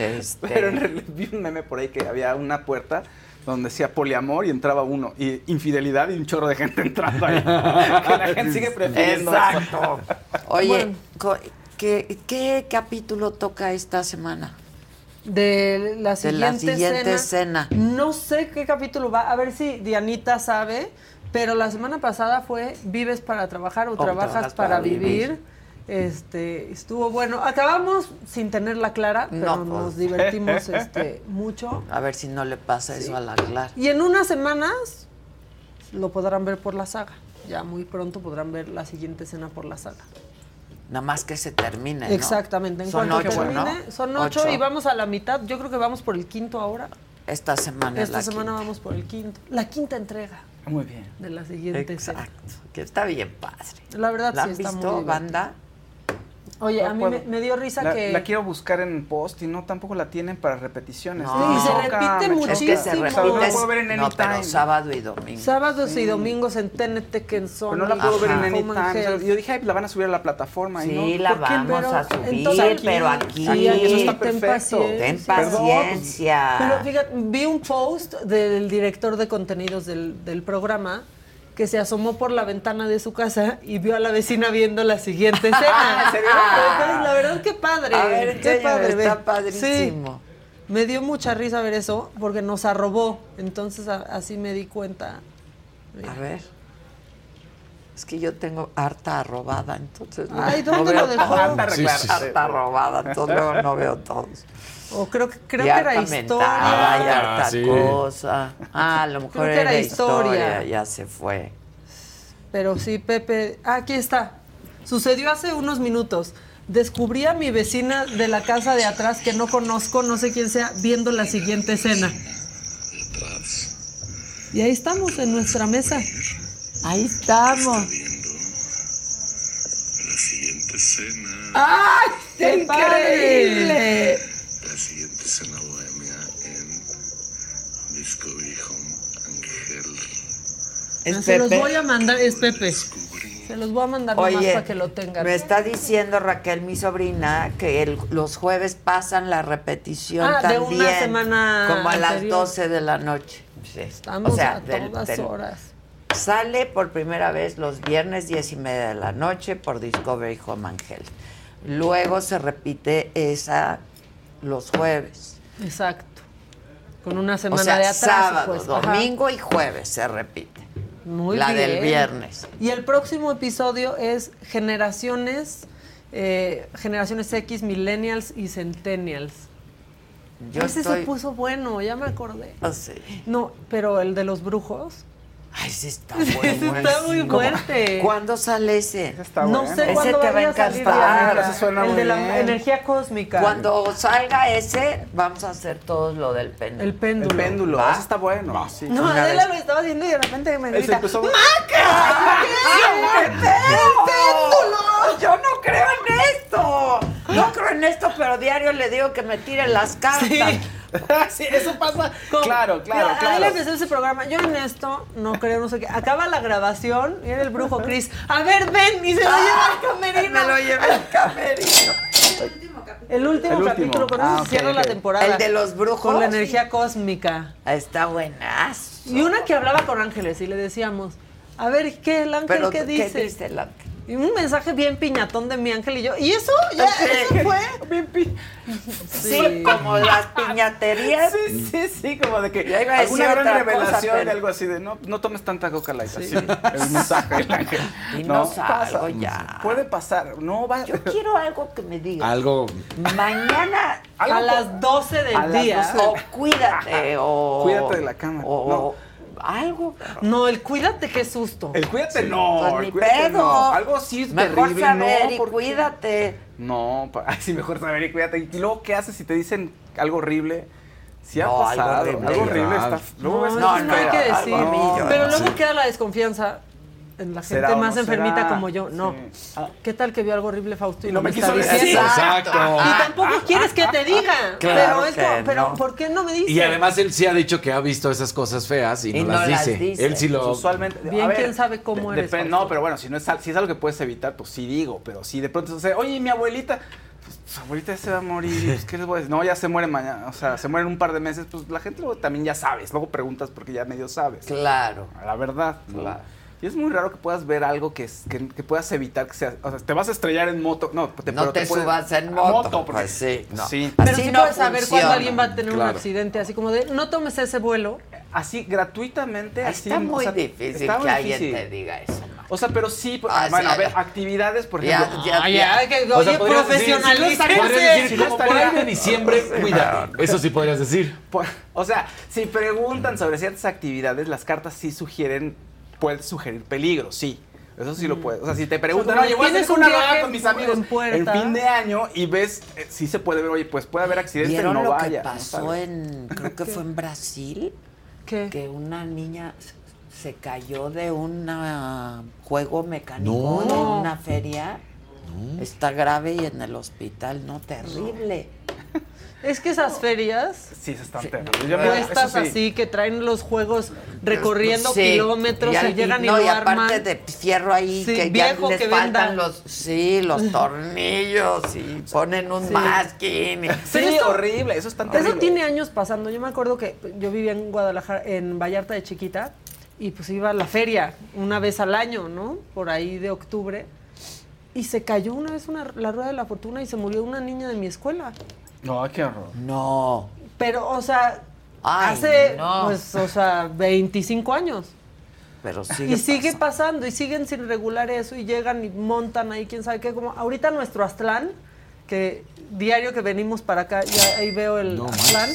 Speaker 1: este
Speaker 8: Pero en realidad vi un meme por ahí que había una puerta donde decía poliamor y entraba uno. Y infidelidad y un chorro de gente entrando ahí. que la gente sigue prefiriendo eso.
Speaker 1: Exacto. Oye,
Speaker 5: Bueno.
Speaker 1: ¿qué, qué capítulo toca esta semana?
Speaker 5: De la
Speaker 1: De
Speaker 5: siguiente,
Speaker 1: la siguiente
Speaker 5: escena.
Speaker 1: escena.
Speaker 5: No sé qué capítulo va. A ver si Dianita sabe. Pero la semana pasada fue Vives para trabajar o, trabajas,
Speaker 1: trabajas
Speaker 5: para,
Speaker 1: para
Speaker 5: vivir.
Speaker 1: vivir.
Speaker 5: Este, estuvo bueno. Acabamos sin tenerla clara, pero
Speaker 1: No, pues.
Speaker 5: nos divertimos este, mucho.
Speaker 1: A ver si no le pasa eso a la Clara.
Speaker 5: Y en unas semanas lo podrán ver por la saga. Ya muy pronto podrán ver la siguiente escena por la saga.
Speaker 1: Nada más que se termine. ¿no?
Speaker 5: Exactamente. En
Speaker 1: Son
Speaker 5: cuanto
Speaker 1: ocho,
Speaker 5: termine,
Speaker 1: ¿no?
Speaker 5: son ocho, y vamos a la mitad. Yo creo que vamos por el quinto ahora.
Speaker 1: Esta semana es
Speaker 5: Esta
Speaker 1: la
Speaker 5: semana
Speaker 1: quinta.
Speaker 5: vamos por el quinto. La quinta entrega
Speaker 8: Muy bien.
Speaker 5: de la siguiente escena.
Speaker 1: Exacto. Que está bien padre.
Speaker 5: La verdad
Speaker 1: ¿La
Speaker 5: sí
Speaker 1: han
Speaker 5: está
Speaker 1: visto,
Speaker 5: muy divertido.
Speaker 1: banda?
Speaker 5: Oye,
Speaker 8: No
Speaker 5: a mí me, me dio risa
Speaker 8: La,
Speaker 5: que...
Speaker 8: la quiero buscar en post y no, tampoco la tienen para repeticiones.
Speaker 1: No.
Speaker 5: Y se repite muchísimo.
Speaker 1: Es que se repite.
Speaker 8: O sea, no la puedo ver en
Speaker 1: no, pero
Speaker 8: Anytime.
Speaker 1: sábado y domingo.
Speaker 5: Sábados y domingos en TNT, que en Sony.
Speaker 8: Pero no la puedo ver en
Speaker 1: Ajá.
Speaker 8: Anytime. O sea, yo dije, ay, la van a subir a la plataforma. y
Speaker 1: Sí,
Speaker 8: no.
Speaker 1: la
Speaker 8: ¿Por qué?
Speaker 1: vamos
Speaker 5: Pero
Speaker 1: a subir,
Speaker 5: entonces aquí-
Speaker 1: pero aquí,
Speaker 5: Sí, aquí
Speaker 8: eso está
Speaker 5: ten
Speaker 8: perfecto.
Speaker 5: paciencia.
Speaker 1: ten
Speaker 8: Perdón.
Speaker 1: paciencia.
Speaker 5: Pero fíjate, vi un post del director de contenidos del, del programa que se asomó por la ventana de su casa y vio a la vecina viendo la siguiente escena.
Speaker 8: ¿En serio?
Speaker 5: Entonces, la verdad, qué padre.
Speaker 1: A ver,
Speaker 5: qué padre.
Speaker 1: está
Speaker 5: ve.
Speaker 1: padrísimo.
Speaker 5: Sí, me dio mucha risa ver eso porque nos arrobó. Entonces, a- así me di cuenta.
Speaker 1: A ver. Es que yo tengo harta arrobada, entonces no,
Speaker 5: Ay,
Speaker 1: no
Speaker 5: ¿dónde
Speaker 1: veo
Speaker 5: lo dejó?
Speaker 1: todo. Sí, sí, sí. Harta arrobada, entonces luego no veo todos.
Speaker 5: O creo, que- creo
Speaker 1: y
Speaker 5: que
Speaker 1: harta
Speaker 5: era
Speaker 1: mentada,
Speaker 5: historia.
Speaker 1: y harta
Speaker 9: Ah, sí.
Speaker 1: cosa. Ah, a lo mejor
Speaker 5: Creo que
Speaker 1: era,
Speaker 5: era
Speaker 1: historia.
Speaker 5: historia.
Speaker 1: ya se fue.
Speaker 5: Pero sí, Pepe. ah, aquí está. Sucedió hace unos minutos. descubrí a mi vecina de la casa de atrás que no conozco, no sé quién sea, viendo la siguiente escena. Y ahí estamos en nuestra mesa.
Speaker 1: Ahí estamos.
Speaker 15: La siguiente cena.
Speaker 5: ¡Ay!
Speaker 1: ¡Qué increíble!
Speaker 15: La siguiente cena bohemia en Discovery Home Angel.
Speaker 1: Es
Speaker 5: Se los voy a mandar, es Pepe. Se los voy a mandar nomás
Speaker 1: Oye,
Speaker 5: para que lo tengan.
Speaker 1: me está diciendo Raquel, mi sobrina, que el- los jueves pasan la repetición
Speaker 5: Ah, de
Speaker 1: también.
Speaker 5: una semana
Speaker 1: Como a las
Speaker 5: anterior.
Speaker 1: 12 de la noche. Sí.
Speaker 5: Estamos a todas horas.
Speaker 1: Sale por primera vez los viernes 10 y media de la noche por Discovery Home Angel. Luego se repite esa los jueves.
Speaker 5: Exacto. Con una semana
Speaker 1: o sea,
Speaker 5: de atraso.
Speaker 1: sábado,
Speaker 5: pues. Ajá.
Speaker 1: domingo y jueves se repite.
Speaker 5: Muy
Speaker 1: la
Speaker 5: bien.
Speaker 1: del viernes.
Speaker 5: Y el próximo episodio es generaciones, eh, generaciones X, millennials y centennials.
Speaker 1: Yo
Speaker 5: Ese
Speaker 1: estoy-
Speaker 5: se puso bueno, ya me acordé.
Speaker 1: Ah, sí.
Speaker 5: No, pero el de los brujos.
Speaker 1: Ay, sí está
Speaker 5: Ese
Speaker 1: bueno.
Speaker 5: está muy fuerte.
Speaker 1: ¿Cuándo sale ese?
Speaker 5: no sé
Speaker 1: Ese
Speaker 5: cuándo
Speaker 1: te va a encantar.
Speaker 5: Diana. El de la energía cósmica.
Speaker 1: Cuando salga ese, vamos a hacer todo lo del péndulo.
Speaker 5: El péndulo.
Speaker 8: El péndulo,
Speaker 1: ¿Va?
Speaker 8: ese está bueno. sí.
Speaker 5: No, Adela
Speaker 1: vez.
Speaker 5: lo estaba haciendo y de repente me grita.
Speaker 8: empezó-
Speaker 5: ¡Maca!
Speaker 1: ¡El péndulo! Yo no creo en esto. No creo en esto, pero diario le digo que me tire las cartas.
Speaker 8: sí, eso pasa.
Speaker 5: Con-
Speaker 8: Claro, claro,
Speaker 5: Mira,
Speaker 8: claro.
Speaker 5: Empezó ese programa. Yo en esto no creo, no sé qué. Acaba la grabación y era el brujo Chris. A ver, ven. Y se lo lleva al camerino.
Speaker 1: Me lo lleva al camerino.
Speaker 5: El último
Speaker 8: El último.
Speaker 5: capítulo, con eso
Speaker 8: Ah,
Speaker 5: se
Speaker 8: ok,
Speaker 5: cierra la temporada.
Speaker 1: El de los brujos.
Speaker 5: Con la energía cósmica.
Speaker 1: Está buenazo.
Speaker 5: Y una que hablaba con ángeles y le decíamos, a ver, ¿qué el ángel
Speaker 1: Pero,
Speaker 5: qué
Speaker 1: ¿qué
Speaker 5: dice?
Speaker 1: dice el ángel?
Speaker 5: Y un mensaje bien piñatón de mi ángel y yo. ¿Y eso? ¿Ya? ¿Eso fue?
Speaker 8: Bien pi-
Speaker 1: Sí, como las piñaterías.
Speaker 8: Sí, sí, sí, como de que
Speaker 1: Ya iba a decir
Speaker 8: alguna gran
Speaker 1: cosa,
Speaker 8: revelación
Speaker 1: pero-
Speaker 8: de algo así de no, no tomes tanta coca light, así, el mensaje del ángel.
Speaker 1: Dinos algo ya.
Speaker 8: Puede pasar, no va.
Speaker 1: Yo quiero algo que me diga.
Speaker 9: Algo.
Speaker 1: Mañana
Speaker 5: A las 12 del
Speaker 8: A las
Speaker 5: día.
Speaker 8: 12.
Speaker 1: o cuídate o
Speaker 8: Cuídate de la cama.
Speaker 1: o
Speaker 8: No.
Speaker 1: Algo.
Speaker 5: No, el cuídate, qué susto.
Speaker 8: El cuídate no,
Speaker 1: Pues
Speaker 8: el
Speaker 1: ni
Speaker 8: cuídate
Speaker 1: pedo.
Speaker 8: no. Algo sí es
Speaker 1: Mejor
Speaker 8: terrible,
Speaker 1: saber
Speaker 8: no,
Speaker 1: y
Speaker 8: porque-
Speaker 1: cuídate.
Speaker 8: No, sí, mejor saber y cuídate. Y luego, ¿qué haces si te dicen algo horrible? Si ha
Speaker 1: No, algo
Speaker 8: pasado,
Speaker 1: horrible.
Speaker 8: algo horrible está.
Speaker 5: No,
Speaker 1: no,
Speaker 5: no hay que
Speaker 1: algo
Speaker 5: decir. Pero
Speaker 1: Sí.
Speaker 5: luego queda la desconfianza en la gente
Speaker 8: ¿Será o
Speaker 5: más
Speaker 8: no
Speaker 5: enfermita
Speaker 8: será?
Speaker 5: como yo. No.
Speaker 8: Sí. Ah.
Speaker 5: ¿Qué tal que vio algo horrible Fausto y
Speaker 8: No
Speaker 5: no
Speaker 8: me
Speaker 5: me
Speaker 8: quiso
Speaker 5: está
Speaker 8: decir.
Speaker 5: diciendo?
Speaker 9: Exacto.
Speaker 5: Y tampoco quieres que te diga.
Speaker 1: Claro
Speaker 5: pero es
Speaker 1: que
Speaker 5: pero
Speaker 1: no.
Speaker 5: ¿por qué no me dices?
Speaker 9: Y además él sí ha dicho que ha visto esas cosas feas y no,
Speaker 1: Y no
Speaker 9: las,
Speaker 1: las
Speaker 9: dice.
Speaker 1: dice.
Speaker 9: Él sí lo.
Speaker 8: Usualmente.
Speaker 5: Bien,
Speaker 8: a ver,
Speaker 5: quién sabe cómo
Speaker 8: de-
Speaker 5: eres, Fausto.
Speaker 8: no, pero bueno, si, no es, si es algo que puedes evitar, pues sí digo. Pero si de pronto, o sea, oye, mi abuelita, pues su abuelita ya se va a morir. Pues, ¿Qué les voy a decir? No, ya se muere mañana. O sea, se muere en un par de meses. Pues la gente luego también ya sabes. Luego preguntas porque ya medio sabes.
Speaker 1: Claro.
Speaker 8: La verdad. ¿no?
Speaker 1: Claro.
Speaker 8: Y es muy raro que puedas ver algo que, es- que, que puedas evitar que sea. O sea, te vas a estrellar en moto. No, te,
Speaker 1: No
Speaker 8: pero
Speaker 1: te
Speaker 8: puedes-
Speaker 1: subas en
Speaker 8: a
Speaker 1: moto.
Speaker 8: porque-
Speaker 1: Pues sí, no.
Speaker 8: Sí.
Speaker 5: Pero
Speaker 1: Así
Speaker 5: sí
Speaker 1: no
Speaker 5: puedes saber cuándo alguien va a tener un accidente, así como de, no tomes ese vuelo.
Speaker 8: Así, gratuitamente. así,
Speaker 1: Está
Speaker 8: o
Speaker 1: muy
Speaker 8: sea,
Speaker 1: difícil
Speaker 8: está
Speaker 1: que alguien te diga eso.
Speaker 8: O sea, pero sí,
Speaker 1: Ah,
Speaker 8: bueno,
Speaker 1: sí,
Speaker 8: a ver,
Speaker 1: ya.
Speaker 8: actividades, por ejemplo.
Speaker 1: ya, ya.
Speaker 5: ya, que,
Speaker 9: O sea,
Speaker 5: oye,
Speaker 9: podrías decir, decir,
Speaker 8: Sí, no
Speaker 9: como por ahí de diciembre, cuídate. Eso sí podrías decir.
Speaker 8: Por- o sea, si preguntan sobre ciertas actividades, las cartas sí sugieren, pueden sugerir peligro, sí. Eso sí lo puede. O sea, si te preguntan, oye, voy a hacer
Speaker 5: un
Speaker 8: una rodada con mis amigos
Speaker 5: en
Speaker 8: fin de año y ves, eh, sí se puede ver, oye, pues puede haber accidente,
Speaker 1: ¿Vieron
Speaker 8: no
Speaker 1: lo
Speaker 8: vaya.
Speaker 1: que
Speaker 8: ¿no
Speaker 1: pasó en, creo que fue en Brasil?
Speaker 5: ¿Qué?
Speaker 1: Que una niña se cayó de un ah, juego mecánico
Speaker 9: No.
Speaker 1: en una feria. Está grave y en el hospital, no, terrible.
Speaker 5: Es que esas ferias,
Speaker 8: Sí, se están
Speaker 5: puestas
Speaker 8: sí.
Speaker 5: así, que traen los juegos recorriendo
Speaker 1: Sí.
Speaker 5: kilómetros y,
Speaker 1: al-
Speaker 5: llegan y,
Speaker 1: no,
Speaker 5: lo
Speaker 1: y aparte
Speaker 5: arman.
Speaker 1: de fierro ahí
Speaker 5: Sí,
Speaker 1: que ya
Speaker 5: viejo
Speaker 1: les
Speaker 5: que
Speaker 1: faltan los sí los tornillos y ponen un
Speaker 5: Sí.
Speaker 1: masking y-
Speaker 8: Sí,
Speaker 5: esto-
Speaker 8: horrible, eso es tan terrible.
Speaker 5: Eso tiene años pasando. Yo me acuerdo que yo vivía en Guadalajara, en Vallarta de chiquita, y pues iba a la feria una vez al año, ¿no? Por ahí de octubre. Y se cayó una vez una, la rueda de la fortuna y se murió una niña de mi escuela.
Speaker 8: No, qué horror.
Speaker 1: no
Speaker 5: Pero, o sea,
Speaker 1: Ay,
Speaker 5: hace,
Speaker 1: no.
Speaker 5: pues, o sea, 25 años.
Speaker 1: pero sigue
Speaker 5: y sigue pasando y siguen sin regular eso y llegan y montan ahí, quién sabe qué. Como ahorita nuestro Aztlán, que diario que venimos para acá, ya ahí veo el
Speaker 9: No
Speaker 5: Aztlán,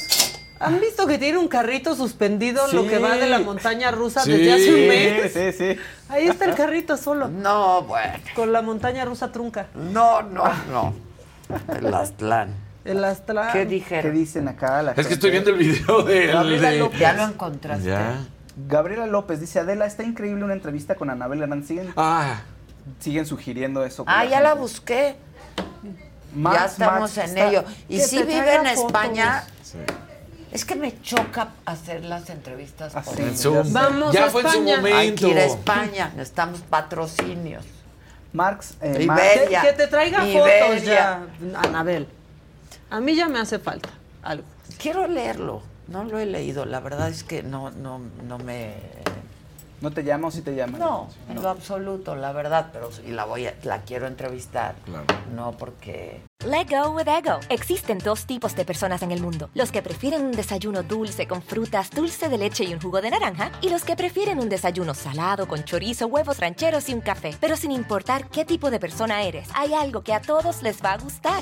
Speaker 5: ¿Han visto que tiene un carrito suspendido lo que va de la montaña rusa
Speaker 9: Sí.
Speaker 5: desde hace un mes?
Speaker 8: Sí, sí.
Speaker 5: Ahí está el carrito solo.
Speaker 1: No, bueno.
Speaker 5: Con la montaña rusa trunca.
Speaker 1: No, no, no. El Aztlán.
Speaker 5: El Aztlán.
Speaker 1: ¿Qué
Speaker 8: ¿Qué
Speaker 1: dijeron?
Speaker 8: dicen acá la
Speaker 9: Es que estoy viendo el video de.
Speaker 8: Gabriela
Speaker 9: de-
Speaker 8: López.
Speaker 1: Ya lo encontraste.
Speaker 9: Ya.
Speaker 8: Gabriela López dice, Adela, está increíble una entrevista con Anabel Hernández. Siguen,
Speaker 9: Ah,
Speaker 8: siguen sugiriendo eso.
Speaker 1: Ah,
Speaker 8: la
Speaker 1: ya la busqué.
Speaker 8: Max,
Speaker 1: ya estamos
Speaker 8: Max,
Speaker 1: en
Speaker 8: está-
Speaker 1: ello. Y si vive en
Speaker 5: fotos.
Speaker 1: España,
Speaker 9: sí.
Speaker 1: es que me choca hacer las entrevistas
Speaker 8: Así.
Speaker 1: por
Speaker 9: En
Speaker 1: Zoom.
Speaker 5: Vamos
Speaker 9: ya
Speaker 5: a
Speaker 9: fue en su
Speaker 5: España.
Speaker 9: momento.
Speaker 1: Hay que ir a España. Necesitamos patrocinios.
Speaker 8: Marx, eh, Marx-
Speaker 5: Que,
Speaker 1: Iberia.
Speaker 5: que te traiga fotos ya, Anabel. A mí ya me hace falta algo.
Speaker 1: Quiero leerlo. No lo he leído. La verdad es que no, no, no me.
Speaker 8: ¿No te llama o sí te llama?
Speaker 1: No, en lo absoluto, la verdad. Pero sí la voy a, la quiero entrevistar.
Speaker 9: Claro.
Speaker 1: No porque.
Speaker 14: Let go with ego. Existen dos tipos de personas en el mundo: los que prefieren un desayuno dulce con frutas, dulce de leche y un jugo de naranja, y los que prefieren un desayuno salado con chorizo, huevos rancheros y un café. Pero sin importar qué tipo de persona eres, hay algo que a todos les va a gustar.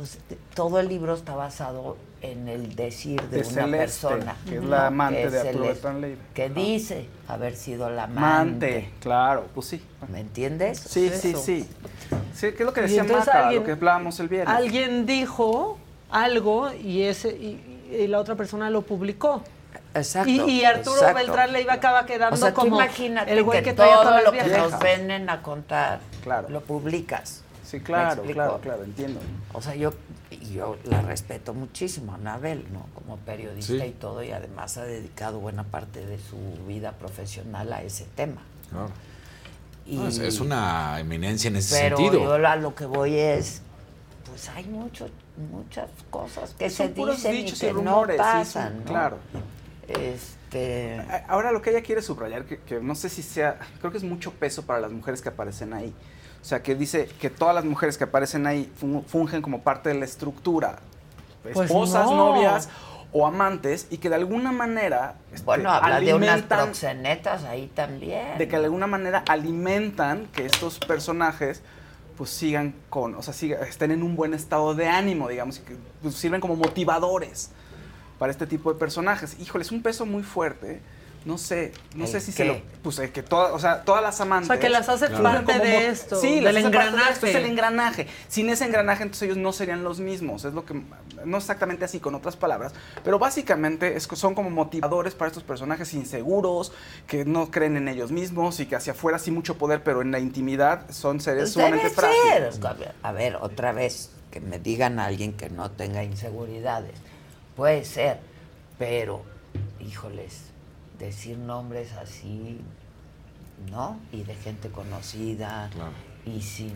Speaker 1: Pues, todo el libro está basado en el decir de,
Speaker 8: De
Speaker 1: una
Speaker 8: Celeste,
Speaker 1: persona.
Speaker 8: que es la amante
Speaker 1: es
Speaker 8: de Arturo Leiva.
Speaker 1: Que dice haber sido la amante.
Speaker 8: Amante, claro, pues sí.
Speaker 1: ¿Me entiendes?
Speaker 8: Sí, sí,
Speaker 5: Eso.
Speaker 8: sí. Sí, que es lo que decía
Speaker 5: entonces
Speaker 8: Maca,
Speaker 5: alguien-
Speaker 8: lo que hablábamos el viernes.
Speaker 5: Alguien dijo algo y ese y, y la otra persona lo publicó.
Speaker 1: Exacto.
Speaker 5: Y, y Arturo
Speaker 1: exacto.
Speaker 5: Beltrán le iba acaba quedando
Speaker 1: O sea, tú
Speaker 5: como
Speaker 1: imagínate
Speaker 5: el güey
Speaker 1: que,
Speaker 5: que,
Speaker 1: todo lo que nos venen a contar
Speaker 8: Claro.
Speaker 1: lo publicas.
Speaker 8: Sí,
Speaker 1: ¿Me
Speaker 8: claro, claro, claro, entiendo.
Speaker 1: O sea, yo, yo la respeto muchísimo, Anabel, ¿no? Como periodista
Speaker 9: Sí.
Speaker 1: y todo, y además ha dedicado buena parte de su vida profesional a ese tema.
Speaker 9: Claro.
Speaker 1: Y,
Speaker 9: No, es, es una eminencia en ese
Speaker 1: pero
Speaker 9: sentido.
Speaker 1: yo a lo que voy es, pues hay mucho, muchas cosas que se dicen y que
Speaker 8: y rumores,
Speaker 1: no
Speaker 8: sí,
Speaker 1: pasan,
Speaker 8: claro.
Speaker 1: Este,
Speaker 8: A- Ahora lo que ella quiere subrayar, que, que no sé si sea, creo que es mucho peso para las mujeres que aparecen ahí. O sea, que dice que todas las mujeres que aparecen ahí fun- fungen como parte de la estructura,
Speaker 5: Pues
Speaker 8: esposas,
Speaker 5: no.
Speaker 8: novias o amantes, y que de alguna manera este,
Speaker 1: bueno, habla de unas proxenetas ahí también.
Speaker 8: de que de alguna manera alimentan que estos personajes pues sigan con, o sea, siga- estén en un buen estado de ánimo, digamos, y que pues, sirven como motivadores para este tipo de personajes. Híjole, es un peso muy fuerte. No sé, no
Speaker 1: ¿El
Speaker 8: sé si
Speaker 1: qué?
Speaker 8: se lo, pues que todas, o sea, todas las amantes.
Speaker 5: O sea, que las hace parte
Speaker 8: como
Speaker 5: de esto,
Speaker 8: sí,
Speaker 5: del engranaje.
Speaker 8: esto, es el engranaje. Sin ese engranaje, entonces ellos no serían los mismos. Es lo que, no exactamente así, con otras palabras, pero básicamente es, que son como motivadores para estos personajes inseguros, que no creen en ellos mismos y que hacia afuera sí mucho poder, pero en la intimidad son seres
Speaker 1: Pues
Speaker 8: sumamente frágiles.
Speaker 1: A ver, a ver, otra vez, que me digan a alguien que no tenga inseguridades. Puede ser, pero, híjoles, decir nombres así, ¿no? Y de gente conocida y sin...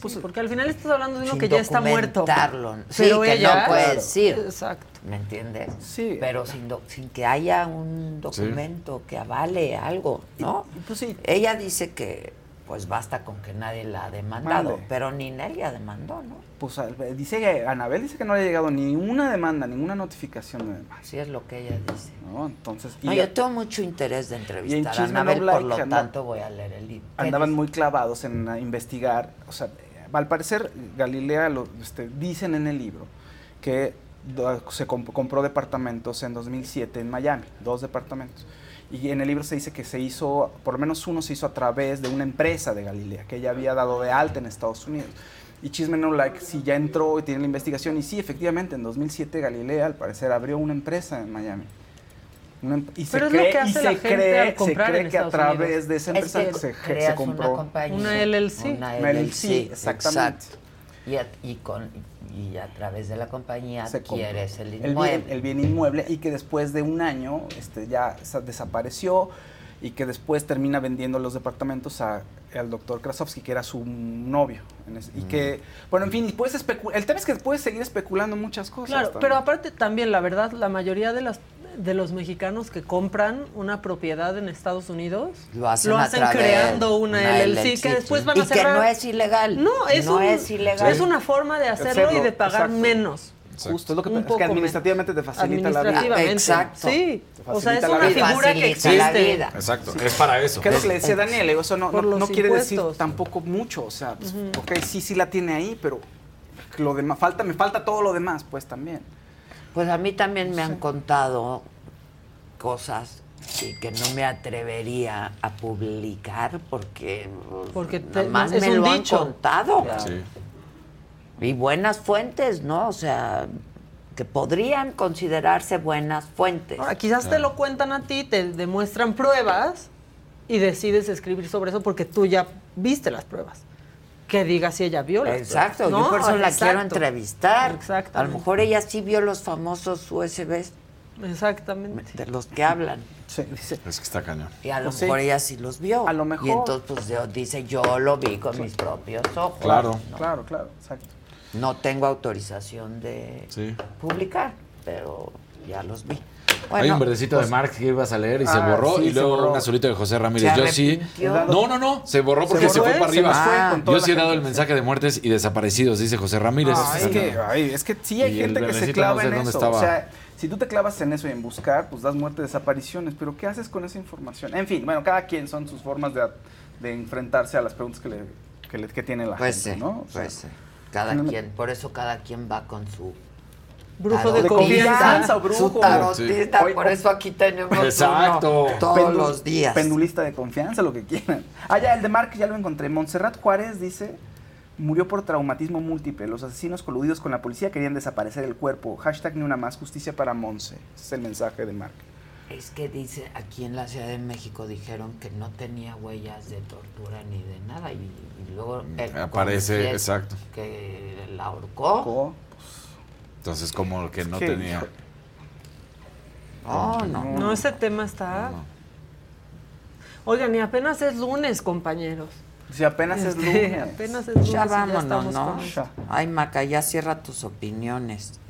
Speaker 5: Pues porque al final estás hablando de uno que ya está muerto.
Speaker 1: Sí,
Speaker 5: Pero
Speaker 1: que
Speaker 5: ella,
Speaker 1: no puede decir.
Speaker 5: Exacto.
Speaker 1: ¿Me entiendes?
Speaker 8: Sí.
Speaker 1: Pero sin, do- sin que haya un documento que avale algo, ¿no?
Speaker 8: Pues sí.
Speaker 1: Ella dice que pues basta con que nadie la ha demandado,
Speaker 8: Mande.
Speaker 1: pero ni Nelia demandó, ¿no?
Speaker 8: Pues dice que Anabel dice que no le ha llegado ni una demanda, ninguna notificación de demanda.
Speaker 1: Así es lo que ella dice.
Speaker 8: ¿no? Entonces,
Speaker 1: No,
Speaker 8: y
Speaker 1: yo tengo mucho interés de entrevistar a
Speaker 8: No
Speaker 1: Anabel, por lo tanto voy a leer el libro. ¿Qué
Speaker 8: andaban muy clavados en investigar. O sea, al parecer, Galilea lo este, dicen en el libro que do- se comp- compró departamentos en 2007 en Miami, dos departamentos. Y en el libro se dice que se hizo, por lo menos uno se hizo a través de una empresa de Galilea, que ella había dado de alta en Estados Unidos. Y Chisme No Like, si ya entró y tiene la investigación, y sí, efectivamente, en 2007 Galilea, al parecer, abrió una empresa en Miami. Una em- y se
Speaker 5: Pero es lo
Speaker 8: cree,
Speaker 5: que
Speaker 8: y
Speaker 5: hace
Speaker 8: se
Speaker 5: la gente
Speaker 8: cree,
Speaker 5: al
Speaker 8: se cree
Speaker 5: en
Speaker 8: que a través
Speaker 5: Unidos.
Speaker 8: de esa
Speaker 1: Es
Speaker 8: empresa
Speaker 1: que
Speaker 8: se, compró
Speaker 1: una compañía.
Speaker 5: Una LLC.
Speaker 1: Una
Speaker 8: Una
Speaker 1: LLC.
Speaker 8: LLC, exactamente.
Speaker 1: Exacto. Y y con, y a través de la compañía
Speaker 8: se compra
Speaker 1: adquieres el
Speaker 8: bien-
Speaker 1: inmueble.
Speaker 8: El bien, inmueble y que después de un año este, ya sa- desapareció y que después termina vendiendo los departamentos a, al doctor Krasovsky, que era su novio. en ese- y que, bueno, en fin, y puedes especu- el tema es que puedes seguir especulando muchas cosas.
Speaker 5: Claro,
Speaker 8: también.
Speaker 5: pero aparte también, la verdad, la mayoría de las de los mexicanos que compran una propiedad en Estados Unidos
Speaker 1: Lo hacen,
Speaker 5: creando una,
Speaker 1: una
Speaker 5: LLC,
Speaker 1: LLC,
Speaker 5: que después van a
Speaker 1: Y que
Speaker 5: cerrar.
Speaker 1: no es ilegal.
Speaker 5: No, es,
Speaker 1: No
Speaker 5: un-
Speaker 1: es ilegal.
Speaker 5: es una forma de hacerlo, y de pagar
Speaker 8: exacto.
Speaker 5: menos.
Speaker 8: Justo, es lo que,
Speaker 5: Un
Speaker 8: es
Speaker 5: poco
Speaker 8: que administrativamente te facilita la vida.
Speaker 5: Administrativamente.
Speaker 1: Exacto.
Speaker 5: Sí. O sea, es una figura que
Speaker 1: la
Speaker 5: existe.
Speaker 1: vida.
Speaker 9: Exacto, es para eso.
Speaker 8: ¿Qué es lo que le decía Daniel? Eso no, no, quiere decir tampoco mucho. O sea, pues, ok, sí, sí la tiene ahí, pero lo demás, falta, me falta todo lo demás, pues también.
Speaker 1: Pues a mí también me han contado cosas y que no me atrevería a publicar porque, pues,
Speaker 5: Porque te- es
Speaker 1: me
Speaker 5: un
Speaker 1: lo
Speaker 5: dicho.
Speaker 1: han contado.
Speaker 9: Sí.
Speaker 1: Y buenas fuentes, ¿no? O sea, que podrían considerarse buenas fuentes.
Speaker 5: Ahora, quizás te lo cuentan a ti, te demuestran pruebas y decides escribir sobre eso porque tú ya viste las pruebas. Que diga si ella vio las
Speaker 1: Exacto,
Speaker 5: pruebas.
Speaker 1: yo
Speaker 5: No,
Speaker 1: por eso la
Speaker 5: exacto.
Speaker 1: quiero entrevistar. A lo mejor ella sí vio los famosos USBs
Speaker 5: Exactamente.
Speaker 1: de los que hablan.
Speaker 8: Sí, dice.
Speaker 9: Es que está cañón.
Speaker 1: Y a lo
Speaker 8: Pues sí.
Speaker 1: mejor ella sí los vio.
Speaker 8: A lo mejor.
Speaker 1: Y entonces pues yo- dice, yo lo vi con mis propios ojos.
Speaker 9: Claro.
Speaker 1: No,
Speaker 8: Claro, claro, exacto.
Speaker 1: no tengo autorización de
Speaker 9: Sí.
Speaker 1: publicar, pero ya los vi.
Speaker 9: Hay un verdecito
Speaker 1: pues,
Speaker 9: de Marx que ibas a leer y se
Speaker 8: Ah,
Speaker 9: borró
Speaker 8: sí,
Speaker 9: y luego
Speaker 8: borró.
Speaker 9: un azulito de José Ramírez.
Speaker 1: ¿Se
Speaker 9: Yo sí. No, no, no, se borró porque se,
Speaker 8: borró,
Speaker 9: fue para arriba.
Speaker 8: fue toda
Speaker 9: Yo sí he dado el mensaje de muertes y desaparecidos, dice José Ramírez.
Speaker 8: Ah, es, que, ay, es que sí hay
Speaker 9: Y
Speaker 8: gente que se clava
Speaker 9: no sé
Speaker 8: en
Speaker 9: dónde
Speaker 8: eso.
Speaker 9: estaba.
Speaker 8: O sea, si tú te clavas en eso y en buscar, pues das muerte, desapariciones. Pero ¿qué haces con esa información? En fin, bueno, cada quien son sus formas de, de enfrentarse a las preguntas que, le, que, le- que tiene la
Speaker 1: Pues
Speaker 8: gente,
Speaker 1: sí,
Speaker 8: ¿no? O sea,
Speaker 1: pues sí. Cada
Speaker 8: no
Speaker 1: quien, por eso cada quien va con su
Speaker 5: Brujo de
Speaker 1: tarotista,
Speaker 5: confianza.
Speaker 8: o brujo.
Speaker 1: Su tarotista,
Speaker 8: Sí.
Speaker 1: por eso aquí tenemos
Speaker 9: Exacto.
Speaker 1: uno todos
Speaker 8: Pendu-
Speaker 1: los días.
Speaker 8: Pendulista de confianza, lo que quieran. Ah, ya, el de Mark ya lo encontré. Montserrat Juárez dice, murió por traumatismo múltiple. Los asesinos coludidos con la policía querían desaparecer el cuerpo. Hashtag ni una más, justicia para Monse. Ese es el mensaje de Mark.
Speaker 1: Es que dice, aquí en la Ciudad de México dijeron que no tenía huellas de tortura ni de nada y, y luego él
Speaker 9: Aparece, exacto.
Speaker 1: que la ahorcó.
Speaker 9: Entonces, como que no tenía.
Speaker 1: Oh, no.
Speaker 5: No, ese tema está. Oigan, y apenas es lunes, compañeros.
Speaker 8: Si apenas es
Speaker 5: Este,
Speaker 8: lunes.
Speaker 5: Apenas es lunes. y
Speaker 1: Ya
Speaker 5: ya
Speaker 1: vámonos,
Speaker 5: estamos
Speaker 1: ¿no?
Speaker 5: con.
Speaker 1: Ay, Maca, ya cierra tus opiniones.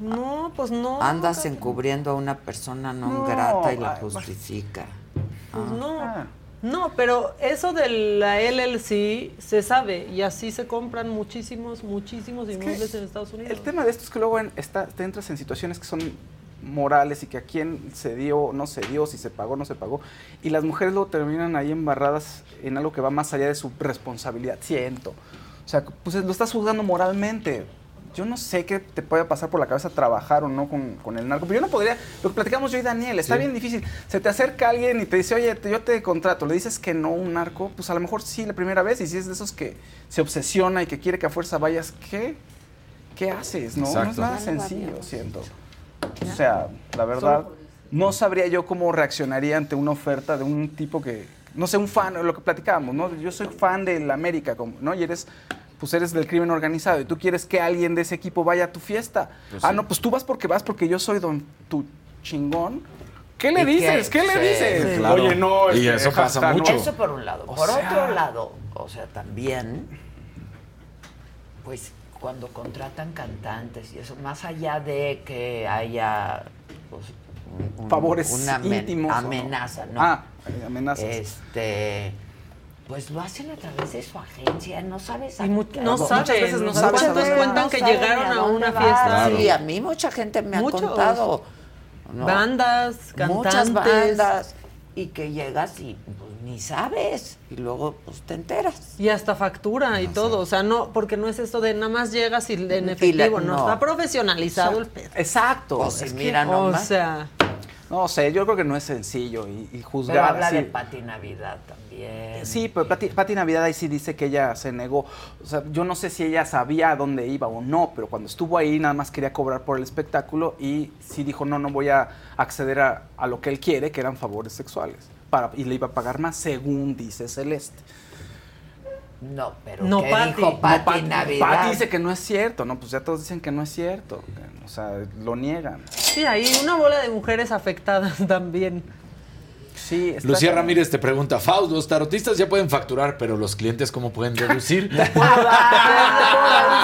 Speaker 5: No, pues no.
Speaker 1: Andas
Speaker 5: Maca.
Speaker 1: encubriendo a una persona no,
Speaker 8: No,
Speaker 1: grata y la justifica.
Speaker 5: Pues
Speaker 1: Ah.
Speaker 5: no. No, pero eso de la LLC se sabe y así se compran muchísimos, muchísimos inmuebles en Estados Unidos.
Speaker 8: El tema de esto es que luego en- está- te entras en situaciones que son morales y que a quién se dio, no se dio, si se pagó, no se pagó. Y las mujeres luego terminan ahí embarradas en algo que va más allá de su responsabilidad, siento. O sea, pues lo estás juzgando moralmente. Yo no sé qué te puede pasar por la cabeza trabajar o no con, con el narco. Pero yo no podría, lo que platicamos yo y Daniel, está
Speaker 9: Sí.
Speaker 8: bien difícil. Se te acerca alguien y te dice, oye, te- yo te contrato. Le dices que no un narco, pues a lo mejor sí la primera vez. Y si es de esos que se obsesiona y que quiere que a fuerza vayas, ¿qué? ¿Qué haces? No, no es nada sencillo, siento. O sea, la verdad, no sabría yo cómo reaccionaría ante una oferta de un tipo que, no sé, un fan, lo que platicábamos, ¿no? Yo soy fan del América, como, ¿no? Y eres, pues eres del crimen organizado y tú quieres que alguien de ese equipo vaya a tu fiesta.
Speaker 9: Pues
Speaker 8: ah,
Speaker 9: sí.
Speaker 8: no, pues tú vas porque vas porque yo soy don tu chingón. ¿Qué le dices? ¿Qué, le dices?
Speaker 9: sí. Claro.
Speaker 8: Oye, no.
Speaker 9: Y
Speaker 8: este,
Speaker 9: eso pasa
Speaker 8: hashtag,
Speaker 9: mucho.
Speaker 8: ¿no?
Speaker 1: Eso por un lado.
Speaker 8: O
Speaker 1: por
Speaker 8: sea-
Speaker 1: otro lado, o sea, también, pues cuando contratan cantantes y eso, más allá de que haya pues, un-
Speaker 8: Favores
Speaker 1: una amen-
Speaker 8: íntimos.
Speaker 1: amenaza, ¿no?
Speaker 8: Ah, amenazas.
Speaker 1: Este, pues lo hacen a través de su agencia, no sabes. a-
Speaker 5: Y mu- no
Speaker 8: Muchas
Speaker 5: saben,
Speaker 8: veces no
Speaker 5: muchas
Speaker 8: sabes
Speaker 5: veces
Speaker 8: dónde
Speaker 5: cuentan
Speaker 1: no
Speaker 5: que llegaron a una
Speaker 1: vas.
Speaker 5: fiesta.
Speaker 1: Sí, a mí mucha gente me
Speaker 5: Muchos.
Speaker 1: ha contado. ¿no?
Speaker 5: Bandas, cantantes.
Speaker 1: Muchas bandas. Y que llegas y pues, ni sabes. Y luego pues te enteras.
Speaker 5: Y hasta factura y todo. O sea, no, porque no es esto de nada más llegas y en
Speaker 1: Y la-
Speaker 5: efectivo. no.
Speaker 1: no.
Speaker 5: está profesionalizado el pedo.
Speaker 8: Exacto.
Speaker 1: Pues,
Speaker 8: es que-
Speaker 1: mira
Speaker 5: O
Speaker 1: nomás.
Speaker 5: sea,
Speaker 8: no sé, yo creo que no es sencillo y, y
Speaker 1: Pero
Speaker 8: juzgar
Speaker 1: habla
Speaker 8: así.
Speaker 1: de Pati Navidad también.
Speaker 8: Sí, pero Pati, Pati Navidad ahí sí dice que ella se negó. O sea, yo no sé si ella sabía a dónde iba o no, pero cuando estuvo ahí nada más quería cobrar por el espectáculo y sí dijo, no, no voy a acceder a, a lo que él quiere, que eran favores sexuales. Para, y le iba a pagar más, según dice Celeste.
Speaker 1: No, pero
Speaker 5: No,
Speaker 1: ¿qué
Speaker 5: Pati.
Speaker 1: dijo Pati
Speaker 8: No, Pat-
Speaker 1: Navidad?
Speaker 8: Pati dice que no es cierto, ¿no? Pues ya todos dicen que no es cierto. O sea, lo niegan.
Speaker 5: Sí, hay una bola de mujeres afectadas también.
Speaker 8: Sí, está
Speaker 9: Lucía. Ramírez te pregunta, Faust, los tarotistas ya pueden facturar, pero los clientes ¿cómo pueden deducir?
Speaker 8: un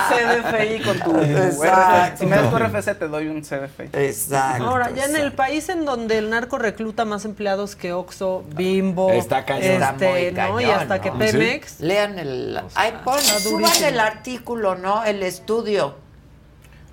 Speaker 8: CDFI con tu. RFC. Si me das tu RFC, te doy un CDFI.
Speaker 1: Exacto.
Speaker 5: Ahora, ya en el país en donde el narco recluta más empleados que Oxxo, Bimbo,
Speaker 9: Está cañón.
Speaker 5: este,
Speaker 1: Está muy
Speaker 5: ¿no?
Speaker 1: cañón,
Speaker 5: y hasta que. Pemex.
Speaker 1: Lean el... Ay, pon,
Speaker 5: Está
Speaker 1: suban el artículo, ¿no? El estudio.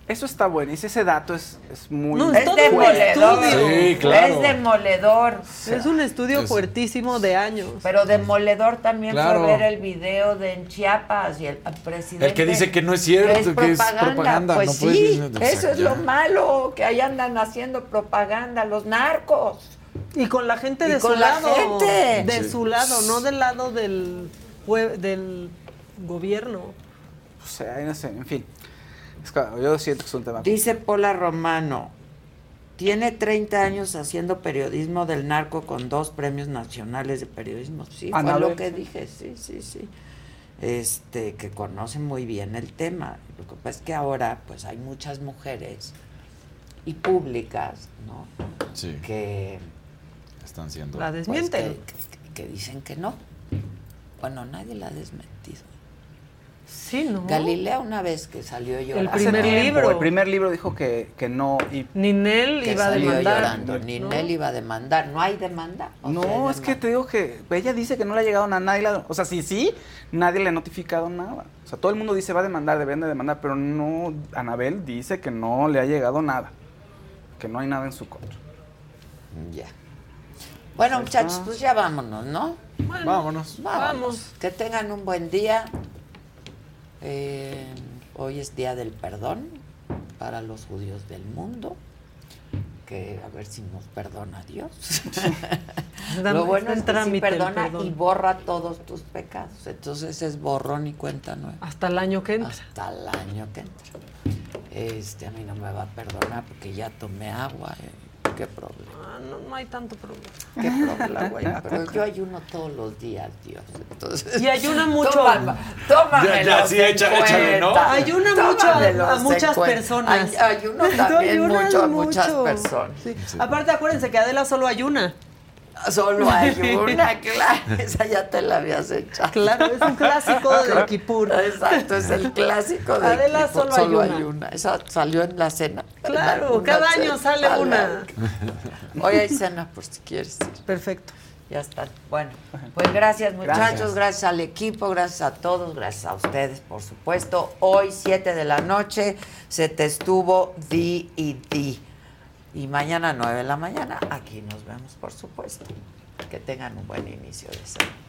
Speaker 8: Eso está bueno. Y si ese dato es, es muy...
Speaker 5: No,
Speaker 1: Es
Speaker 5: todo
Speaker 1: demoledor.
Speaker 9: Sí, claro.
Speaker 1: Es demoledor.
Speaker 5: Es un estudio
Speaker 9: Es-
Speaker 5: fuertísimo de años.
Speaker 1: Pero demoledor también
Speaker 9: Claro.
Speaker 1: fue ver el video de en Chiapas y el presidente.
Speaker 9: El que dice que no es cierto, que es propaganda,
Speaker 1: Pues
Speaker 9: no
Speaker 1: sí,
Speaker 9: decir-
Speaker 1: eso es
Speaker 9: Ya.
Speaker 1: lo malo, que ahí andan haciendo propaganda los narcos.
Speaker 5: Y con la gente
Speaker 1: Y
Speaker 5: de
Speaker 1: con
Speaker 5: su
Speaker 1: la
Speaker 5: lado.
Speaker 1: gente.
Speaker 5: De
Speaker 9: Sí.
Speaker 5: su lado, no del lado del, del gobierno.
Speaker 8: O sea, no sé, en fin. Es que yo siento que es un tema...
Speaker 1: Dice Pola Romano, tiene 30 años haciendo periodismo del narco con dos premios nacionales de periodismo. Sí, fue
Speaker 8: Anabel,
Speaker 1: lo que dije, sí, sí, sí. Este, que conoce muy bien el tema. Lo que pasa es que ahora, pues hay muchas mujeres y públicas, ¿no?
Speaker 9: Sí,
Speaker 1: Que,
Speaker 9: están siendo...
Speaker 5: La
Speaker 1: pues,
Speaker 5: desmienten.
Speaker 1: que, que- que dicen que no. Bueno, nadie la ha desmentido.
Speaker 5: Sí, ¿no?
Speaker 1: Galilea una vez que salió llorando.
Speaker 5: El primer
Speaker 8: tiempo,
Speaker 5: libro.
Speaker 8: El primer libro dijo que, que no. Y
Speaker 5: Ninel
Speaker 1: que
Speaker 5: iba a demandar.
Speaker 1: llorando. Ninel iba a demandar. No hay demanda. Sea,
Speaker 8: no,
Speaker 1: hay
Speaker 8: es que te digo que ella dice que no le ha llegado a nadie. la- o sea, sí, sí, nadie le ha notificado nada. O sea, todo el mundo dice va a demandar, deben de demandar, pero no. Anabel dice que no le ha llegado nada. Que no hay nada en su contra.
Speaker 1: Ya. Bueno, muchachos, pues ya vámonos, ¿no?
Speaker 9: Vámonos.
Speaker 1: Vámonos. Que tengan un buen día. Eh, hoy es Día del Perdón para los judíos del mundo. Que a ver si nos perdona Dios. Lo bueno es que sí perdona y borra todos tus pecados. Entonces es borrón y cuenta nueva.
Speaker 5: Hasta el año que entra.
Speaker 1: Hasta el año que entra. Este, a mí no me va a perdonar porque ya tomé agua. eh. Qué problema.
Speaker 5: Ah, no, no hay tanto problema.
Speaker 1: Qué problema, güey. Pero yo ayuno todos los días, Dios. Entonces,
Speaker 5: Y ayuna mucho.
Speaker 1: Tómame, tómamelos
Speaker 9: Ya, sí, échale, ¿no?
Speaker 5: Ayuna mucho a- muchas personas.
Speaker 1: Ay- ayuno también mucho a muchas personas.
Speaker 5: Sí. Aparte, acuérdense que Adela solo ayuna.
Speaker 1: Solo hay una, claro. Esa ya te la habías echado.
Speaker 5: Claro, es un clásico de Kipur.
Speaker 1: Exacto, es el clásico de
Speaker 5: Adela
Speaker 1: Kipur,
Speaker 5: solo
Speaker 1: hay una. Esa salió en la cena.
Speaker 5: Claro, cada
Speaker 1: cena.
Speaker 5: año sale una.
Speaker 1: Hoy hay cena por si quieres ir.
Speaker 5: Perfecto.
Speaker 1: Ya está. Bueno, pues gracias muchachos,
Speaker 8: Gracias.
Speaker 1: gracias. al equipo, gracias a todos, gracias a ustedes, por supuesto. Hoy, 7 de la noche, se te estuvo di y di. Y mañana, 9 de la mañana, aquí nos vemos, por supuesto. Que tengan un buen inicio de semana.